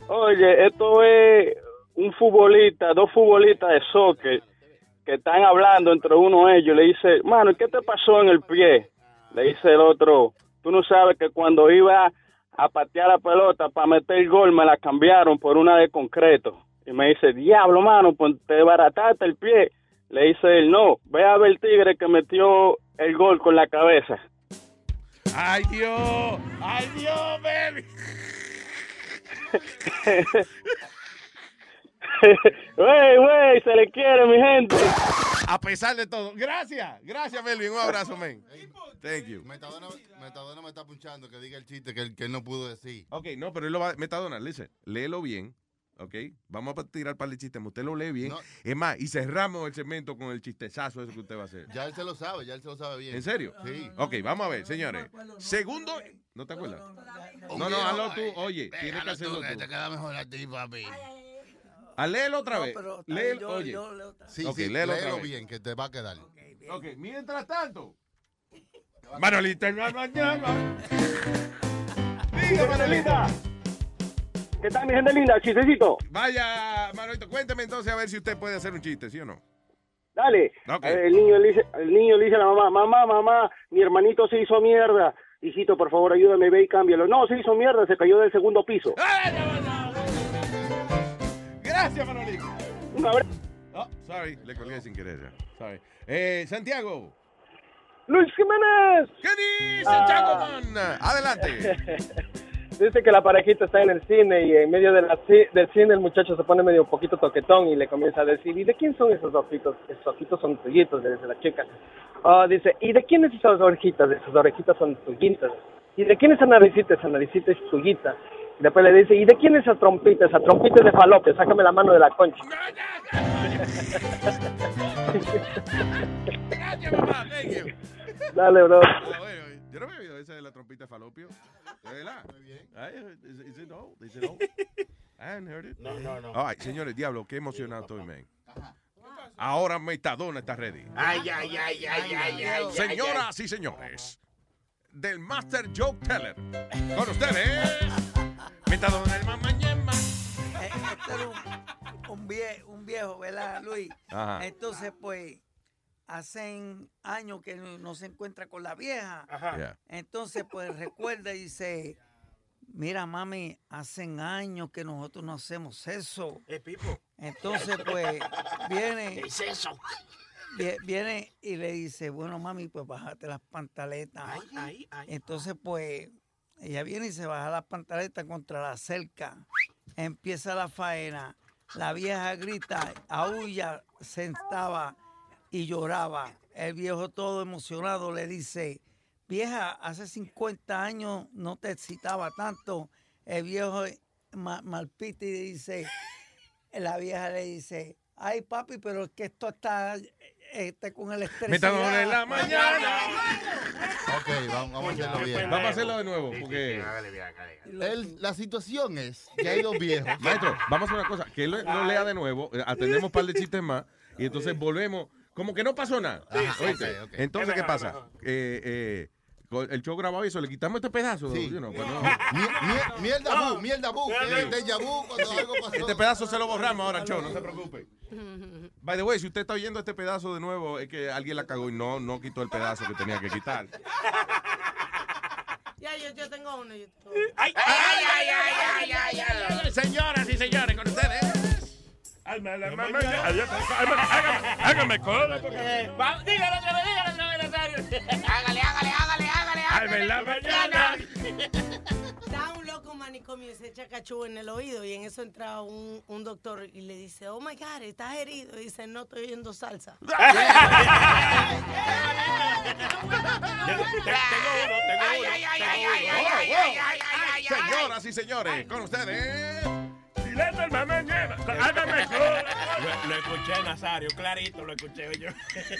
Oye, esto es un futbolista, dos futbolistas de soccer que están hablando entre uno de ellos. Le dice, mano, ¿y ¿qué te pasó en el pie? Le dice el otro, tú no sabes que cuando iba a patear la pelota para meter el gol me la cambiaron por una de concreto. Y me dice, diablo, mano, pues te barataste el pie. Le dice él, no, ve a ver el tigre que metió el gol con la cabeza. ¡Ay, Dios! ¡Ay, Dios, Melvin! Wey, wey, se le quiere, mi gente. A pesar de todo. Gracias. Gracias, Melvin. Un abrazo, men. Thank you. Metadona, Metadona me está punchando que diga el chiste que él, que él no pudo decir. Ok, no, pero él lo va a Metadona, listen, léelo bien, ok. Vamos a tirar para el chiste, usted lo lee bien. No. Es más, y cerramos el segmento con el chistezazo ese que usted va a hacer. Ya él se lo sabe, ya él se lo sabe bien. ¿En serio? Sí. Ok, vamos a ver, señores. Segundo, ¿no te acuerdas? No, no, hazlo tú, oye, tienes que hacerlo tú. Te queda mejor a ti, papi. Ah, léelo otra No, vez. Léelo, yo- oye. yo leo otra- Sí, Ok, sí, léelo vez. bien, que te va a quedar. Ok, mientras tanto. Manolita mañana. Diga, Manolita. ¿Qué tal, mi gente linda? Chistecito. Vaya, Manolito, cuénteme entonces a ver si usted puede hacer un chiste, ¿sí o no? Dale. El, niño le dice, el niño le dice a la mamá, mamá, mamá, mi hermanito se hizo mierda. Hijito, por favor, ayúdame, ve y cámbialo. No, se hizo mierda, se cayó del segundo piso. Gracias, Manolito. Un abrazo. Oh, sorry, le colgué sin querer. ya. Sorry. Eh, Santiago. Luis Jiménez. ¿Qué dice, Ah. Chaco Man? Adelante. Dice que la parejita está en el cine y en medio de la del cine el muchacho se pone medio un poquito toquetón y le comienza a decir, ¿y de quién son esos ojitos? Esos ojitos son tuyitos, le dice la chica. Ah, dice, ¿y de quién es esas orejitas? Esas orejitas son tuyitas. ¿Y de quién es esa naricita? Esa naricita es tuyita. Y después le dice, ¿y de quién es esa trompita? Esa trompita es de falopio, sácame la mano de la concha. Gracias, papá. Thank you. Dale, bro. Ah, bueno, Yo no había oído esa de la trompita de falopio. ¿De verdad? Muy bien. Is, it old? Is it old? I hadn't heard it. No, no, no. All right, señores, diablo, qué emocionado estoy, man. Ahora Metadona está ready. Ay, ay, ay, ay, ay, ay. Señoras y señores, del Master Joke Teller, con ustedes, Metadona el Mamañema. Eh, Este era un, un vie- un viejo, ¿verdad, Luis? Ajá. Entonces, pues, hacen años que no se encuentra con la vieja. Yeah. Entonces, pues, recuerda y dice, mira, mami, hacen años que nosotros no hacemos eso. Entonces, pues, viene... ¿Qué es eso? vie- Viene y le dice, bueno, mami, pues bájate las pantaletas. Entonces, pues, ella viene y se baja las pantaletas contra la cerca. Empieza la faena. La vieja grita, aúlla, sentaba y lloraba. El viejo todo emocionado le dice, vieja, hace 50 años no te excitaba tanto. El viejo ma- malpita y dice, la vieja le dice, ay papi, pero es que esto está este, con el estrés. Metadona en la mañana. Ok, vamos, vamos a hacerlo bien. Vamos a hacerlo de nuevo, porque... El- la situación es que hay dos viejos. Maestro, vamos a hacer una cosa, que él lo, lo lea de nuevo, eh, atendemos un par de chistes más, y entonces volvemos, como que no pasó nada. Ajá, ¿Oíste? ok, ok. Entonces, Es ¿qué pasa? Eh, eh, el show grabado y eso, le quitamos este pedazo. Sí. you know, pues no. Mie- mie- Mierda bu, mierda bu, que es déjà vu cuando algo pasó. Este pedazo se lo borramos ahora, show, no se preocupe. By the way, si usted está oyendo este pedazo de nuevo, es que alguien la cagó y no, no quitó el pedazo que tenía que quitar. Ya, yo, yo tengo uno. Yo tengo Ay, ay, ay, ay, ay, ay, ay. Señoras y señores, con ustedes. Alma, la mamá, adiós, alma, hágame, hágame cola. porque- Dígalo otra vez, dígalo otra vez, Nazario. Hágale, hágale, hágale, hágale. Alma, en la mañana. Está un loco en manicomio y se echa cachú en el oído y en eso entra un, un doctor y le dice, oh my God, ¿estás herido? Y dice, no, estoy oyendo salsa. Señoras y señores, con ustedes. Alma, mañana. Hágame. Lo, lo escuché, Nazario, clarito, lo escuché yo.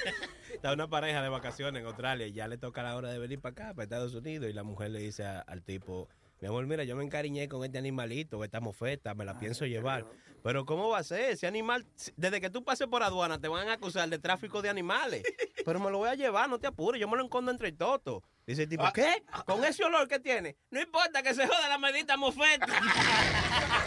Está una pareja de vacaciones en Australia y ya le toca la hora de venir para acá, para Estados Unidos, y la mujer le dice a- al tipo, mi amor, mira, yo me encariñé con este animalito, esta mofeta, me la pienso llevar. Pero ¿cómo va a ser? Ese animal, desde que tú pases por aduana, te van a acusar de tráfico de animales. Pero me lo voy a llevar, no te apures, yo me lo escondo entre todos. Dice el tipo, ¿qué? ¿Con ese olor que tiene? No importa que se joda la medita mofeta.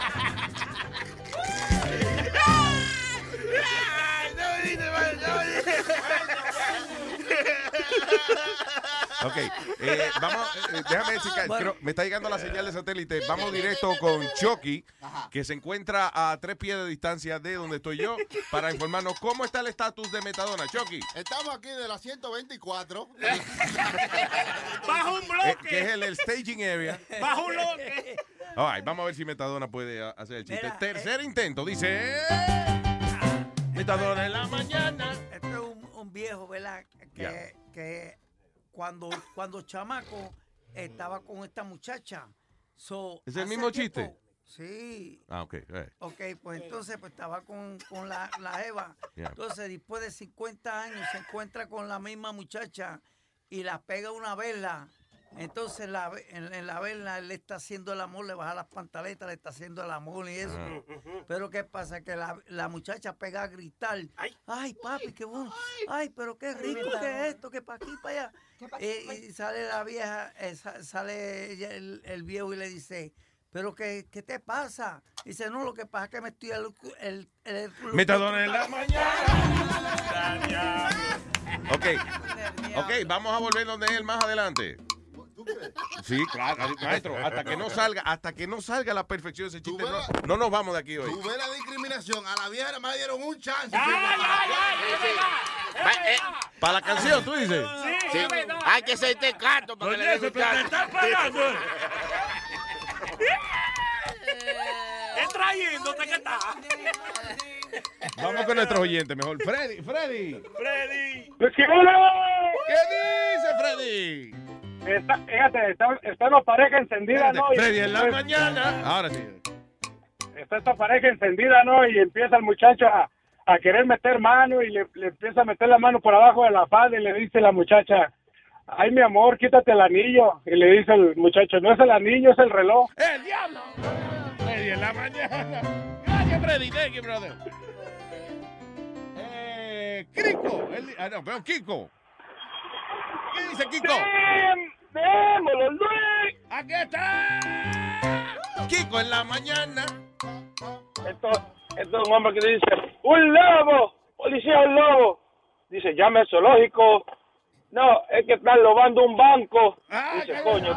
Ok, eh, vamos, eh, déjame decir que creo- me está llegando la señal de satélite. Vamos directo con Chucky, que se encuentra a tres pies de distancia de donde estoy yo, para informarnos cómo está el estatus de Metadona. Chucky, Estamos aquí de la 124. Bajo un eh, bloque. que es el, el staging area. Bajo un bloque. All right, vamos a ver si Metadona puede ah, hacer el chiste. Mira, Tercer intento, dice. Metadona en la mañana. Este es un, un viejo, ¿verdad? Que, Ya. que cuando, cuando chamaco estaba con esta muchacha. So, ¿Es el mismo tiempo- chiste? Sí. Ah, ok. eh. Ok, pues entonces pues estaba con, con la, la Eva. Entonces, después de 50 años, se encuentra con la misma muchacha y la pega una vela. Entonces, la, en, en la vela él le está haciendo el amor, le baja las pantaletas, le está haciendo el amor y eso. Ah. Pero ¿qué pasa? Que la, la muchacha pega a gritar. Ay, papi, qué bueno. Ay, pero qué rico que es esto, que para aquí, para allá. Eh, y sale la vieja, eh, sa- sale ella, el, el viejo y le dice, pero qué, ¿qué te pasa? Dice, no, lo que pasa es que me estoy el, el, el- Metadona en la mañana. Ok, ok, vamos a volver donde él más adelante. Sí, claro, maestro, hasta que no salga, hasta que no salga a la perfección ese chiste, no, no nos vamos de aquí hoy. Tú ves la discriminación. A la vieja me dieron un chance. Para la canción, tú dices. Sí, hay que ser tecato para que le den un chance. Es trayéndote que está. Vamos con nuestros oyentes mejor. Freddy, Freddy. Freddy. ¿Qué dice Freddy? Está, fíjate, está, está una pareja encendida, ¿no? Y- Freddy en la pues, mañana. Ahora sí. Está esta pareja encendida, ¿no? Y empieza el muchacho a, a querer meter mano y le, le empieza a meter la mano por abajo de la falda y le dice la muchacha, ay, mi amor, quítate el anillo. Y le dice el muchacho, no es el anillo, es el reloj. ¡El diablo! Freddy en la mañana. Gracias, Freddy. Thank you, brother. Eh, Kiko. el- ah, no, pero Kiko. ¿Qué dice Kiko? ¡Démoslo, Luis! ¡Aquí está! Kiko en la mañana. Esto, esto es un hombre que dice, ¡un lobo! ¡Policía, un lobo! Dice, llame al zoológico. No, es que están robando un banco. dice, coño.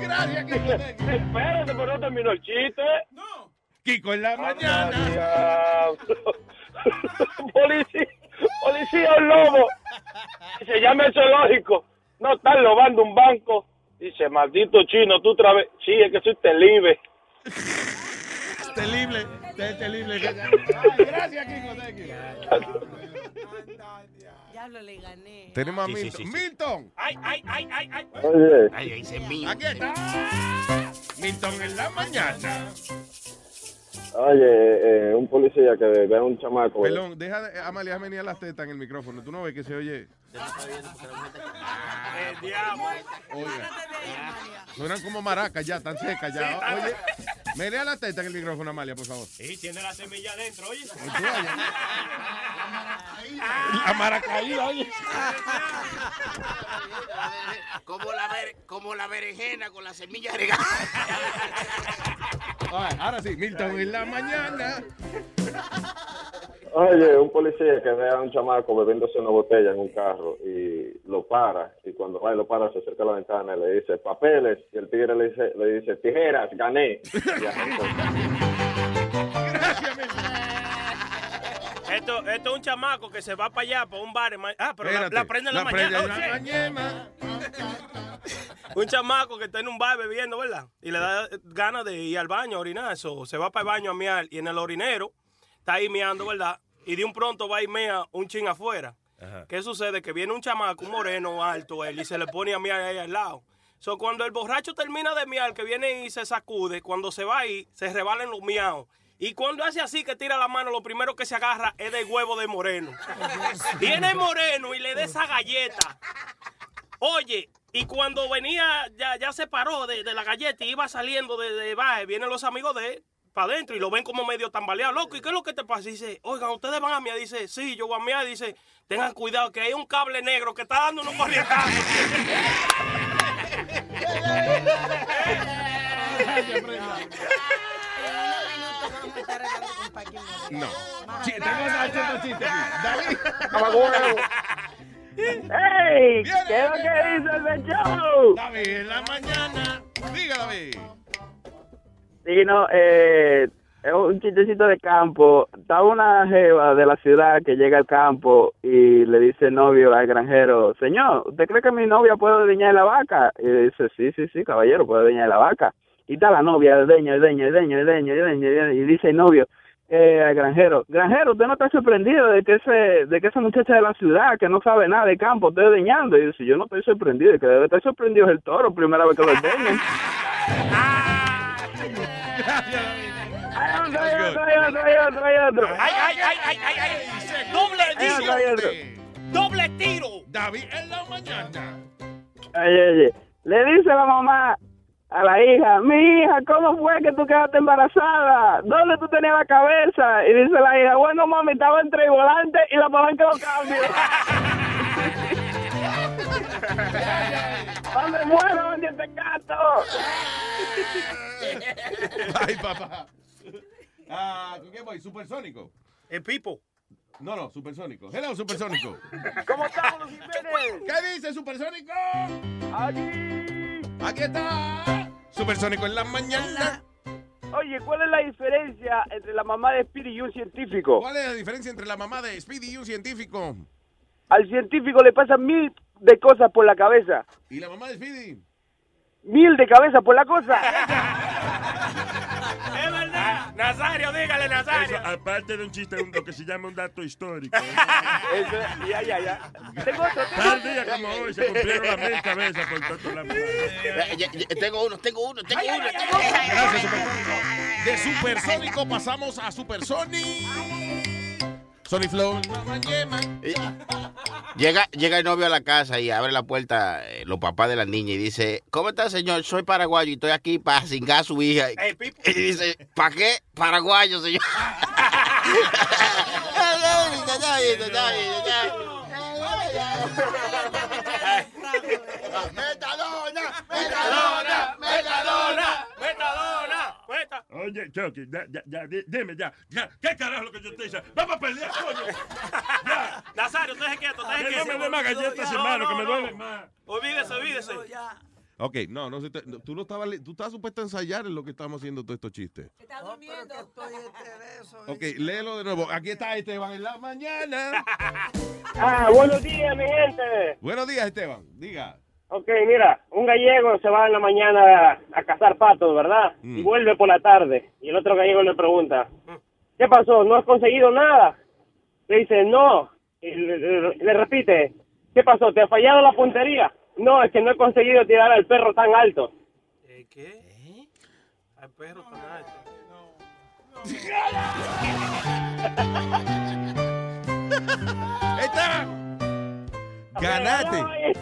Gracias, Kiko. Espérate, pero no terminó el chiste. Kiko en la mañana. policía, policía, un lobo. Dice, llame al zoológico. No, están robando un banco. Dice, maldito chino, tú otra vez. Sí, es que soy. Terrible. te- Terrible. Ay, Gracias, Kiko. Diablo, le gané. Tenemos a Sí, sí, Milton. sí, sí. Milton. Ay, ay, ay, ay, ay. Oye. Ay, ahí se mío. Aquí está. Milton en la mañana. Oye, eh, un policía que ve a un chamaco. Perdón, deja, de- Amalia, déjame venir a las tetas en el micrófono. ¿Tú no ves que se oye? El diablo. Oiga. Suenan como maracas ya, tan secas ya. Oye, me lea la teta en el micrófono, Amalia, por favor. Sí, tiene la semilla adentro, oye. La maracaída, oye. Como la, bere- como la berenjena con la semilla regada. Ahora sí, Milton en la mañana. Oye, un policía que ve a un chamaco bebiéndose una botella en un carro y lo para. Y cuando va y lo para, se acerca a la ventana y le dice, papeles. Y el tigre le dice, le dice tijeras, gané. Y Esto, esto es un chamaco que se va para allá, para un bar. en Ah, pero la, Espérate, la prende en la, la prende mañana. Oh. Un chamaco que está en un bar bebiendo, ¿verdad? Y le da ganas de ir al baño a orinar. So, se va para el baño a mear y en el orinero está ahí meando, ¿verdad? Y de un pronto va y mea un ching afuera. ¿Qué sucede? Que viene un chamaco, un moreno alto, él, y se le pone a mear ahí al lado. So, cuando el borracho termina de mear, que viene y se sacude, cuando se va ahí, se rebalen los miados. Y cuando hace así que tira la mano, lo primero que se agarra es del huevo de moreno. Viene moreno y le da esa galleta. Oye, y cuando venía, ya, ya se paró de, de la galleta y iba saliendo de, de baje, vienen los amigos de él para adentro y lo ven como medio tambaleado. Loco, ¿y qué es lo que te pasa? Y dice, oigan, ¿ustedes van a miar? Dice, sí, yo voy a miar. Dice, tengan cuidado que hay un cable negro que está dando unos corrientazos. No. Sí, tengo una- otro chiste aquí. David. ¡Ey! ¿Qué es lo que dice el show? David, en la mañana. Diga, David. Sí, no, eh, es un chistecito de campo. Está una jeva de la ciudad que llega al campo y le dice el novio al granjero, señor, ¿usted cree que mi novia puede ordeñar la vaca? Y le dice, sí, sí, sí, caballero, puede ordeñar la vaca. Y está la novia, ordeña, ordeña, ordeña, ordeña, ordeña, ordeña, y dice el novio, eh, al granjero, granjero, usted no está sorprendido de que ese, de que esa muchacha de la ciudad que no sabe nada de campo esté ordeñando. Y dice, yo no estoy sorprendido, el que debe estar sorprendido es el toro, primera vez que lo ordeñan. Hay otro, hay otro, hay otro, hay otro, hay otro. ¡Ay, ay, ay, ay, ay! ay. ¡Doble edición! ¡Doble tiro! David en la mañana. Oye, oye, le dice la mamá a la hija, mi hija, ¿cómo fue que tú quedaste embarazada? ¿Dónde tú tenías la cabeza? Y dice la hija, bueno, mami, estaba entre el volante y la palanca de los cambios. ¿Dónde muero, este gato? Ay, papá. Ah, ¿Con qué voy? ¿Supersónico? El Pipo. No, no, supersónico. Hello, supersónico. ¿Cómo estamos, los Jiménez? ¿Qué dice supersónico? Aquí. Aquí está. Supersónico en la mañana. Oye, ¿cuál es la diferencia entre la mamá de Speedy y un científico? ¿Cuál es la diferencia entre la mamá de Speedy y un científico? Al científico le pasan mil de cosas por la cabeza. ¿Y la mamá de Speedy? Mil de cabeza por la cosa. ¡Es verdad! Nazario, dígale, Nazario. Eso, aparte de un chiste, un- lo que se llama un dato histórico. Eso, ya, ya, ya. Tengo otro, tengo Tal día como hoy se cumplieron las mil cabezas por tanto la Eh, tengo uno, tengo uno, tengo uno. Gracias, supersónico. De supersónico pasamos a supersónico. Sony Flow. Llega, llega el novio a la casa y abre la puerta eh, los papás de la niña y dice, ¿cómo está señor? Soy paraguayo y estoy aquí para cingar a su hija. Y dice, ¿para qué? Paraguayo, señor. Metadona, metadona, metadona, metadona, meta. Oye, Chucky, ya, ya, ya, di- dime ya, ya, ¿qué carajo lo que yo te hice? Vamos a pelear, coño. Ya. Nazario, usted es quieto, usted es Que no quieto. me dé más galletas, hermano, que me duelen más. Olvídese, olvídese. Ok, no, no, te- no, tú no estabas, li- tú estabas supuesto a ensayar en lo que estamos haciendo todos estos chistes. Está durmiendo. estoy este Ok, léelo de nuevo. Aquí está Esteban en la mañana. Ah, buenos días, mi gente. Buenos días, Esteban. Diga. Ok, mira, un gallego se va en la mañana a cazar patos, ¿verdad? Mm. Y vuelve por la tarde. Y el otro gallego le pregunta, ¿qué pasó? ¿No has conseguido nada? Le dice, no. Y le, le- le repite, ¿qué pasó? ¿Te ha fallado la puntería? No, es que no he conseguido tirar al perro tan alto. ¿Qué? Al perro tan alto. Ganaste.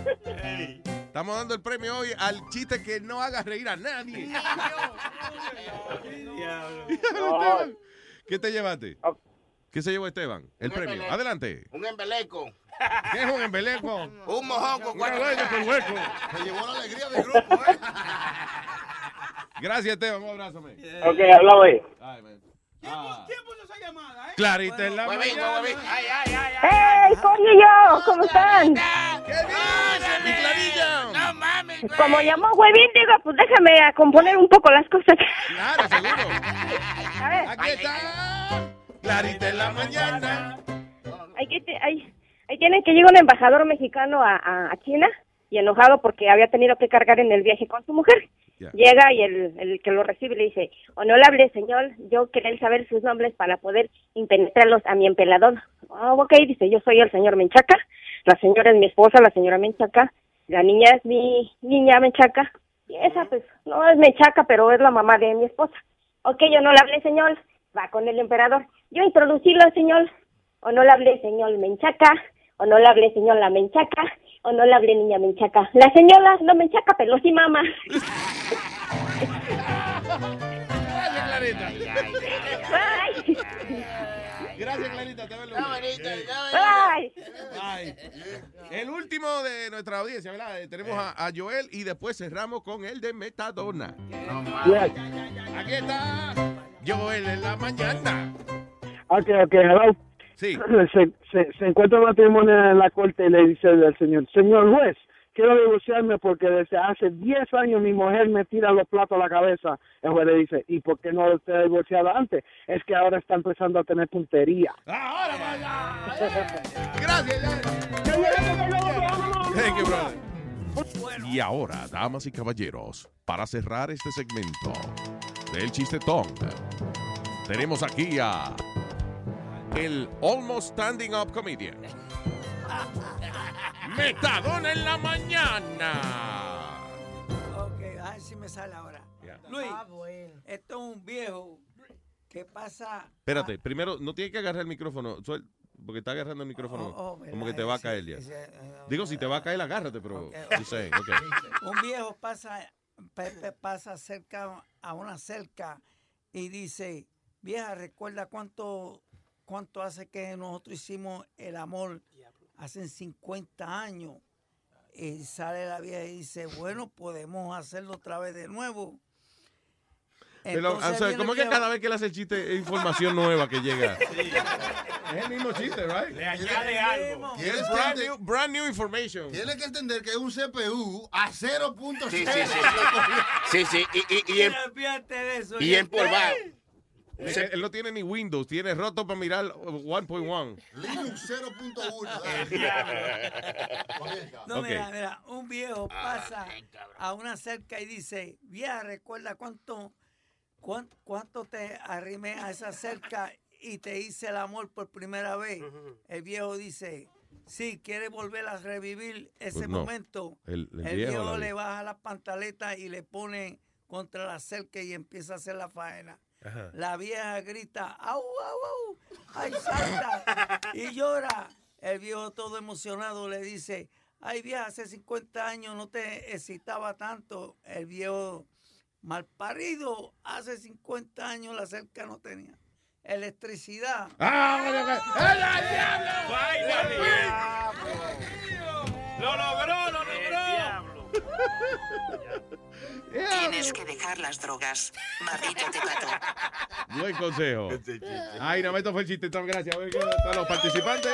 Estamos dando el premio hoy al chiste que no haga reír a nadie. ¿Qué te llevaste? ¿Qué se llevó Esteban? El Un premio. embeleco. Adelante. Un embeleco. ¿Qué es un embeleco? Un mojón con cuatro. hueco. Se llevó la alegría del grupo, ¿eh? Gracias, Esteban. Un abrazo, man. Ok, hablamos ahí. Ay, man. Clarita en la Huevito, mañana. huevito. Ay, ay, ay, ay. ¡Hey, coño y yo! ¿Cómo están? ¿Qué mi Clarilla? No mames, güey. Como llamó Huevín, digo, pues déjame a componer un poco las cosas. Claro, seguro. A ver, Aquí está. Clarita en la mañana. ahí, tienen que llega un embajador mexicano a, a- a China y enojado porque había tenido que cargar en el viaje con su mujer. Llega y el, el que lo recibe le dice, honorable señor, yo quería saber sus nombres para poder impenetrarlos a mi empelador. Ah, ok, dice, yo soy el señor Menchaca, la señora es mi esposa, la señora Menchaca, la niña es mi niña Menchaca, y esa pues no es Menchaca, pero es la mamá de mi esposa. Ok, yo no le hablé, señor, va con el emperador. Yo introducirlo, señor, o no le hablé, señor Menchaca, o no le hablé, señor la Menchaca, o no le hablé, niña Menchaca. La señora no Menchaca, pero sí mamá. Gracias, Clarita. Ay. Gracias, Clarita. Te veo. Ay. El último de nuestra audiencia, ¿verdad? Eh, Tenemos a, a Joel y después cerramos con el de Metadona. Aquí está Joel en la mañana. Ok, ok, hello. Sí. Se, se, se encuentra un matrimonio en la corte y le dice al señor, señor juez, quiero divorciarme porque desde hace 10 años mi mujer me tira los platos a la cabeza. El juez le dice, ¿y por qué no te ha divorciado antes? Es que ahora está empezando a tener puntería. Ahora vaya. Gracias. Thank you, brother. Y ahora, damas y caballeros, para cerrar este segmento del chistetón, tenemos aquí a el Almost Standing Up Comedian. Metadona en la mañana. Ok, a ver si me sale ahora. Luis, Ah, bueno. esto es un viejo que pasa. Espérate, primero, no tiene que agarrar el micrófono, suel- porque está agarrando el micrófono. Oh, oh, como que te va a caer ya. ese, eh, Digo, si te va a caer, agárrate, pero. you saying, okay. Un viejo pasa, Pepe pasa cerca a una cerca y dice, vieja, recuerda cuánto, cuánto hace que nosotros hicimos el amor hace 50 años. Y sale la vieja y dice, bueno, podemos hacerlo otra vez de nuevo. Pero, o Entonces sea, ¿cómo que viejo- cada vez que él hace el chiste es información nueva que llega? Es el mismo chiste, right? Le añade algo. Tienes que brand new, brand new information. Tienes que entender que es un CPU a 0.0. Sí, sí, sí. Sí, sí. Y, y, y, en, de eso. y empolvado. Él, él no tiene ni Windows, tiene roto para mirar 1.1. Linux 0.1. No, Ok. mira, mira, un viejo pasa a una cerca y dice, vieja, recuerda cuánto, cuán- cuánto te arrimé a esa cerca y te hice el amor por primera vez. El viejo dice, sí, quiere volver a revivir ese Pues no, momento. el- el el viejo le baja las pantaletas y le pone contra la cerca y empieza a hacer la faena. Ajá. La vieja grita, ¡au, au, au! ¡Ay, salta! Y llora. El viejo todo emocionado le dice, ay vieja, hace 50 años no te excitaba tanto. El viejo malparido, hace 50 años la cerca no tenía electricidad. ¡Ah! ¡Ella, diablo! ¡Vaya, ¡Lo logró, lo logró! Tienes que dejar las drogas. Maldito te pato. Buen consejo. Ay, no, esto fue el chiste. Gracias a los participantes.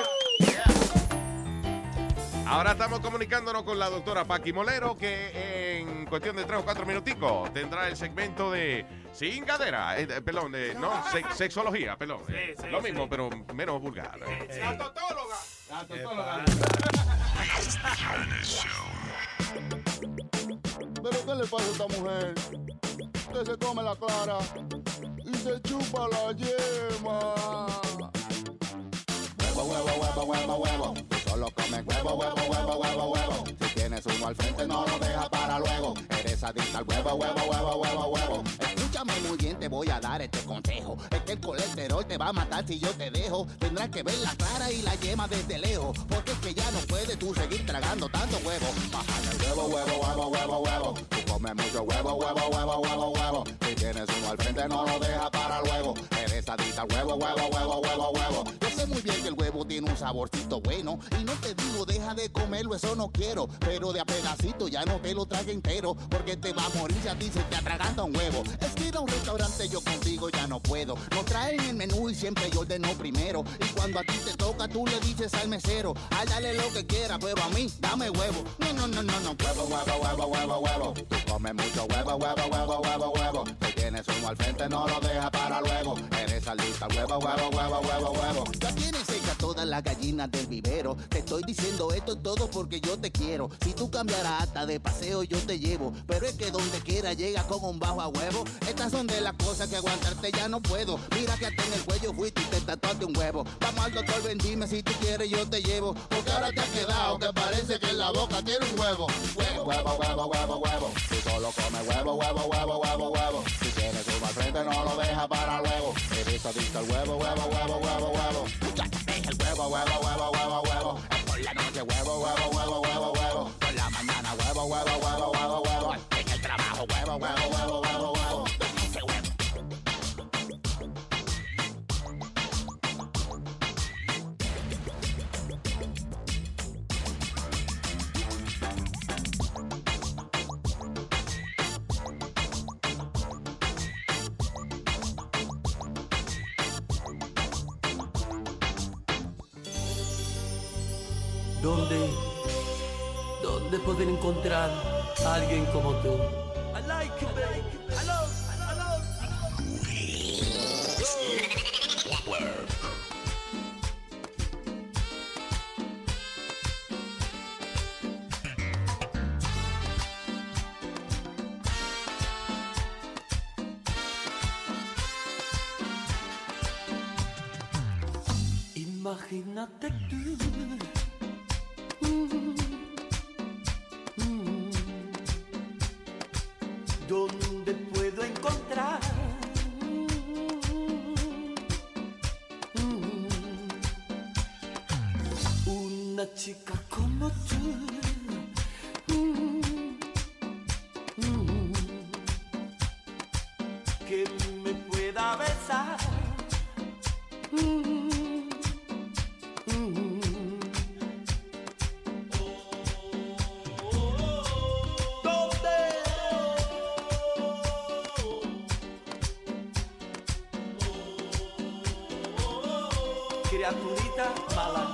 Ahora estamos comunicándonos con la doctora Paqui Molero, que en cuestión de tres o cuatro minuticos tendrá el segmento de Sin Gadera. eh, eh, perdón, de, no, sex- sexología, perdón. Eh, sí, Lo sí. mismo, pero menos vulgar. La totóloga. La totóloga. ¿Pero qué le pasa a esta mujer? Usted se come la clara y se chupa la yema. Huevo, huevo, huevo, huevo, huevo. Comes huevo, huevo, huevo, huevo, huevo. Si tienes uno al frente, no lo deja para luego. Eres adicta al huevo, huevo, huevo, huevo, huevo. Escúchame muy bien, te voy a dar este consejo. Es que el colesterol te va a matar si yo te dejo. Tendrás que ver la clara y la yema desde lejos. Porque es que ya no puedes tú seguir tragando tanto huevo. Baja el huevo, huevo, huevo, huevo, huevo. Tú comes mucho huevo, huevo, huevo, huevo, huevo. Si tienes uno al frente, no lo deja para luego. Eres adicta al huevo, huevo, huevo, huevo, huevo. Muy bien que el huevo tiene un saborcito bueno. Y no te digo, deja de comerlo, eso no quiero. Pero de a pedacito ya no te lo trague entero. Porque te va a morir si a ti se te atraganta un huevo. Es que ir a un restaurante yo contigo ya no puedo. Nos traen el menú y siempre yo ordeno primero. Y cuando a ti te toca, tú le dices al mesero, ay, dale lo que quiera, pero a mí, dame huevo. No, no, no, no, no, huevo, huevo, huevo, huevo, huevo. Tú comes mucho huevo, huevo, huevo, huevo, huevo. Te tienes uno al frente, no lo deja para luego. Eres al huevo, huevo, huevo, huevo, huevo. Ya tienes seca todas las gallinas del vivero. Te estoy diciendo esto todo porque yo te quiero. Si tú cambiaras hasta de paseo, yo te llevo. Pero es que donde quiera llega con un bajo a huevo. Estas son de las cosas que aguantarte ya no puedo. Mira que hasta en el cuello fuiste y te tatuaste un huevo. Vamos al doctor, ven, dime si tú quieres, yo te llevo. Porque ahora te ha quedado que parece que en la boca tiene un huevo. Huevo, huevo, huevo, huevo, huevo. Si solo comes huevo, huevo, huevo, huevo, huevo. Frente, no lo deja para luego. Eres adicto al huevo, huevo, huevo, huevo, huevo. El huevo, huevo, huevo, huevo, huevo. Por la noche, huevo, huevo, huevo, huevo, huevo. Por la mañana, huevo, huevo, huevo, huevo, huevo. En el trabajo, huevo, huevo, huevo, huevo, poder encontrar a alguien como tú? Imagínate tú. Chica como tú? Mm, mm, que me pueda besar. Mm, Criaturita mala.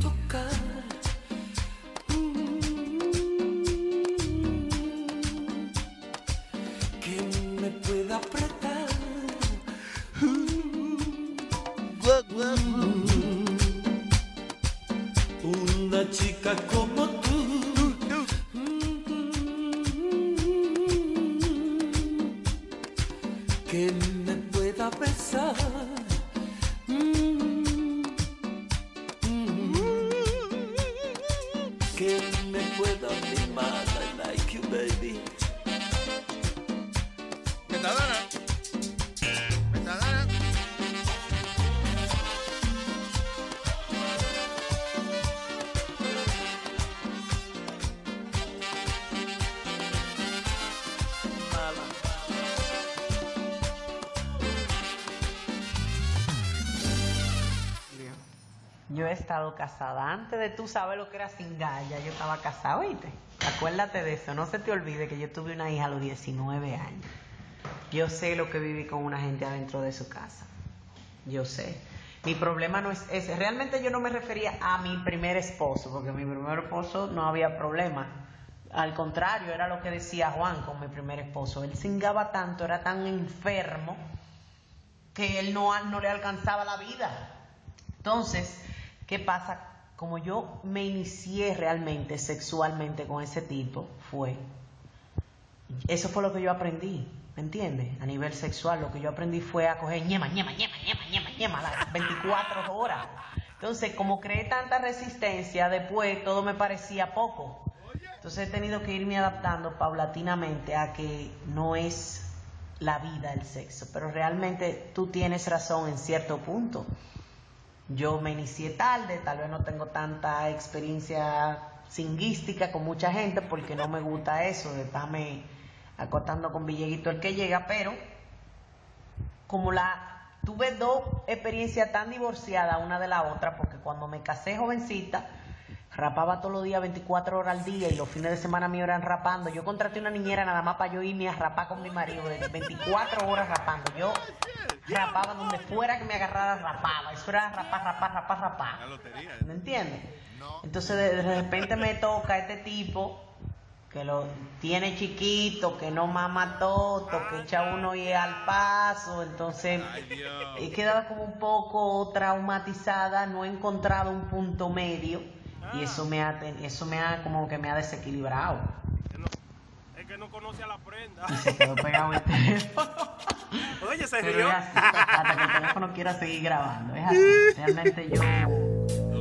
casada. Antes de tú saber lo que era sin ya yo estaba casada, ¿oíste? Acuérdate de eso. No se te olvide que yo tuve una hija a los 19 años. Yo sé lo que viví con una gente adentro de su casa. Yo sé. Mi problema no es ese. Realmente yo no me refería a mi primer esposo, porque mi primer esposo no había problema. Al contrario, era lo que decía Juan con mi primer esposo. Él singaba tanto, era tan enfermo, que él no, no le alcanzaba la vida. Entonces, ¿qué pasa? Como yo me inicié realmente sexualmente con ese tipo, fue, eso fue lo que yo aprendí, ¿me entiendes? A nivel sexual, lo que yo aprendí fue a coger ñema, ñema, ñema, ñema, ñema, ñema, las 24 horas. Entonces, como creé tanta resistencia, después todo me parecía poco. Entonces he tenido que irme adaptando paulatinamente a que no es la vida el sexo, pero realmente tú tienes razón en cierto punto. Yo me inicié tarde, tal vez no tengo tanta experiencia singuística con mucha gente porque no me gusta eso de estarme acostando con Villeguito el que llega, pero como la tuve dos experiencias tan divorciadas una de la otra, porque cuando me casé jovencita, rapaba todos los días 24 horas al día y los fines de semana me eran rapando. Yo contraté una niñera nada más para yo irme a rapar con mi marido, de 24 horas rapando. Yo rapaba donde fuera que me agarrara, rapaba. Eso era rapar, rapar, rapar, rapar. ¿Me entiendes? Entonces de, de repente me toca este tipo que lo tiene chiquito, que no mama toto, que echa uno y al paso, entonces he quedado como un poco traumatizada, no he encontrado un punto medio y eso me ha eso me ha como que me ha desequilibrado. Es que no conoce a la prenda. Y se quedó pegado el teléfono. Oye, se Pero rió. es así, hasta que el teléfono quiera seguir grabando. Es así. Realmente yo.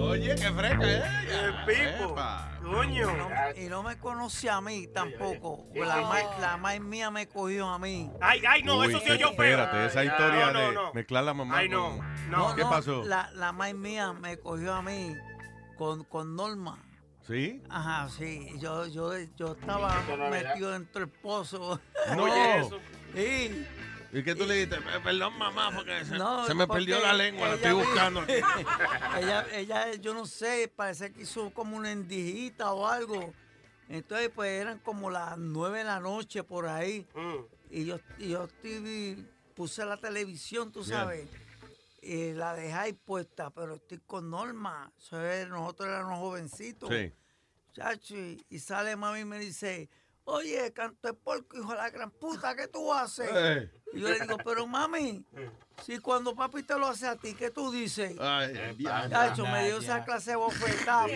Oye, qué fresca ¿eh? El pipo. Coño. Y no, y no me conocía a mí tampoco. La mai, la mai mía me cogió a mí. Ay, ay, no, eso sí yo feo. Espérate, esa historia No, no, de no. mezclar la mamá Ay, no, con- no. ¿Qué pasó? La, la mai mía me cogió a mí con, con Norma. ¿Sí? Ajá, sí. Yo, yo, yo estaba no metido dentro del pozo. No. Oye, eso. Sí. ¿Y qué tú le dijiste? "Eh, Perdón, mamá, porque se, No, se me porque perdió la lengua, la estoy buscando. aquí". ella, ella, yo no sé, parece que hizo como una endijita o algo. Entonces, pues eran como las nueve de la noche por ahí. Y yo, y yo puse la televisión, tú sabes. Y la ahí puesta, pero estoy con Norma. Nosotros éramos jovencitos. Sí. Chacho, y, y sale mami y me dice, oye, canto de porco, hijo de la gran puta, ¿qué tú haces? Eh. Y yo le digo, pero mami, si cuando papi te lo hace a ti, ¿qué tú dices? Ay. Chacho, me dio esa clase de bofetada.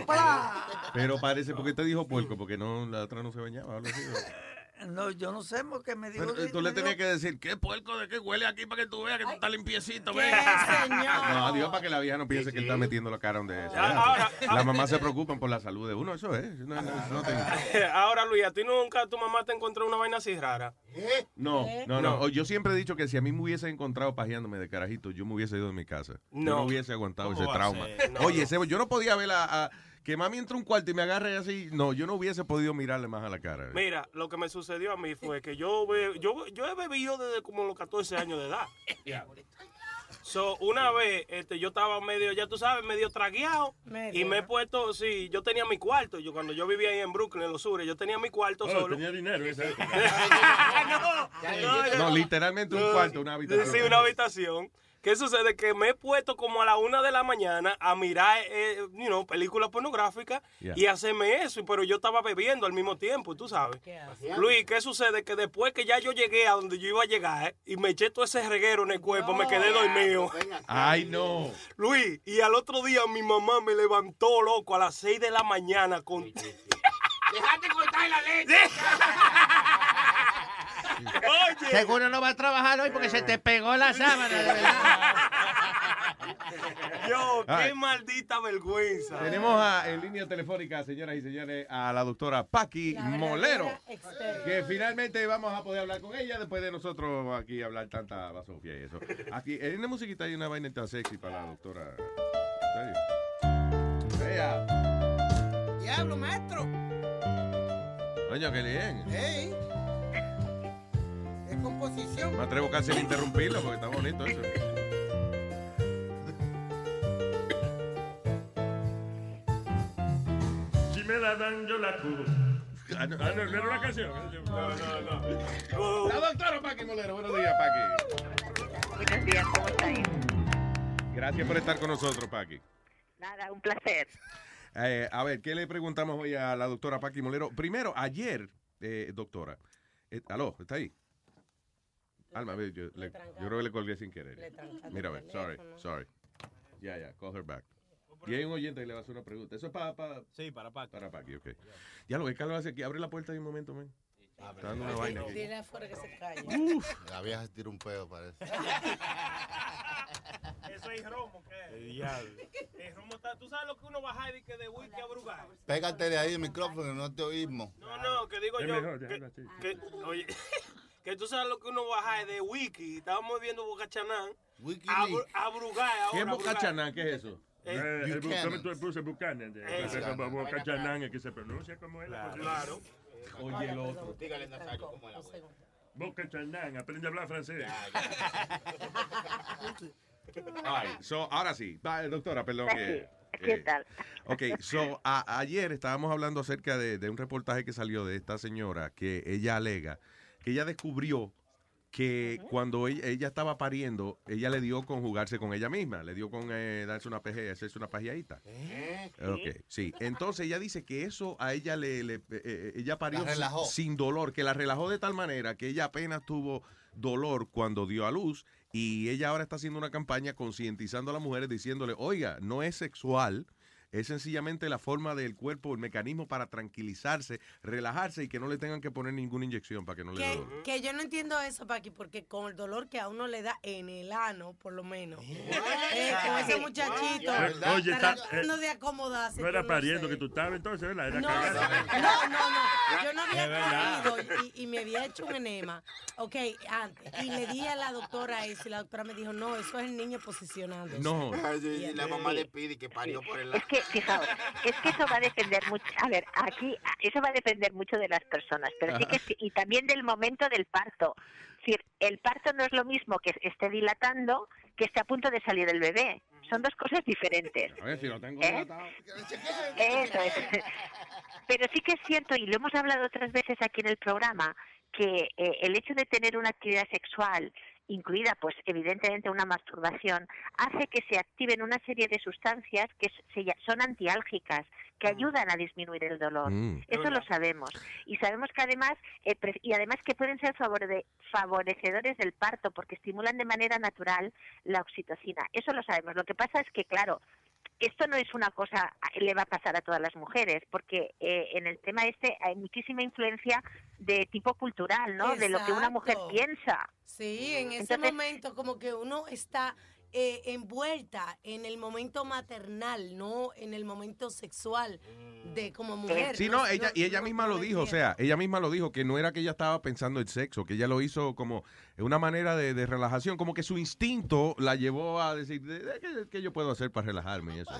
Pero parece, porque te dijo puerco? Porque no, la otra no se bañaba. algo así, ¿no? No, yo no sé porque me dijo. Pero, eh, tú le tenías que decir, ¿qué puerco de qué huele aquí para que tú veas que tú estás limpiecito? ¿Qué, señor? No, adiós para que la vieja no piense que él está metiendo la cara donde es. Ah, ahora- Las mamás se preocupan por la salud de uno, eso es. No, no, no te- Ahora, Luis, ¿a ti nunca tu mamá te encontró una vaina así rara? No, no, no. No. Yo siempre he dicho que si a mí me hubiese encontrado pajeándome de carajito, yo me hubiese ido de mi casa. Yo No. no hubiese aguantado ¿Cómo ese trauma. No, Oye, no. Yo no podía ver a, a- que mami entre a un cuarto y me agarre así. No, yo no hubiese podido mirarle más a la cara. Mira, lo que me sucedió a mí fue que yo, be- yo, yo he bebido desde como los 14 años de edad. So, una vez este, yo estaba medio, ya tú sabes, medio tragueado. Y me he puesto, sí, yo tenía mi cuarto. Yo cuando yo vivía ahí en Brooklyn, en los sures, yo tenía mi cuarto Oh, solo. tenía dinero esa época. No, literalmente un cuarto, una habitación. Sí, una habitación. ¿Qué sucede? Que me he puesto como a la una de la mañana a mirar, eh, you know, películas pornográficas Yeah. y hacerme eso, pero yo estaba bebiendo al mismo tiempo, tú sabes. Luis, ¿qué sucede? Que después que ya yo llegué a donde yo iba a llegar eh, y me eché todo ese reguero en el cuerpo, me quedé dormido. Ay, no. Luis, y al otro día mi mamá me levantó, loco, a las 6 de la mañana con... Dejate cortar la leche. Oye. Seguro no va a trabajar hoy porque se te pegó la sábana, de verdad. Yo, qué maldita vergüenza. Tenemos a- en línea telefónica, señoras y señores, a la doctora Paqui Molero. Que finalmente vamos a poder hablar con ella después de nosotros aquí hablar tanta basofia y eso. Aquí, en una musiquita hay una vaina tan sexy para la doctora. Ella. Diablo, maestro. Coño, qué bien. Ey. Composición. Me atrevo casi a interrumpirlo porque está bonito eso. Si me la dan, yo la curo. Ah, no, no era una canción. No, no, no. La doctora Paqui Molero, buenos días, Paqui. Buenos días, ¿cómo estáis? Gracias por estar con nosotros, Paqui. Nada, un placer. Eh, a ver, ¿qué le preguntamos hoy a la doctora Paqui Molero? Primero, ayer, eh, doctora, eh, aló, ¿está ahí? Alma, a ver, yo, le- yo creo que le colgué sin querer. Mira, a ver, sorry, sorry. Ya, ya, call her back. Y hay un oyente que le va a hacer una pregunta. Eso es para... sí, para Paqui. Para Paqui, ok. Ya lo que Carlos hace aquí, abre la puerta de un momento, man. Está dando una vaina. Dile afuera que se calle. La vieja se tira un pedo, parece. Eso es romo, ¿qué? El romo está, tú sabes lo que uno baja de que de whisky a brugar. Pégate de ahí el micrófono, no te oímos. No, no, que digo Es yo. mejor, que, que- oye, que tú sabes lo que uno baja de wiki. Estábamos viendo Boca Chanán. A, a ahora. ¿Qué es a Boca brugar. Chanán? ¿Qué es eso? Eh, el bu- Buchanan. ¿Cómo tú le puse Buchanan? de- Eh, de- Buchanan. como Boca Chanán, es que se pronuncia como él. Claro. Oye, el otro. Dígale, Nazario, cómo es la voz. Boca Chanán, aprende a hablar francés. Ay, so, ahora sí. Va, doctora, perdón. que, ¿Qué eh, tal? Ok, so, a- ayer estábamos hablando acerca de, de un reportaje que salió de esta señora que ella alega que ella descubrió que cuando ella, ella estaba pariendo, ella le dio con jugarse con ella misma, le dio con eh, darse una peje, hacerse una pajeadita. Ok, sí. Entonces ella dice que eso a ella le, le- eh, eh, ella parió sin dolor, que la relajó de tal manera que ella apenas tuvo dolor cuando dio a luz y ella ahora está haciendo una campaña concientizando a las mujeres diciéndole, oiga, no es sexual, es sencillamente la forma del cuerpo, el mecanismo para tranquilizarse, relajarse y que no le tengan que poner ninguna inyección para que no le dé dolor. que yo no entiendo eso, Paqui, porque con el dolor que a uno le da en el ano, por lo menos. Eh, con ese muchachito. ¿Verdad? Oye, está- tratando de acomodarse. No era pariendo que tú estabas entonces, ¿verdad? Era No, no, no, no. Yo no había comido y, y me había hecho un enema. Ok, antes. Y le dije a la doctora eso y la doctora me dijo, no, eso es el niño posicionando. No. Sí, la mamá de Pidi que parió por el lado. Es que, fijaos, es que eso va a depender mucho. A ver, aquí, eso va a depender mucho de las personas, pero sí que sí, y también del momento del parto. Es decir, el parto no es lo mismo que esté dilatando que esté a punto de salir el bebé. Son dos cosas diferentes. A ver si lo tengo ¿Eh? dilatado. Eso es. Pero sí que es cierto, y lo hemos hablado otras veces aquí en el programa, que eh, el hecho de tener una actividad sexual incluida pues evidentemente una masturbación, hace que se activen una serie de sustancias que se son antiálgicas, que ayudan a disminuir el dolor. Mm. Eso lo sabemos. Y sabemos que además, eh, y además que pueden ser favore- favorecedores del parto porque estimulan de manera natural la oxitocina. Eso lo sabemos. Lo que pasa es que, claro, esto no es una cosa le va a pasar a todas las mujeres, porque eh, en el tema este hay muchísima influencia de tipo cultural, ¿no? De lo que una mujer piensa. Sí, en ese Entonces- momento como que uno está eh, envuelta en el momento maternal, no en el momento sexual de como mujer. Sí, no, ella, y ella misma lo dijo, o sea, ella misma lo dijo, que no era que ella estaba pensando en sexo, que ella lo hizo como una manera de, de relajación, como que su instinto la llevó a decir, "De- de- ¿qué, qué yo puedo hacer para relajarme? Y eso.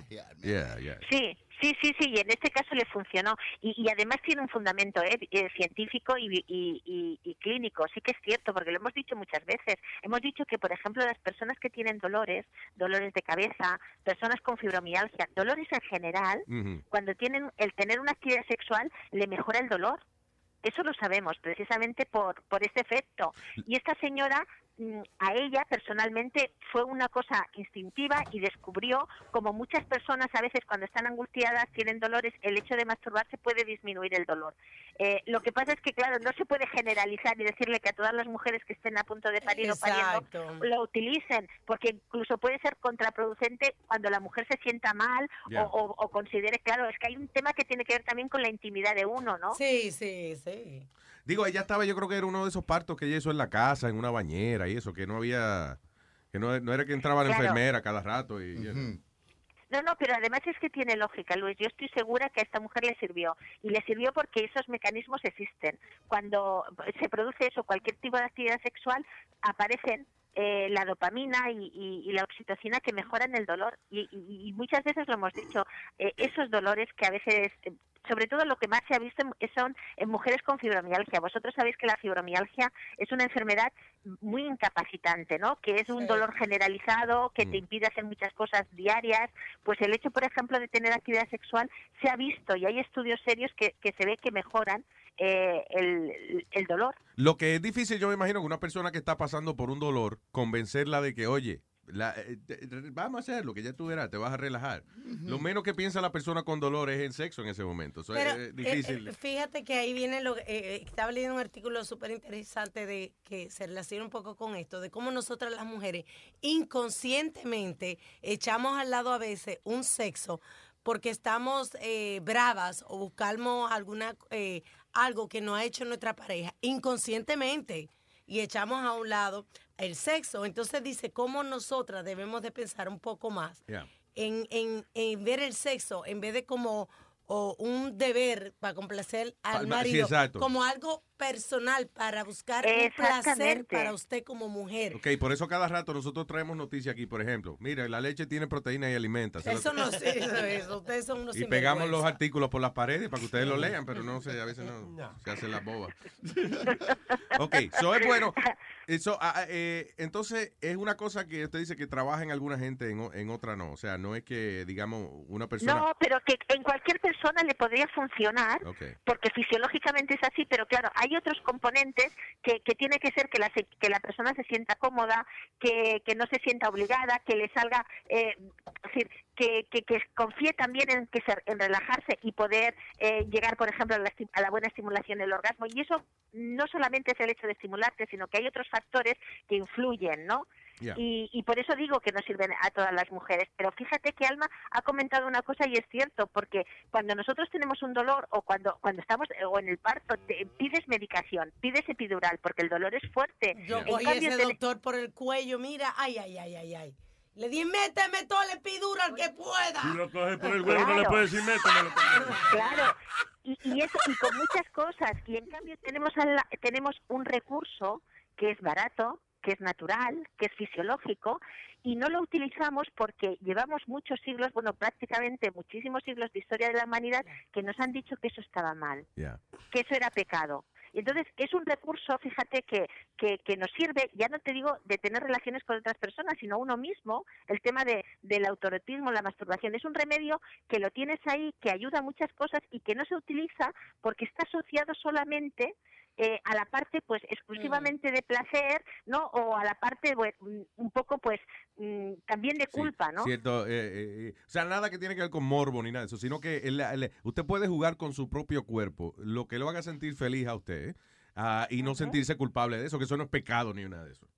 Yeah, yeah. Sí, sí, sí, sí, y en este caso le funcionó. Y, y además tiene un fundamento eh, eh, científico y, y- y- y clínico. Sí que es cierto, porque lo hemos dicho muchas veces. Hemos dicho que, por ejemplo, las personas que tienen dolores, dolores de cabeza, personas con fibromialgia, dolores en general, cuando tienen el tener una actividad sexual, le mejora el dolor. Eso lo sabemos precisamente por, por ese efecto. Y esta señora, a ella personalmente fue una cosa instintiva y descubrió, como muchas personas a veces cuando están angustiadas, tienen dolores, el hecho de masturbarse puede disminuir el dolor. Eh, lo que pasa es que, claro, no se puede generalizar y decirle que a todas las mujeres que estén a punto de parir o pariendo lo utilicen, porque incluso puede ser contraproducente cuando la mujer se sienta mal o- o considere, claro, es que hay un tema que tiene que ver también con la intimidad de uno, ¿no? Sí, sí, sí. Digo, ella estaba, yo creo que era uno de esos partos que ella hizo en la casa, en una bañera y eso, que no había, que no, no era que entraba la Claro. enfermera cada rato y... No, no, pero además es que tiene lógica, Luis. Yo estoy segura que a esta mujer le sirvió. Y le sirvió porque esos mecanismos existen. Cuando se produce eso, cualquier tipo de actividad sexual, aparecen eh, la dopamina y, y- y la oxitocina que mejoran el dolor. Y, y- y muchas veces lo hemos dicho, eh, esos dolores que a veces, eh, sobre todo lo que más se ha visto en- son en mujeres con fibromialgia. Vosotros sabéis que la fibromialgia es una enfermedad muy incapacitante, ¿no? Que es un Sí. dolor generalizado, que te impide hacer muchas cosas diarias. Pues el hecho, por ejemplo, de tener actividad sexual se ha visto y hay estudios serios que, que se ve que mejoran eh, el, el dolor. Lo que es difícil, yo me imagino que una persona que está pasando por un dolor, convencerla de que, oye, la- eh, vamos a hacerlo, que ya tú verás, te vas a relajar. Lo menos que piensa la persona con dolor es en sexo en ese momento. Eso Pero, es eh, difícil. eh, fíjate que ahí viene lo eh, eh, estaba leyendo un artículo súper interesante de que se relaciona un poco con esto, de cómo nosotras las mujeres inconscientemente echamos al lado a veces un sexo porque estamos eh, bravas o buscamos alguna eh, algo que no ha hecho nuestra pareja inconscientemente y echamos a un lado el sexo. Entonces dice cómo nosotras debemos de pensar un poco más Yeah. en, en, en ver el sexo en vez de como o un deber para complacer al marido, como algo personal para buscar un placer para usted como mujer. Ok, por eso cada rato nosotros traemos noticias aquí, por ejemplo. Mira, la leche tiene proteína y alimenta. Eso no sirve, eso. Ustedes son unos Y pegamos los artículos por las paredes para que ustedes lo lean, pero no sé, a veces no, se hacen las bobas. ok, eso es bueno. Eso, ah, ah, eh, entonces, es una cosa que usted dice que trabaja en alguna gente, en, o- en otra no. O sea, no es que, digamos, una persona... No, pero que en cualquier persona le podría funcionar porque fisiológicamente es así, pero claro, hay otros componentes que, que tiene que ser que la, que la persona se sienta cómoda, que, no se sienta obligada, que le salga, eh, que, que, confíe también en, que se- en relajarse y poder eh, llegar, por ejemplo, a la buena estimulación del orgasmo. Y eso no solamente es el hecho de estimularte, sino que hay otros factores que influyen, ¿no? Y, y por eso digo que no sirven a todas las mujeres. Pero fíjate que Alma ha comentado una cosa y es cierto, porque cuando nosotros tenemos un dolor o cuando, cuando estamos eh, o en el parto, te- pides medicación, pides epidural, porque el dolor es fuerte. Yo En cambio, ese te- doctor por el cuello, mira, ay, ay, ay, ay, ay. Le di, méteme todo el epidural que pueda. Si lo coge por el huevo, no le Claro. puede decir métemelo. Claro, y, y eso, y con muchas cosas. Y en cambio tenemos, al la- tenemos un recurso que es barato, que es natural, que es fisiológico, y no lo utilizamos porque llevamos muchos siglos, bueno, prácticamente muchísimos siglos de historia de la humanidad que nos han dicho que eso estaba mal, que eso era pecado. Entonces es un recurso, fíjate, que, que, que nos sirve, ya no te digo de tener relaciones con otras personas, sino uno mismo, el tema de, del autorotismo, la masturbación, es un remedio que lo tienes ahí, que ayuda a muchas cosas y que no se utiliza porque está asociado solamente eh, a la parte pues exclusivamente de placer, ¿no? O a la parte pues, mm, un poco pues mm, también de culpa, ¿no? Cierto, eh, eh, eh, o sea, nada que tiene que ver con morbo ni nada de eso, sino que el- el- usted puede jugar con su propio cuerpo, lo que lo haga sentir feliz a usted. Ah, y no sentirse culpable de eso, que eso no es pecado ni nada de eso.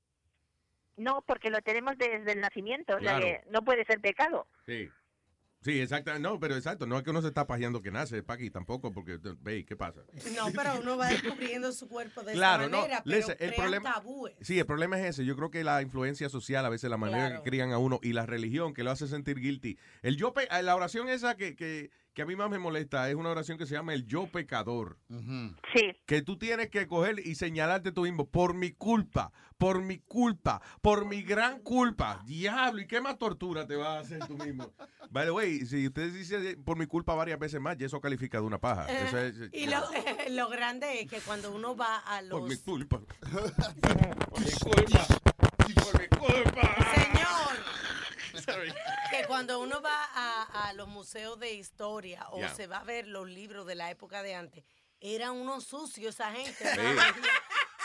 No, porque lo tenemos desde el nacimiento, o sea Claro. que no puede ser pecado. Sí. Sí, exacto. No, pero exacto. No es que uno se está pajeando que nace, Paqui, tampoco, porque, ve, ¿qué pasa? No, pero uno va descubriendo su cuerpo de Claro, esa no. manera, pero listen, el problema, tabúes. sí, el problema es ese. Yo creo que la influencia social, a veces la manera Claro. que crían a uno y la religión que lo hace sentir guilty. El yo, la oración esa que, que, que a mí más me molesta es una oración que se llama el yo pecador. Sí. Que tú tienes que coger y señalarte tú mismo por mi culpa, por mi culpa, por mi gran culpa. Diablo, ¿y qué más tortura te vas a hacer tú mismo? By the way, si usted dice por mi culpa varias veces más, ya eso califica de una paja. Eso es- Eh, Y lo, lo grande es que cuando uno va a los... por mi culpa. Por mi culpa. Por mi culpa. Señor. Que cuando uno va a, a los museos de historia o se va a ver los libros de la época de antes, eran unos sucios esa gente.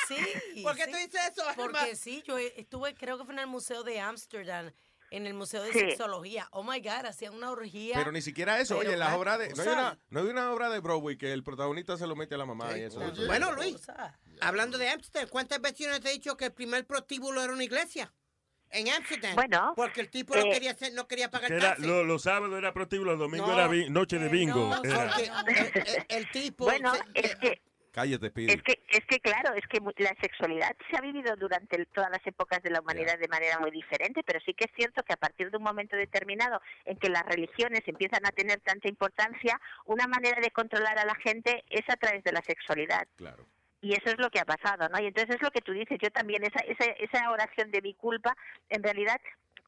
Sí. Sí. ¿Por qué sí. tú dices eso, Alma? Porque sí, yo estuve, creo que fue en el Museo de Ámsterdam, en el Museo de Sí. Sexología. Oh my God, hacían una orgía. Pero ni siquiera eso. Pero Oye, las obras de. No hay, una, no hay una obra de Broadway que el protagonista se lo mete a la mamá y eso. Bueno, Luis, hablando de Amsterdam, ¿cuántas veces te he dicho que el primer prostíbulo era una iglesia? En Amsterdam. Bueno, Porque el tipo no eh, quería hacer, no quería pagar Que era, lo- los sábados era prostíbulo, los domingos No. era noche de bingo. No, era. porque el, el- el tipo... Bueno, se- es que Cállate, Speedy. Es que, es que claro, es que la sexualidad se ha vivido durante el- todas las épocas de la humanidad de manera muy diferente, pero sí que es cierto que a partir de un momento determinado en que las religiones empiezan a tener tanta importancia, una manera de controlar a la gente es a través de la sexualidad. Claro. Y eso es lo que ha pasado, ¿no? Y entonces es lo que tú dices, yo también, esa, esa, esa oración de mi culpa, en realidad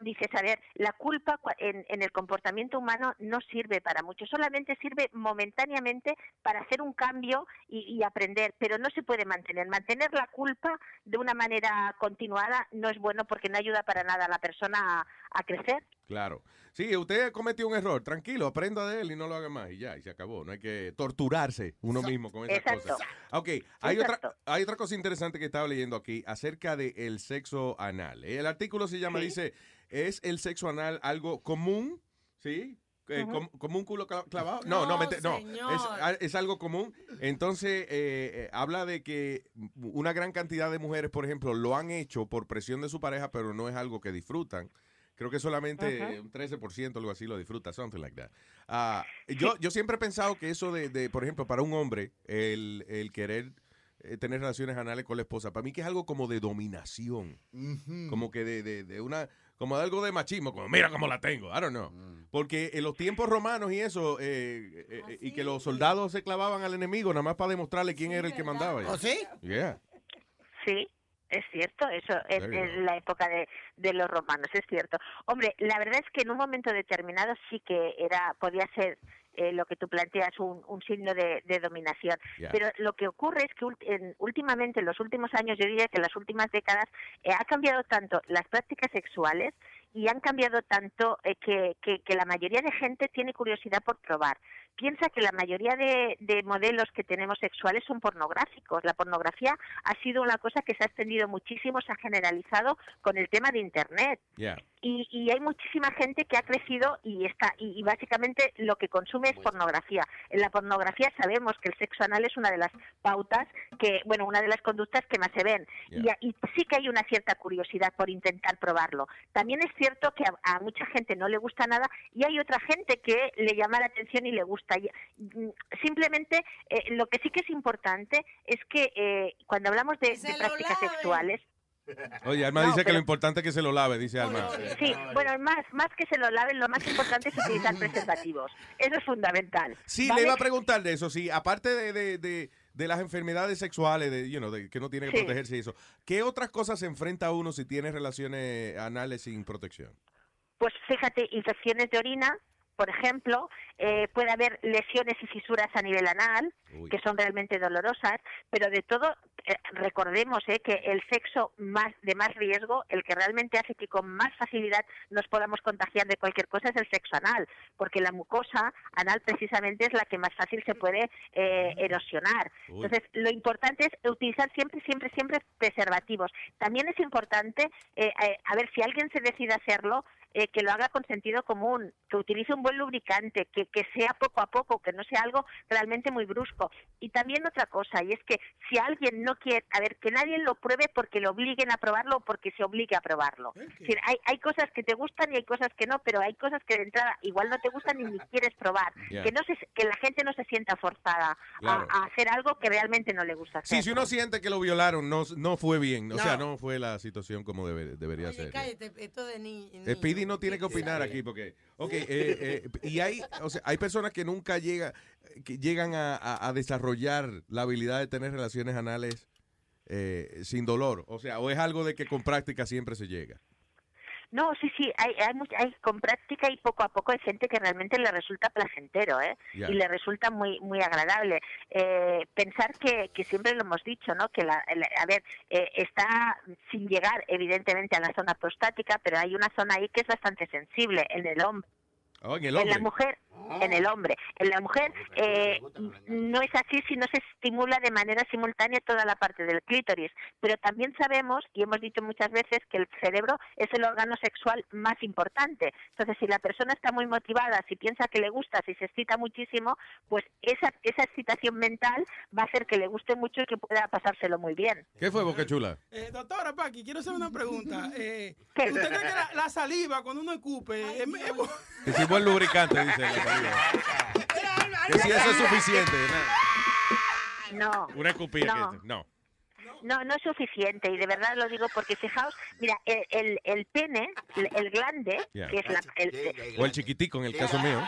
dices, a ver, la culpa en, en el comportamiento humano no sirve para mucho, solamente sirve momentáneamente para hacer un cambio y, aprender, pero no se puede mantener. Mantener la culpa de una manera continuada no es bueno porque no ayuda para nada a la persona a crecer. Claro. Sí, usted cometió un error. Tranquilo, aprenda de él y no lo haga más. Y ya, y se acabó. No hay que torturarse uno mismo con esas Exacto. cosas. Ok, hay otra, hay otra cosa interesante que estaba leyendo aquí acerca del sexo anal. El artículo se llama, Sí. dice, ¿es el sexo anal algo común? ¿Sí? Eh, ¿Como un culo cla- clavado? No, no, No, no. es algo común. Entonces, eh, eh, habla de que una gran cantidad de mujeres, por ejemplo, lo han hecho por presión de su pareja, pero no es algo que disfrutan. Creo que solamente Ajá. un 13% algo así lo disfruta, something like that. Ah, yo, yo siempre he pensado que eso de, de, por ejemplo, para un hombre, el, el querer eh, tener relaciones anales con la esposa, para mí que es algo como de dominación. Como que de, de, de una, como de algo de machismo, como mira cómo la tengo, I don't know. Porque en los tiempos romanos y eso, eh, eh, eh, y que los soldados se clavaban al enemigo nada más para demostrarle quién era el que mandaba. ¿Oh, sí? Yeah. Sí, es cierto, eso es la época de, de los romanos, es cierto. Hombre, la verdad es que en un momento determinado sí que era podía ser eh, lo que tú planteas un, un signo de, de dominación. Pero lo que ocurre es que en- últimamente, en los últimos años, yo diría que en las últimas décadas, eh, ha cambiado tanto las prácticas sexuales y han cambiado tanto eh, que, que, que la mayoría de gente tiene curiosidad por probar. Piensa que la mayoría de, de modelos que tenemos sexuales son pornográficos. La pornografía ha sido una cosa que se ha extendido muchísimo, se ha generalizado con el tema de Internet. Yeah. Y, y hay muchísima gente que ha crecido y está y, y básicamente lo que consume es pornografía. En la pornografía sabemos que el sexo anal es una de las pautas que, bueno, una de las conductas que más se ven. Y, a- y sí que hay una cierta curiosidad por intentar probarlo. También es cierto que a, a mucha gente no le gusta nada y hay otra gente que le llama la atención y le gusta. Mm, simplemente eh, lo que sí que es importante es que eh, cuando hablamos de, de prácticas sexuales Oye, Alma No, dice que lo importante es que se lo lave, dice Alma. Sí, bueno, más, más que se lo laven, lo más importante es utilizar preservativos. Eso es fundamental. Sí, ¿vale? le iba a preguntar de eso, sí, aparte de, de, de, de las enfermedades sexuales, de, you know, de que no tiene que Sí. protegerse y eso, ¿qué otras cosas se enfrenta uno si tiene relaciones anales sin protección? Pues fíjate, infecciones de orina, por ejemplo, eh, puede haber lesiones y fisuras a nivel anal, que son realmente dolorosas, pero de todo, eh, recordemos eh, que el sexo más de más riesgo, el que realmente hace que con más facilidad nos podamos contagiar de cualquier cosa es el sexo anal, porque la mucosa anal precisamente es la que más fácil se puede eh, erosionar. Uy. Entonces, lo importante es utilizar siempre, siempre, siempre preservativos. También es importante, eh, eh, a ver, si alguien se decide hacerlo, eh, que lo haga con sentido común, que utilice un buen lubricante, que, que sea poco a poco, que no sea algo realmente muy brusco. Y también otra cosa, y es que si alguien no quiere, a ver, que nadie lo pruebe porque lo obliguen a probarlo o porque se obligue a probarlo. Es decir, hay, hay cosas que te gustan y hay cosas que no, pero hay cosas que de entrada igual no te gustan y ni quieres probar. Que, no se, que la gente no se sienta forzada a- Claro. a, hacer algo que realmente no le gusta hacer. Sí, si uno siente que lo violaron, no, no fue bien. O sea, no fue la situación como debe- debería Oye, ser. cállate, esto de ni... ni- No tiene que opinar aquí porque, ok, eh, eh, y hay, o sea, hay personas que nunca llega, que llegan a, a- a desarrollar la habilidad de tener relaciones anales eh, sin dolor, o sea, o es algo de que con práctica siempre se llega. No, sí, sí, hay, hay, mucha- hay con práctica y poco a poco hay gente que realmente le resulta placentero, ¿eh? Y le resulta muy muy agradable. Eh, pensar que, que siempre lo hemos dicho, ¿no? Que, la, la- a ver, eh, está sin llegar evidentemente a la zona prostática, pero hay una zona ahí que es bastante sensible en el hombre. Oh, en el En hombre. la mujer, en el hombre. En la mujer eh, no es así si no se estimula de manera simultánea toda la parte del clítoris. Pero también sabemos, y hemos dicho muchas veces, que el cerebro es el órgano sexual más importante. Entonces, si la persona está muy motivada, si piensa que le gusta, si se excita muchísimo, pues esa, esa excitación mental va a hacer que le guste mucho y que pueda pasárselo muy bien. ¿Qué fue, Boca Chula? Eh, doctora Paqui, quiero hacer una pregunta. Eh, ¿Usted cree que la, la saliva cuando uno escupe es, es si buen lubricante, dice la saliva. Que si eso es suficiente. ¿no? No. Una escupida. No. que- no. No, no es suficiente y de verdad lo digo porque fijaos, mira, el, el, el pene, el, el glande, que es la, el, O el chiquitico, en el caso mío.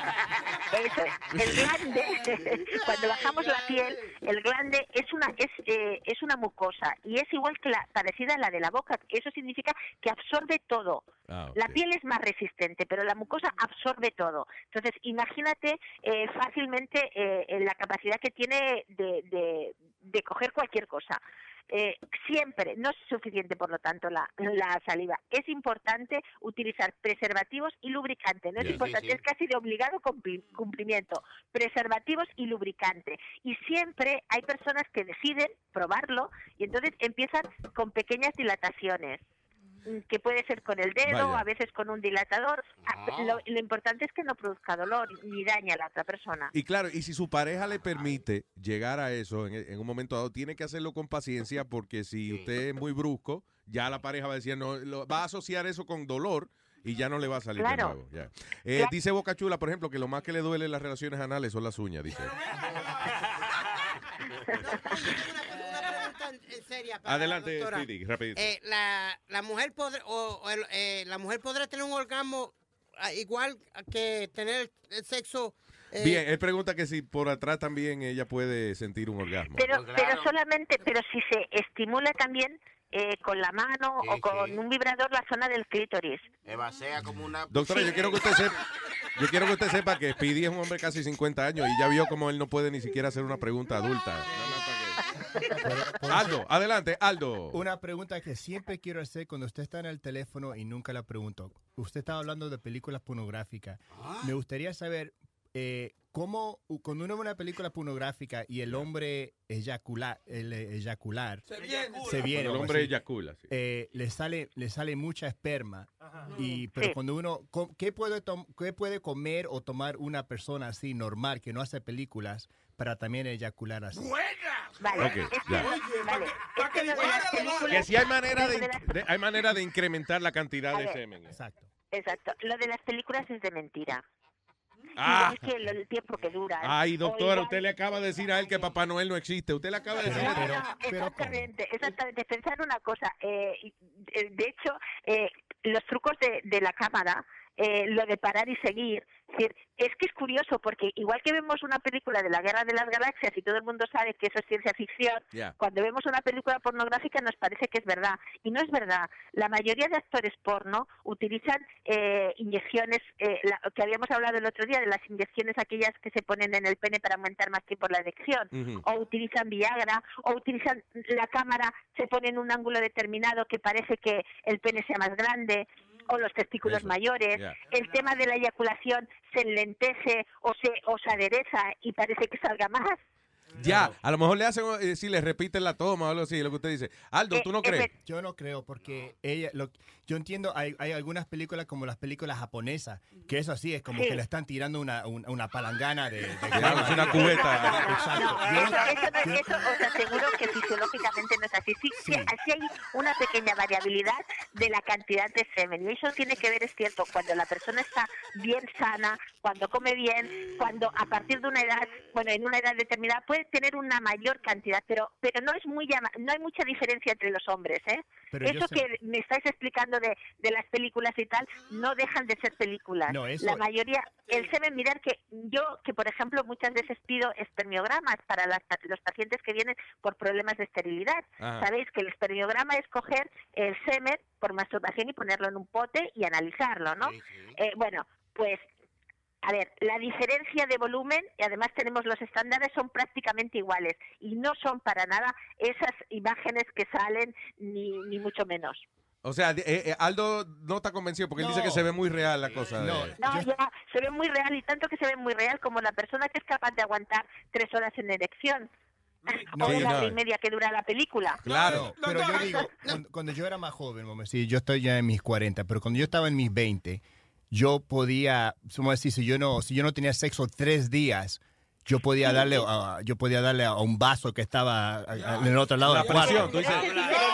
Eso. El glande, cuando bajamos la piel, el glande es una es, eh, es una mucosa y es igual que la parecida a la de la boca. Eso significa que absorbe todo. Ah, La piel es más resistente, pero la mucosa absorbe todo. Entonces, imagínate eh, fácilmente eh, la capacidad que tiene de, de, de coger cualquier cosa. Eh, siempre, no es suficiente por lo tanto la, la saliva. Es importante utilizar preservativos y lubricante. No es importante, Sí, sí. es casi de obligado cumpli- cumplimiento. Preservativos y lubricante. Y siempre hay personas que deciden probarlo y entonces empiezan con pequeñas dilataciones que puede ser con el dedo, Vaya. a veces con un dilatador. Ah, Lo, lo importante es que no produzca dolor ni dañe a la otra persona. Y claro, y si su pareja le permite llegar a eso en, en un momento dado, tiene que hacerlo con paciencia porque si usted es muy brusco, ya la pareja va a decir, no, lo- va a asociar eso con dolor y ya no le va a salir Claro. de nuevo. ya. Eh, Dice Boca Chula, por ejemplo, que lo más que le duele en las relaciones anales son las uñas, dice. Seria para la Adelante. Speedy, rapidito. Eh, la, la mujer podrá o, o el- eh, la mujer podrá tener un orgasmo ah, igual que tener el sexo eh, Bien, él pregunta que si por atrás también ella puede sentir un orgasmo. Pero, pero solamente, pero si se estimula también eh, con la mano Sí, o con sí. un vibrador la zona del clítoris. Como una... Doctora, yo quiero que usted sepa, yo quiero que usted sepa que Speedy es un hombre casi 50 años y ya vio como él no puede ni siquiera hacer una pregunta adulta. Aldo, adelante, Aldo. Una pregunta que siempre quiero hacer cuando usted está en el teléfono y nunca la pregunto. Usted estaba hablando de películas pornográficas. Me gustaría saber eh, cómo cuando uno ve una película pornográfica y el hombre eyacula, el eyacular Se viene. se viene, El hombre eyacula, sí. eh, le sale le sale mucha esperma y pero Sí. cuando uno co- qué puede qué puede comer o tomar una persona así normal que no hace películas para también eyacular así Vale, es que- ya. vale, si hay manera de, de- hay manera de incrementar la cantidad de semen. Exacto. Exacto. Lo de las películas es de mentira. Ah. Es que el, el tiempo que dura. Ay, O doctora, usted le acaba de decir a él que Papá Noel no existe. Usted le acaba de decir. No, no, exactamente, exactamente. Pensar una cosa. eh, eh, de hecho, eh, los trucos de, de la cámara eh, lo de parar y seguir. Es decir, es que es curioso porque igual que vemos una película de la Guerra de las Galaxias y todo el mundo sabe que eso es ciencia ficción, cuando vemos una película pornográfica nos parece que es verdad. Y no es verdad. La mayoría de actores porno utilizan eh, inyecciones, eh, la- que habíamos hablado el otro día de las inyecciones aquellas que se ponen en el pene para aumentar más tiempo la erección, o utilizan Viagra, o utilizan la cámara, se pone en un ángulo determinado que parece que el pene sea más grande, o los testículos Eso. mayores. El tema de la eyaculación se enlentece o se, o se adereza y parece que salga más. Ya, a lo mejor le hacen, eh, si le repiten la toma o algo así, lo que usted dice. Aldo, ¿tú no crees? Yo no creo, porque ella, lo, yo entiendo, hay, hay algunas películas como las películas japonesas, que eso sí, es como Sí. que le están tirando una, un- una palangana de, de Claro, es una cubeta. Exacto. No, eso, eso, no- eso os aseguro que fisiológicamente no es así. Sí, sí, así hay una pequeña variabilidad de la cantidad de semen. Y eso tiene que ver, es cierto, cuando la persona está bien sana, cuando come bien, cuando a partir de una edad, bueno, en una edad determinada puede tener una mayor cantidad, pero pero no es muy llama- no hay mucha diferencia entre los hombres, ¿eh? Pero yo eso que me estáis explicando de, de las películas y tal, no dejan de ser películas. No, eso- La mayoría, el semen, mirar que yo, que por ejemplo muchas veces pido espermiogramas para las- los pacientes que vienen por problemas de esterilidad. Sabéis que el espermiograma es coger el semen por masturbación y ponerlo en un pote y analizarlo, ¿no? Eh, bueno, pues a ver, la diferencia de volumen, y además tenemos los estándares, son prácticamente iguales y no son para nada esas imágenes que salen, ni, ni mucho menos. O sea, eh, eh, Aldo no está convencido porque él dice que se ve muy real la cosa. de- No, ya, se ve muy real y tanto que se ve muy real como la persona que es capaz de aguantar tres horas en erección. No, o sí, una hora no. y media que dura la película. Claro, pero yo digo, cuando, cuando yo era más joven, mamá, sí, yo estoy ya en mis 40, pero cuando yo estaba en mis 20, yo podía, vamos a decir, si yo no, si yo no tenía sexo tres días, yo podía darle, a, yo podía darle a un vaso que estaba en el otro lado La del cuarto. presión, tú dices.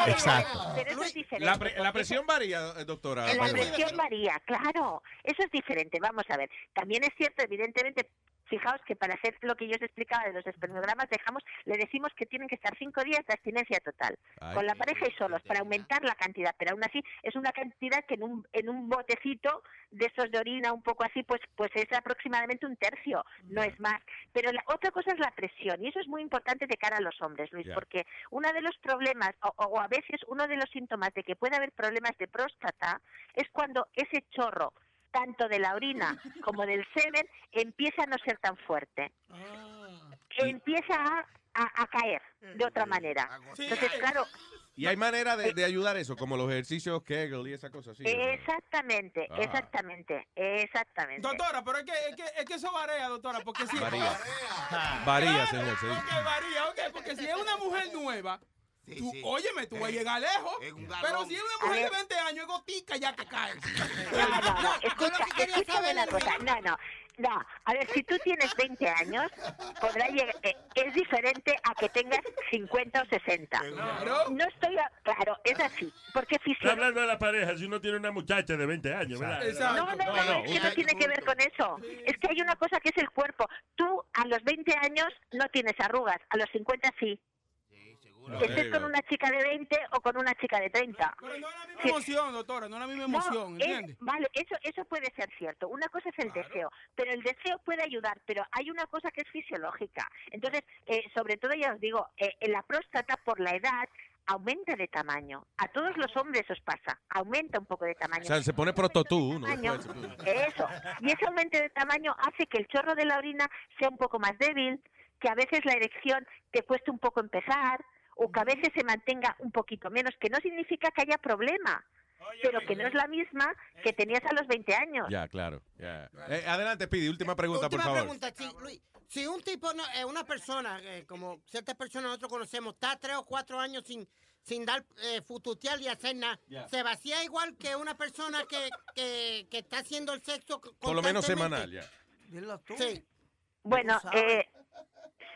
Exacto. Pero eso es diferente. La, pre- la presión varía, eh, doctora. La presión varía, claro. Eso es diferente. Vamos a ver. También es cierto, evidentemente, fijaos que para hacer lo que yo os explicaba de los espermiogramas, dejamos, le decimos que tienen que estar cinco días de abstinencia total, Ay, con la pareja y solos, para aumentar la cantidad. Pero aún así, es una cantidad que en un, en un botecito de esos de orina, un poco así, pues, pues es aproximadamente un tercio, no es más. Pero la otra cosa es la presión, y eso es muy importante de cara a los hombres, Luis, porque uno de los problemas, o, o a veces uno de los síntomas de que puede haber problemas de próstata, es cuando ese chorro, tanto de la orina como del semen, empieza a no ser tan fuerte. Empieza a, a- a caer de otra manera. Entonces, claro, Y hay manera de, de ayudar eso, como los ejercicios Kegel y esa cosa así. exactamente, Ah. exactamente, exactamente. Doctora, pero es que, es que, es que eso varía, doctora, porque si... Varía. Varía, señor. sí. Ok, varía, ok, porque si es una mujer nueva, tú, óyeme, tú vas a llegar lejos. Pero si es una mujer de 20 años, es gotica ya que cae. No, no, no, escucha, escúchame una cosa, no, no, no, a ver, si tú tienes 20 años, podrá llegar, eh, es diferente a que tengas 50 o 60. No estoy, a- claro, es así, porque Está fisiológicamente... hablando de la pareja, si uno tiene una muchacha de 20 años, ¿verdad? No, no, no, es que no tiene que ver con eso. Es que hay una cosa que es el cuerpo. Tú a los 20 años no tienes arrugas, a los 50 sí. Estés con una chica de 20 o con una chica de 30. misma emoción, doctora, no es la misma No, emoción, es- ¿entiendes? vale, eso, eso puede ser cierto. Una cosa es el deseo, pero el deseo puede ayudar, pero hay una cosa que es fisiológica. Entonces, eh, sobre todo ya os digo, eh, en la próstata por la edad aumenta de tamaño. A todos los hombres os pasa, aumenta un poco de tamaño. O sea, se pone prototú uno. Eso. Y ese aumento de tamaño hace que el chorro de la orina sea un poco más débil, que a veces la erección te cueste un poco empezar, o que a veces se mantenga un poquito menos, que no significa que haya problema, pero que no es la misma que tenías a los 20 años. Ya, claro. ya. Eh, adelante, Pidi, última pregunta, Última por favor. pregunta, si, Luis, si un tipo, no, eh, una persona, eh, como ciertas personas nosotros conocemos, está tres o cuatro años sin, sin dar eh, fututear y hacer nada, Ya. se vacía igual que una persona que, que, que está haciendo el sexo Por lo menos semanal, ya. Sí. Bueno, eh,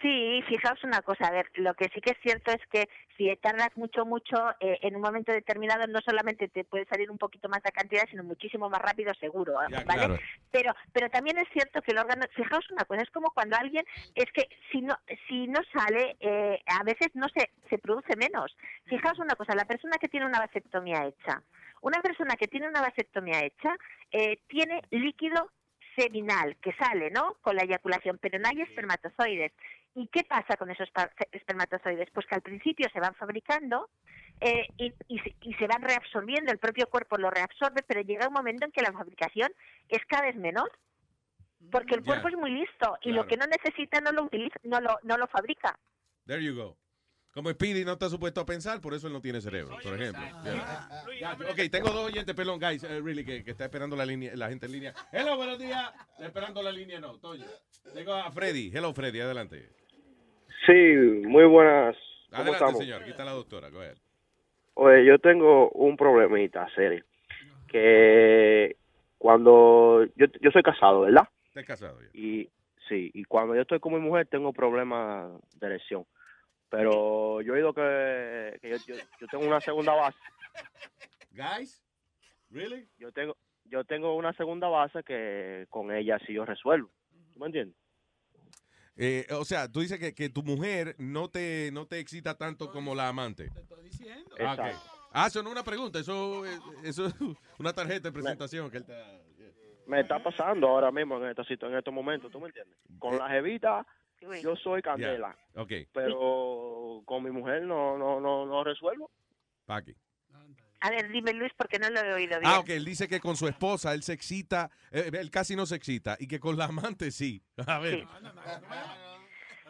sí, fijaos una cosa, a ver, lo que sí que es cierto es que si tardas mucho, mucho, eh, en un momento determinado no solamente te puede salir un poquito más de cantidad, sino muchísimo más rápido, seguro, Ya, ¿vale? claro. Pero, pero también es cierto que el órgano, fijaos una cosa, es como cuando alguien, es que si no, si no sale, eh, a veces no se, se produce menos. Fijaos una cosa, la persona que tiene una vasectomía hecha, Una persona que tiene una vasectomía hecha eh, tiene líquido seminal que sale, ¿no? Con la eyaculación, pero no hay espermatozoides. ¿Y qué pasa con esos espermatozoides? Pues que al principio se van fabricando eh, y, y se- y se van reabsorbiendo, el propio cuerpo lo reabsorbe, pero llega un momento en que la fabricación es cada vez menor. Porque el Ya. cuerpo es muy listo y Claro. lo que no necesita no lo utiliza, no lo, no lo fabrica. There you go. Como Speedy no está supuesto a pensar, por eso él no tiene cerebro, por ejemplo. Yeah. Ok, tengo dos oyentes, perdón, guys, eh, really, que, que está esperando la línea, la gente en línea. Hello, buenos días. Está esperando la línea, no, Toño. Tengo a Freddy. Hello, Freddy, adelante. Sí, muy buenas. ¿Cómo Adelante, estamos? señor. Aquí está la doctora. Go ahead. Oye, yo tengo un problemita serio. Que cuando yo, yo soy casado, ¿verdad? Está casado ya. Y sí, y cuando yo estoy con mi mujer tengo problemas de erección. Pero yo he oído que, que yo, yo, yo tengo una segunda base. Guys, really? Yo tengo yo tengo una segunda base que con ella sí yo resuelvo. ¿Tú me entiendes? Eh, o sea, tú dices que, que tu mujer no te, no te excita tanto como la amante. Ah, ok. Exacto. Ah, eso no es una pregunta, eso, es- eso es una tarjeta de presentación que él está... Me está pasando ahora mismo en esta en estos momentos, ¿tú me entiendes? Con la jevita yo soy candela, Ya, Ok, pero con mi mujer no no no no resuelvo. Paqui. A ver, dime Luis, porque no lo he oído bien. Ah, ok, él dice que con su esposa él se excita, eh, él casi no se excita, y que con la amante sí. A ver.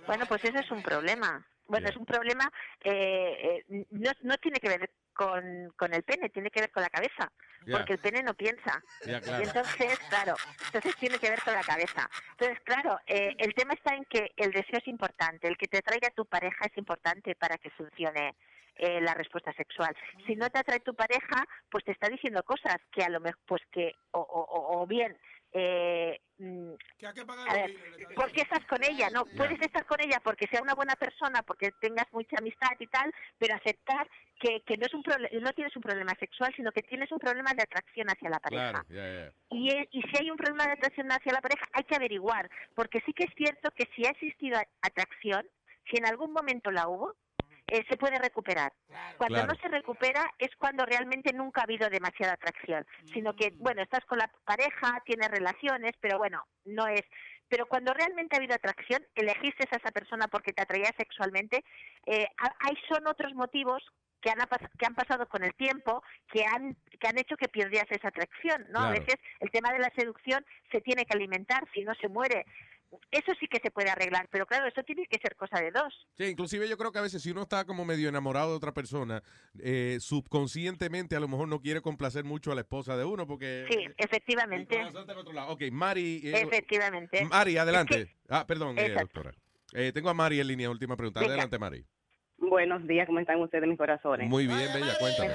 Bueno, pues eso es un problema. Bueno, es un problema, eh, eh, no, no tiene que ver con, con el pene, tiene que ver con la cabeza, porque el pene no piensa. Ya, claro. Y entonces, claro, entonces tiene que ver con la cabeza. Entonces, claro, eh, el tema está en que el deseo es importante, el que te traiga tu pareja es importante para que funcione eh, la respuesta sexual. Si no te atrae tu pareja, pues te está diciendo cosas que a lo mejor, pues que, o, o, bien, eh, mm, a ver, ¿por qué estás con ella? No, puedes estar con ella porque sea una buena persona, porque tengas mucha amistad y tal, pero aceptar que, que no es un no tienes un problema sexual, sino que tienes un problema de atracción hacia la pareja. Claro. Y, e- y si hay un problema de atracción hacia la pareja, hay que averiguar, porque sí que es cierto que si ha existido atracción, si en algún momento la hubo, eh, se puede recuperar. Cuando Claro. no se recupera es cuando realmente nunca ha habido demasiada atracción, sino que, bueno, estás con la pareja, tienes relaciones, pero bueno, no es... Pero cuando realmente ha habido atracción, elegiste a esa persona porque te atraía sexualmente, eh, ha- hay son otros motivos que han, que han pasado con el tiempo que han que han hecho que pierdas esa atracción, ¿no? A veces el tema de la seducción se tiene que alimentar, si no se muere. Eso sí que se puede arreglar, pero claro, eso tiene que ser cosa de dos. Sí, inclusive yo creo que a veces si uno está como medio enamorado de otra persona, eh, subconscientemente a lo mejor no quiere complacer mucho a la esposa de uno porque... Sí, efectivamente. Ok, Mari... eh, Efectivamente. Mari, Es adelante. que- Ah, perdón, eh, doctora. Eh, tengo a Mari en línea, última pregunta. Venga. Adelante, Mari. Buenos días, ¿cómo están ustedes, mis corazones? Muy bien, Bella, cuéntame.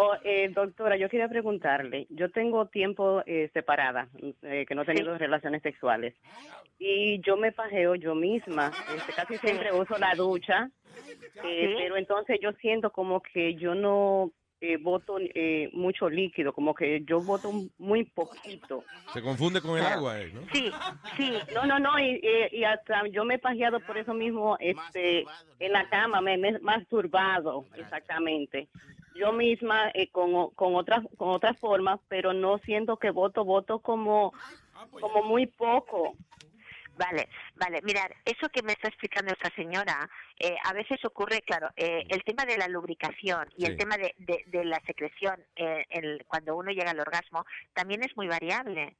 Oh, eh, doctora, yo quería preguntarle, yo tengo tiempo eh, separada, eh, que no he tenido relaciones sexuales, y yo me pajeo yo misma, este, casi siempre uso la ducha, eh, Sí. pero entonces yo siento como que yo no eh, boto eh, mucho líquido, como que yo boto muy poquito. Se confunde con el Claro. agua, eh, ¿no? Sí, sí, no, no, no, y, y- y hasta yo me he pajeado por eso mismo, este, en la cama, me, me he masturbado, exactamente. Yo misma eh, con, con otras con otras formas, pero no siento que voto, voto como, como muy poco. Vale, vale. Mirad, eso que me está explicando esta señora, eh, a veces ocurre, claro, eh, el tema de la lubricación y el tema de, de- de la secreción eh, el- cuando uno llega al orgasmo también es muy variable.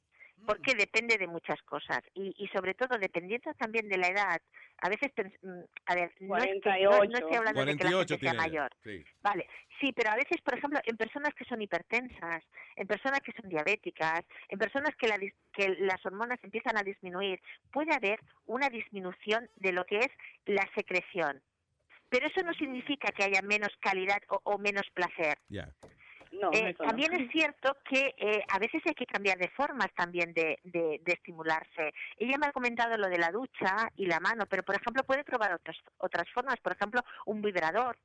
Porque depende de muchas cosas y, y sobre todo dependiendo también de la edad. A veces, mm, a ver, no, es que- no- no estoy hablando de que la 48 gente sea mayor. sí. Vale, sí, pero a veces, por ejemplo, en personas que son hipertensas, en personas que son diabéticas, en personas que, la que las hormonas empiezan a disminuir, puede haber una disminución de lo que es la secreción. Pero eso no significa que haya menos calidad o, o menos placer. Ya. No, Eh, no. también es cierto que eh, a veces hay que cambiar de formas también de, de- de estimularse. Ella me ha comentado lo de la ducha y la mano, pero por ejemplo puede probar otras otras formas, por ejemplo un vibrador.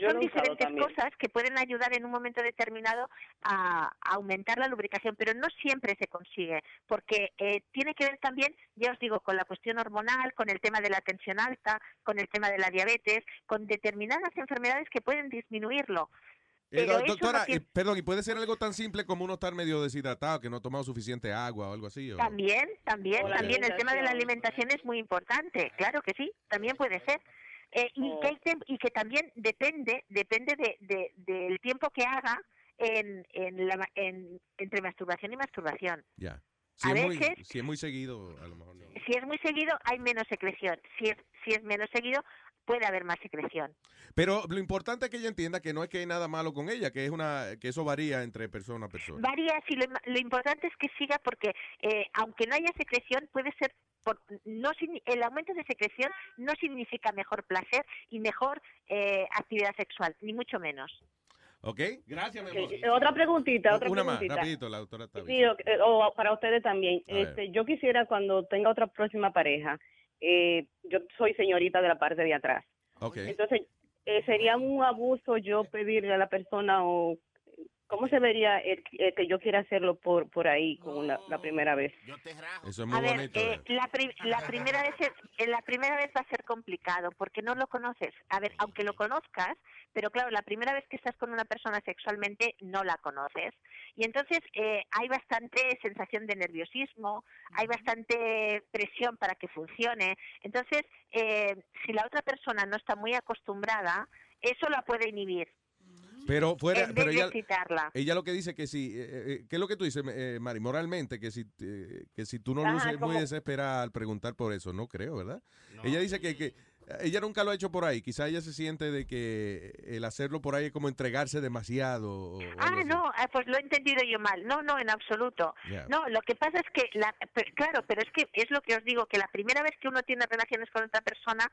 Son diferentes cosas que pueden ayudar en un momento determinado a, a aumentar la lubricación, pero no siempre se consigue, porque eh, tiene que ver también, ya os digo, con la cuestión hormonal, con el tema de la tensión alta, con el tema de la diabetes, con determinadas enfermedades que pueden disminuirlo. Eh, Pero eso doctora, no tiene- eh, perdón, ¿y puede ser algo tan simple como uno estar medio deshidratado, que no ha tomado suficiente agua o algo así? o- También, también, O la también el tema de la alimentación. es muy importante, claro que sí, también puede ser. Eh, y, que, hay tem- y que también depende, depende de, de- del tiempo que haga en, en la, en- entre masturbación y masturbación. Ya. Si, A es muy, veces- si es muy seguido, a lo mejor no. Si es muy seguido, hay menos secreción. Si es, si es menos seguido, puede haber más secreción. Pero lo importante es que ella entienda que no es que hay nada malo con ella, que es una que eso varía entre persona a persona. Varía, si lo, lo importante es que siga porque eh, aunque no haya secreción, puede ser, por, no signi- el aumento de secreción no significa mejor placer y mejor eh, actividad sexual, ni mucho menos. ¿Ok? Gracias, mi amor. Eh, Otra preguntita, otra Una más, rapidito, la doctora está Sí, o, eh, o para ustedes también. A ver. Este, yo quisiera cuando tenga otra próxima pareja, eh, yo soy señorita de la parte de atrás. Ok. Entonces, eh, sería un abuso yo pedirle a la persona o cómo se vería el, el que yo quiera hacerlo por por ahí con la, la primera vez. Eso es muy A ver, bonito. eh, la, pri- la primera vez es- eh, la primera vez va a ser complicado porque no lo conoces. A ver, aunque lo conozcas, pero claro, la primera vez que estás con una persona sexualmente no la conoces y entonces eh, hay bastante sensación de nerviosismo, hay bastante presión para que funcione. Entonces, eh, si la otra persona no está muy acostumbrada, eso la puede inhibir. Pero fuera, en vez pero de ella, excitarla. ella lo que dice que si, eh, eh, ¿qué es lo que tú dices, eh, Mari? Moralmente, que si, eh, que si tú no Ajá, luces muy desesperada al preguntar por eso, no creo, ¿verdad? Ella dice que, que ella nunca lo ha hecho por ahí. Quizá ella se siente de que el hacerlo por ahí es como entregarse demasiado. Ah, no, ah, pues lo he entendido yo mal. No, no, en absoluto. No, lo que pasa es que, la, claro, pero es que es lo que os digo, que la primera vez que uno tiene relaciones con otra persona,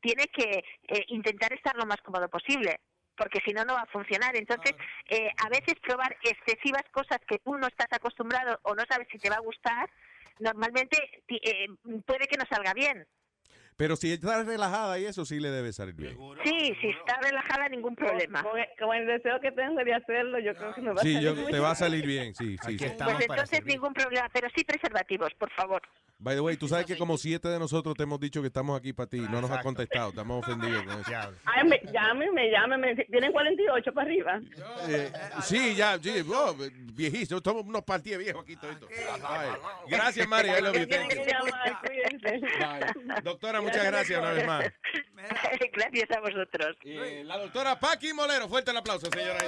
tiene que eh, intentar estar lo más cómodo posible porque si no, no va a funcionar. Entonces, eh, a veces probar excesivas cosas que tú no estás acostumbrado o no sabes si te va a gustar, normalmente eh, puede que no salga bien. Pero si está relajada y eso sí le debe salir bien. Sí, si está relajada, ningún problema. Con, con el deseo que tengo de hacerlo, yo creo que me va a Sí, salir yo, te va a salir bien, sí, sí. sí. Pues entonces ningún problema, pero sí preservativos, por favor. By the way, tú sabes que como siete de nosotros te hemos dicho que estamos aquí para ti. No nos has contestado. Estamos ofendidos con eso. Ay, me, llámeme, llámeme. Tienen 48 para arriba. Eh, sí, ya, sí, oh, viejísimo. Somos unos partidos viejos aquí Gracias, love you. Thank you. Bye. Doctora, muchas gracias una vez más. Gracias a vosotros. Eh, la doctora Paqui Molero. Fuerte el aplauso, señora.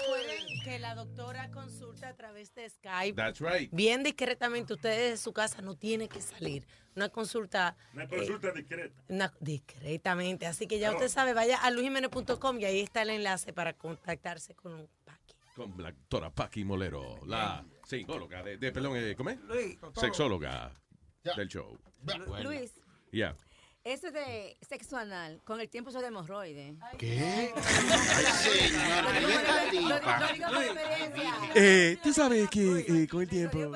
Recuerden que la doctora consulta a través de Skype. That's right. Bien discretamente, ustedes de su casa no tienen que salir. Una consulta. Una eh, consulta discreta. una- discretamente. Así que ya No. usted sabe, vaya a luisjimenez.com y ahí está el enlace para contactarse con un Con la doctora Paqui Molero, la psicóloga de, de perdón, eh, ¿cómo es? Luis. Sexóloga del show. Bueno. Luis, Ya. eso de sexo anal, con el tiempo eso de hemorroides. ¿Qué? Lo digo por- esta lo- lo digo por experiencia. Eh, tú sabes que eh, con el tiempo.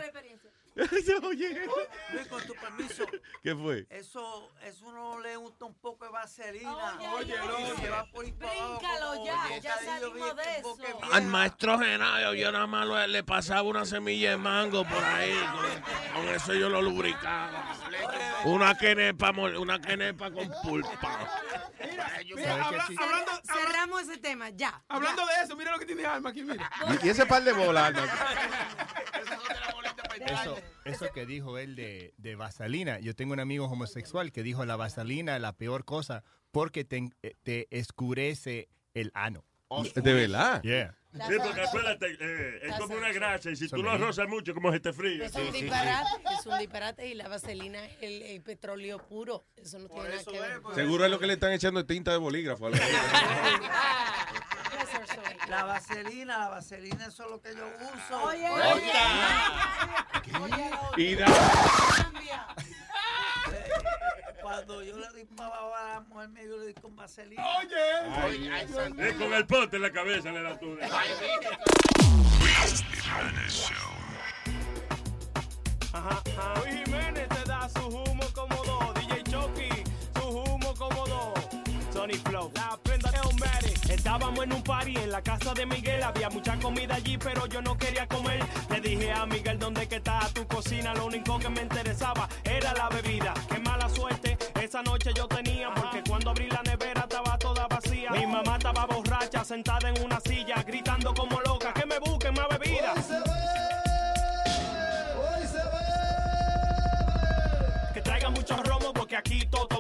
Oye. Luis, con tu permiso. ¿Qué fue? Eso, eso no le gusta un poco de vaselina. Oye, se va por Bríncalo ya, ya salimos de eso. Al maestro Genadio yo nada más lo- le pasaba una semilla de mango por ahí. Con, con eso yo lo lubricaba. Una quenepa, una quenepa con pulpa. Mira, habla- hablando, Cerramos ese tema, ya. hablando de eso, mira lo que tiene Alma aquí, mira. Y, y ese par de bolas, Alma? Eso, eso que dijo él de, de vaselina. Yo tengo un amigo homosexual que dijo la vaselina es la peor cosa porque te, eh, te escurece el ano. ¿De verdad? Yeah. Sí, porque acuérdate, eh, es como una grasa y si tú lo rozas mucho, como se te fríe. Es un disparate, es un disparate y la vaselina es el, el petróleo puro. Eso no tiene nada que ver. Seguro es lo que le están echando de tinta de bolígrafo. a la- La vaselina, la vaselina, eso es lo que yo uso. Oye. Y da- Cuando yo le disparaba a la mujer mía, yo le di con vaselina. Ay, es con el pote en la cabeza le da tú. Ajá, ajá. Luis Jiménez te da su humo cómodo. DJ Chucky, su humo cómodo. Sony Flow, la prenda Elmatic. Estábamos en un party en la casa de Miguel. Había mucha comida allí, pero yo no quería comer. Le dije a Miguel, ¿dónde que está tu cocina? Lo único que me interesaba era la bebida. Qué mala suerte esa noche yo tenía, porque cuando abrí la nevera estaba toda vacía. Mi mamá estaba borracha, sentada en una silla, gritando como loca, que me busquen más bebida. Que traigan muchos romos porque aquí todo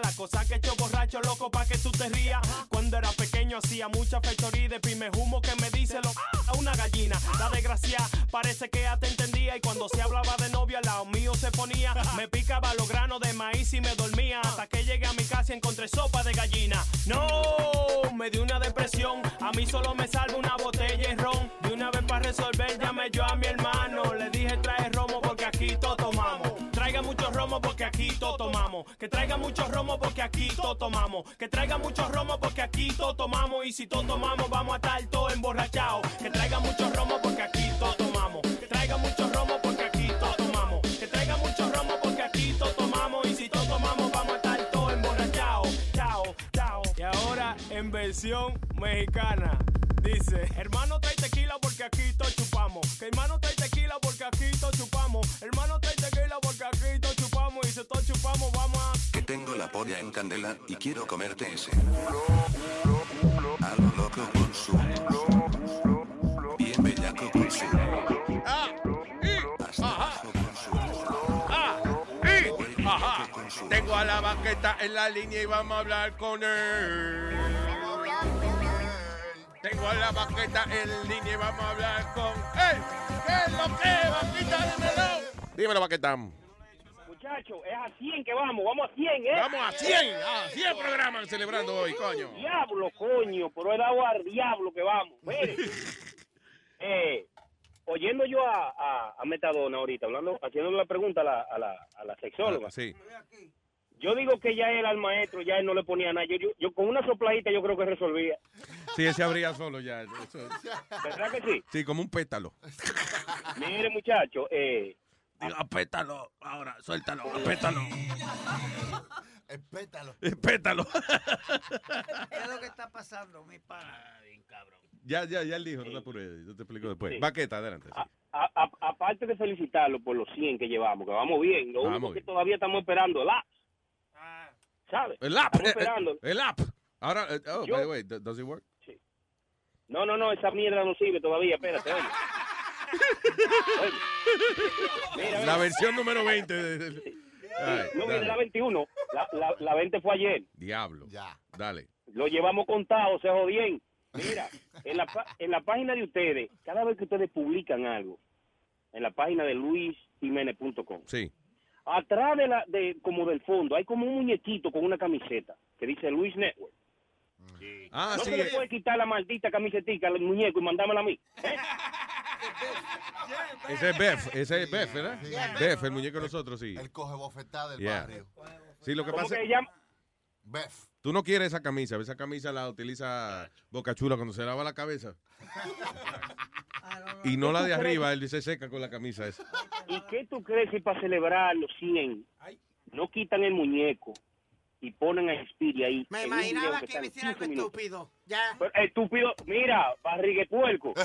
la cosa que he hecho borracho, loco, pa' que tú te rías. Cuando era pequeño hacía mucha fechoría de pime humo que me dice lo a una gallina. La desgracia parece que ya te entendía y cuando se hablaba de novia lado mío se ponía. Me picaba los granos de maíz y me dormía hasta que llegué a mi casa y encontré sopa de gallina. No, me dio una depresión, a mí solo me salva una botella Que traiga mucho romo porque aquí todo tomamos. Que traiga mucho romo porque aquí todo tomamos. Y si todo tomamos, vamos a estar todos emborrachados. Que traiga mucho romo porque aquí todo tomamos. Que traiga mucho romo porque aquí todo tomamos. Que traiga mucho romo porque aquí todo tomamos. Y si todo tomamos, vamos a estar todos emborrachados. Chao, chao. Y ahora en versión mexicana. Dice, hermano trae tengo la polla en candela y quiero comerte ese. A lo loco consumo. Bien bellaco consumo. Ajá. Tengo a la baqueta en la línea y vamos a hablar con él. Tengo a la baqueta en línea y vamos a hablar con él. ¿Qué es lo que es, vaquita? Dímelo. Dímelo, baqueta. Muchachos, es a 100 que vamos, vamos a 100, ¿eh? Vamos a 100, a 100 programas celebrando hoy, coño. Diablo, coño, pero he dado al diablo que vamos. Mire, eh, oyendo yo a, a, a Metadona ahorita, hablando, haciéndole la pregunta a la, a la, a la sexóloga, Sí. yo digo que ya él al maestro, ya él no le ponía nada. Yo, yo, yo con una sopladita yo creo que resolvía. Sí, ese abría solo ya. Eso- ¿Verdad que sí? Sí, como un pétalo. Mire, muchacho, eh, Diga, apétalo. Ahora, suéltalo, apétalo. Espétalo. Pétalo. ¿Qué es lo que está pasando, mi pana? Ya, ya, ya él dijo, no te apures, yo te explico después. Baqueta, adelante. sí. a- a- aparte de felicitarlo por los 100 que llevamos, que vamos bien, lo Vamos único que bien. todavía estamos esperando el app. ¿Sabes? El app. Estamos eh, esperando. El app. Ahora, eh, oh, Yo- by the way, does it work? No, no, no, esa mierda no sirve todavía, espérate, oye. La versión número 20. de- de- Ay, No, viene la 21. La, la, la 20 fue ayer. Diablo. Dale. Lo llevamos contado, se jodien. Mira, en la, en la página de ustedes, cada vez que ustedes publican algo, en la página de luisjiménez.com, Sí. atrás de la, de, como del fondo, hay como un muñequito con una camiseta que dice Luis Network. Ah, no sí. se le puede quitar la maldita camisetica al muñeco y mandármela a mí. ¿eh? Ese es Beth, ese es Beth, ¿verdad? Beth, el muñeco de nosotros, sí. El coge bofetada del Yeah. barrio. Sí, lo que ¿Cómo pasa que llama? Beth. Tú no quieres esa camisa, esa camisa la utiliza Boca Chula cuando se lava la cabeza. Y no la de arriba, él se seca con la camisa esa. ¿Y qué tú crees si para celebrar los 100 no quitan el muñeco y ponen a Speedy ahí? Me imaginaba que que me hiciera algo 15 minutos? estúpido. Ya. Pero, Estúpido, mira, barrigue puerco.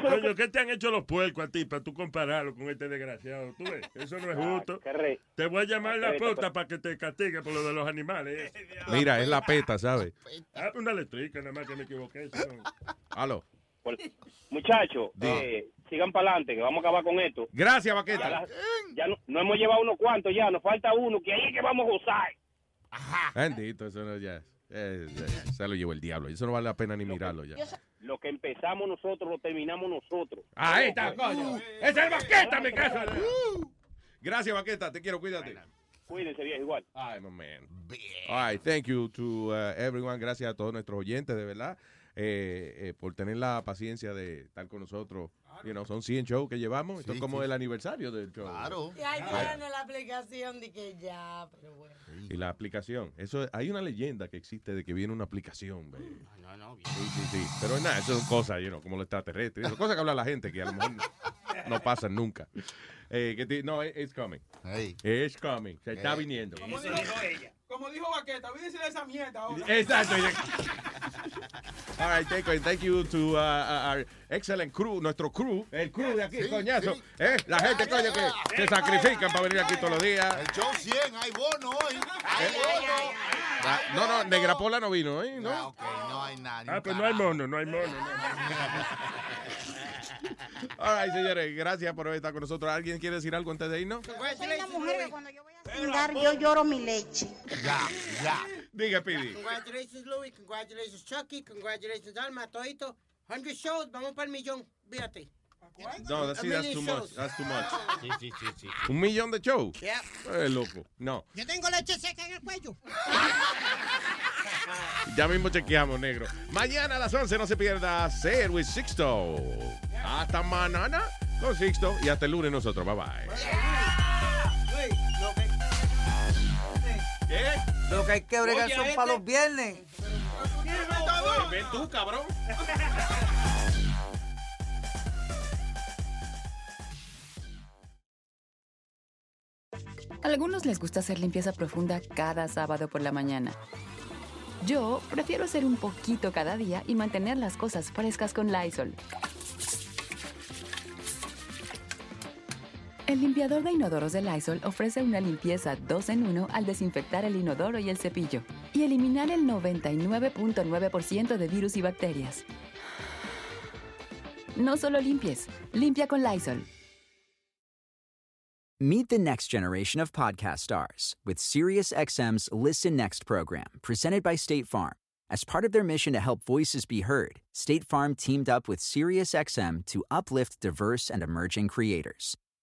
Coño, ¿qué te han hecho los puercos a ti para tú compararlo con este desgraciado? ¿Tú ves? Eso no es justo. Te voy a llamar la puta para que te castigue por lo de los animales. Mira, es la peta, ¿sabes? Ah, una electrica, nada más que me equivoqué. eso. Aló. Muchachos, eh, sigan para adelante, que vamos a acabar con esto. Gracias, Ya, Baqueta. la- ya no, no hemos llevado unos cuantos ya, nos falta uno, que ahí es que vamos a gozar. Bendito, eso no ya. eh, eh, se lo llevó el diablo. Eso no vale la pena ni mirarlo ya. Lo que empezamos nosotros lo terminamos nosotros. Ahí está, coño. ¡Es el Baqueta, mi casa! Gracias, Baqueta. Te quiero, cuídate. Cuídense bien, igual. Ay, my man. All right, thank you to uh, everyone. Gracias a todos nuestros oyentes, de verdad, eh, eh, por tener la paciencia de estar con nosotros You know, son 100 shows que llevamos. Esto es como el aniversario del show. Claro. Y ahí viene la aplicación de que ya, pero bueno. Y la aplicación. Eso hay una leyenda que existe de que viene una aplicación. ve. No, no, Sí, sí, sí. Pero nada, eso son cosas, you know, como los extraterrestres. Son cosas que habla la gente que a lo mejor no, no pasan nunca. Eh, que no, it's coming. It's coming. Se está Eh. viniendo. Como dijo, como dijo Vaqueta, olvídense de esa mierda ahora. Exacto. All right, thank you, thank you to uh, uh, our excellent crew, nuestro crew, el crew de aquí, Sí, coñazo. sí. Eh, la gente, coño, que se sacrifican para venir aquí todos los días. El show 100, hay bono hoy. Hay bono. Ah, no, no, Negra Pola no vino, ¿eh? ¿No? Ah, ok, no hay nadie. Ah, pues no hay mono, no hay mono. no. All right, señores, gracias por estar con nosotros. ¿Alguien quiere decir algo antes de irnos? Soy una mujer que cuando yo voy cingar, yo lloro mi leche. Ya, ya. Diga, Pidi. Congratulations, Louis. Congratulations, Chucky. Congratulations, Alma. Todito. 100 shows. Vamos para el millón. Fíjate. No, that's, that's too much. That's too much. Sí, sí, sí, sí. Un millón de shows. Yeah. Eh, loco. No. Yo tengo leche seca en el cuello. Ya mismo chequeamos, negro. Mañana a las 11 no se pierda Ser with Sixto. Hasta mañana con Sixto y hasta el lunes nosotros. Bye bye. ¿Qué? Lo que hay que bregar Oye, son este- para los viernes. Ven tú, cabrón. A algunos les gusta hacer limpieza profunda cada sábado por la mañana. Yo prefiero hacer un poquito cada día y mantener las cosas frescas con Lysol. El limpiador de inodoros de Lysol ofrece una limpieza 2 en 1 al desinfectar el inodoro y el cepillo y eliminar el 99.9% de virus y bacterias. No solo limpies, limpia con Lysol. Meet the next generation of podcast stars with SiriusXM's Listen Next program, presented by State Farm. As part of their mission to help voices be heard, State Farm teamed up with SiriusXM to uplift diverse and emerging creators.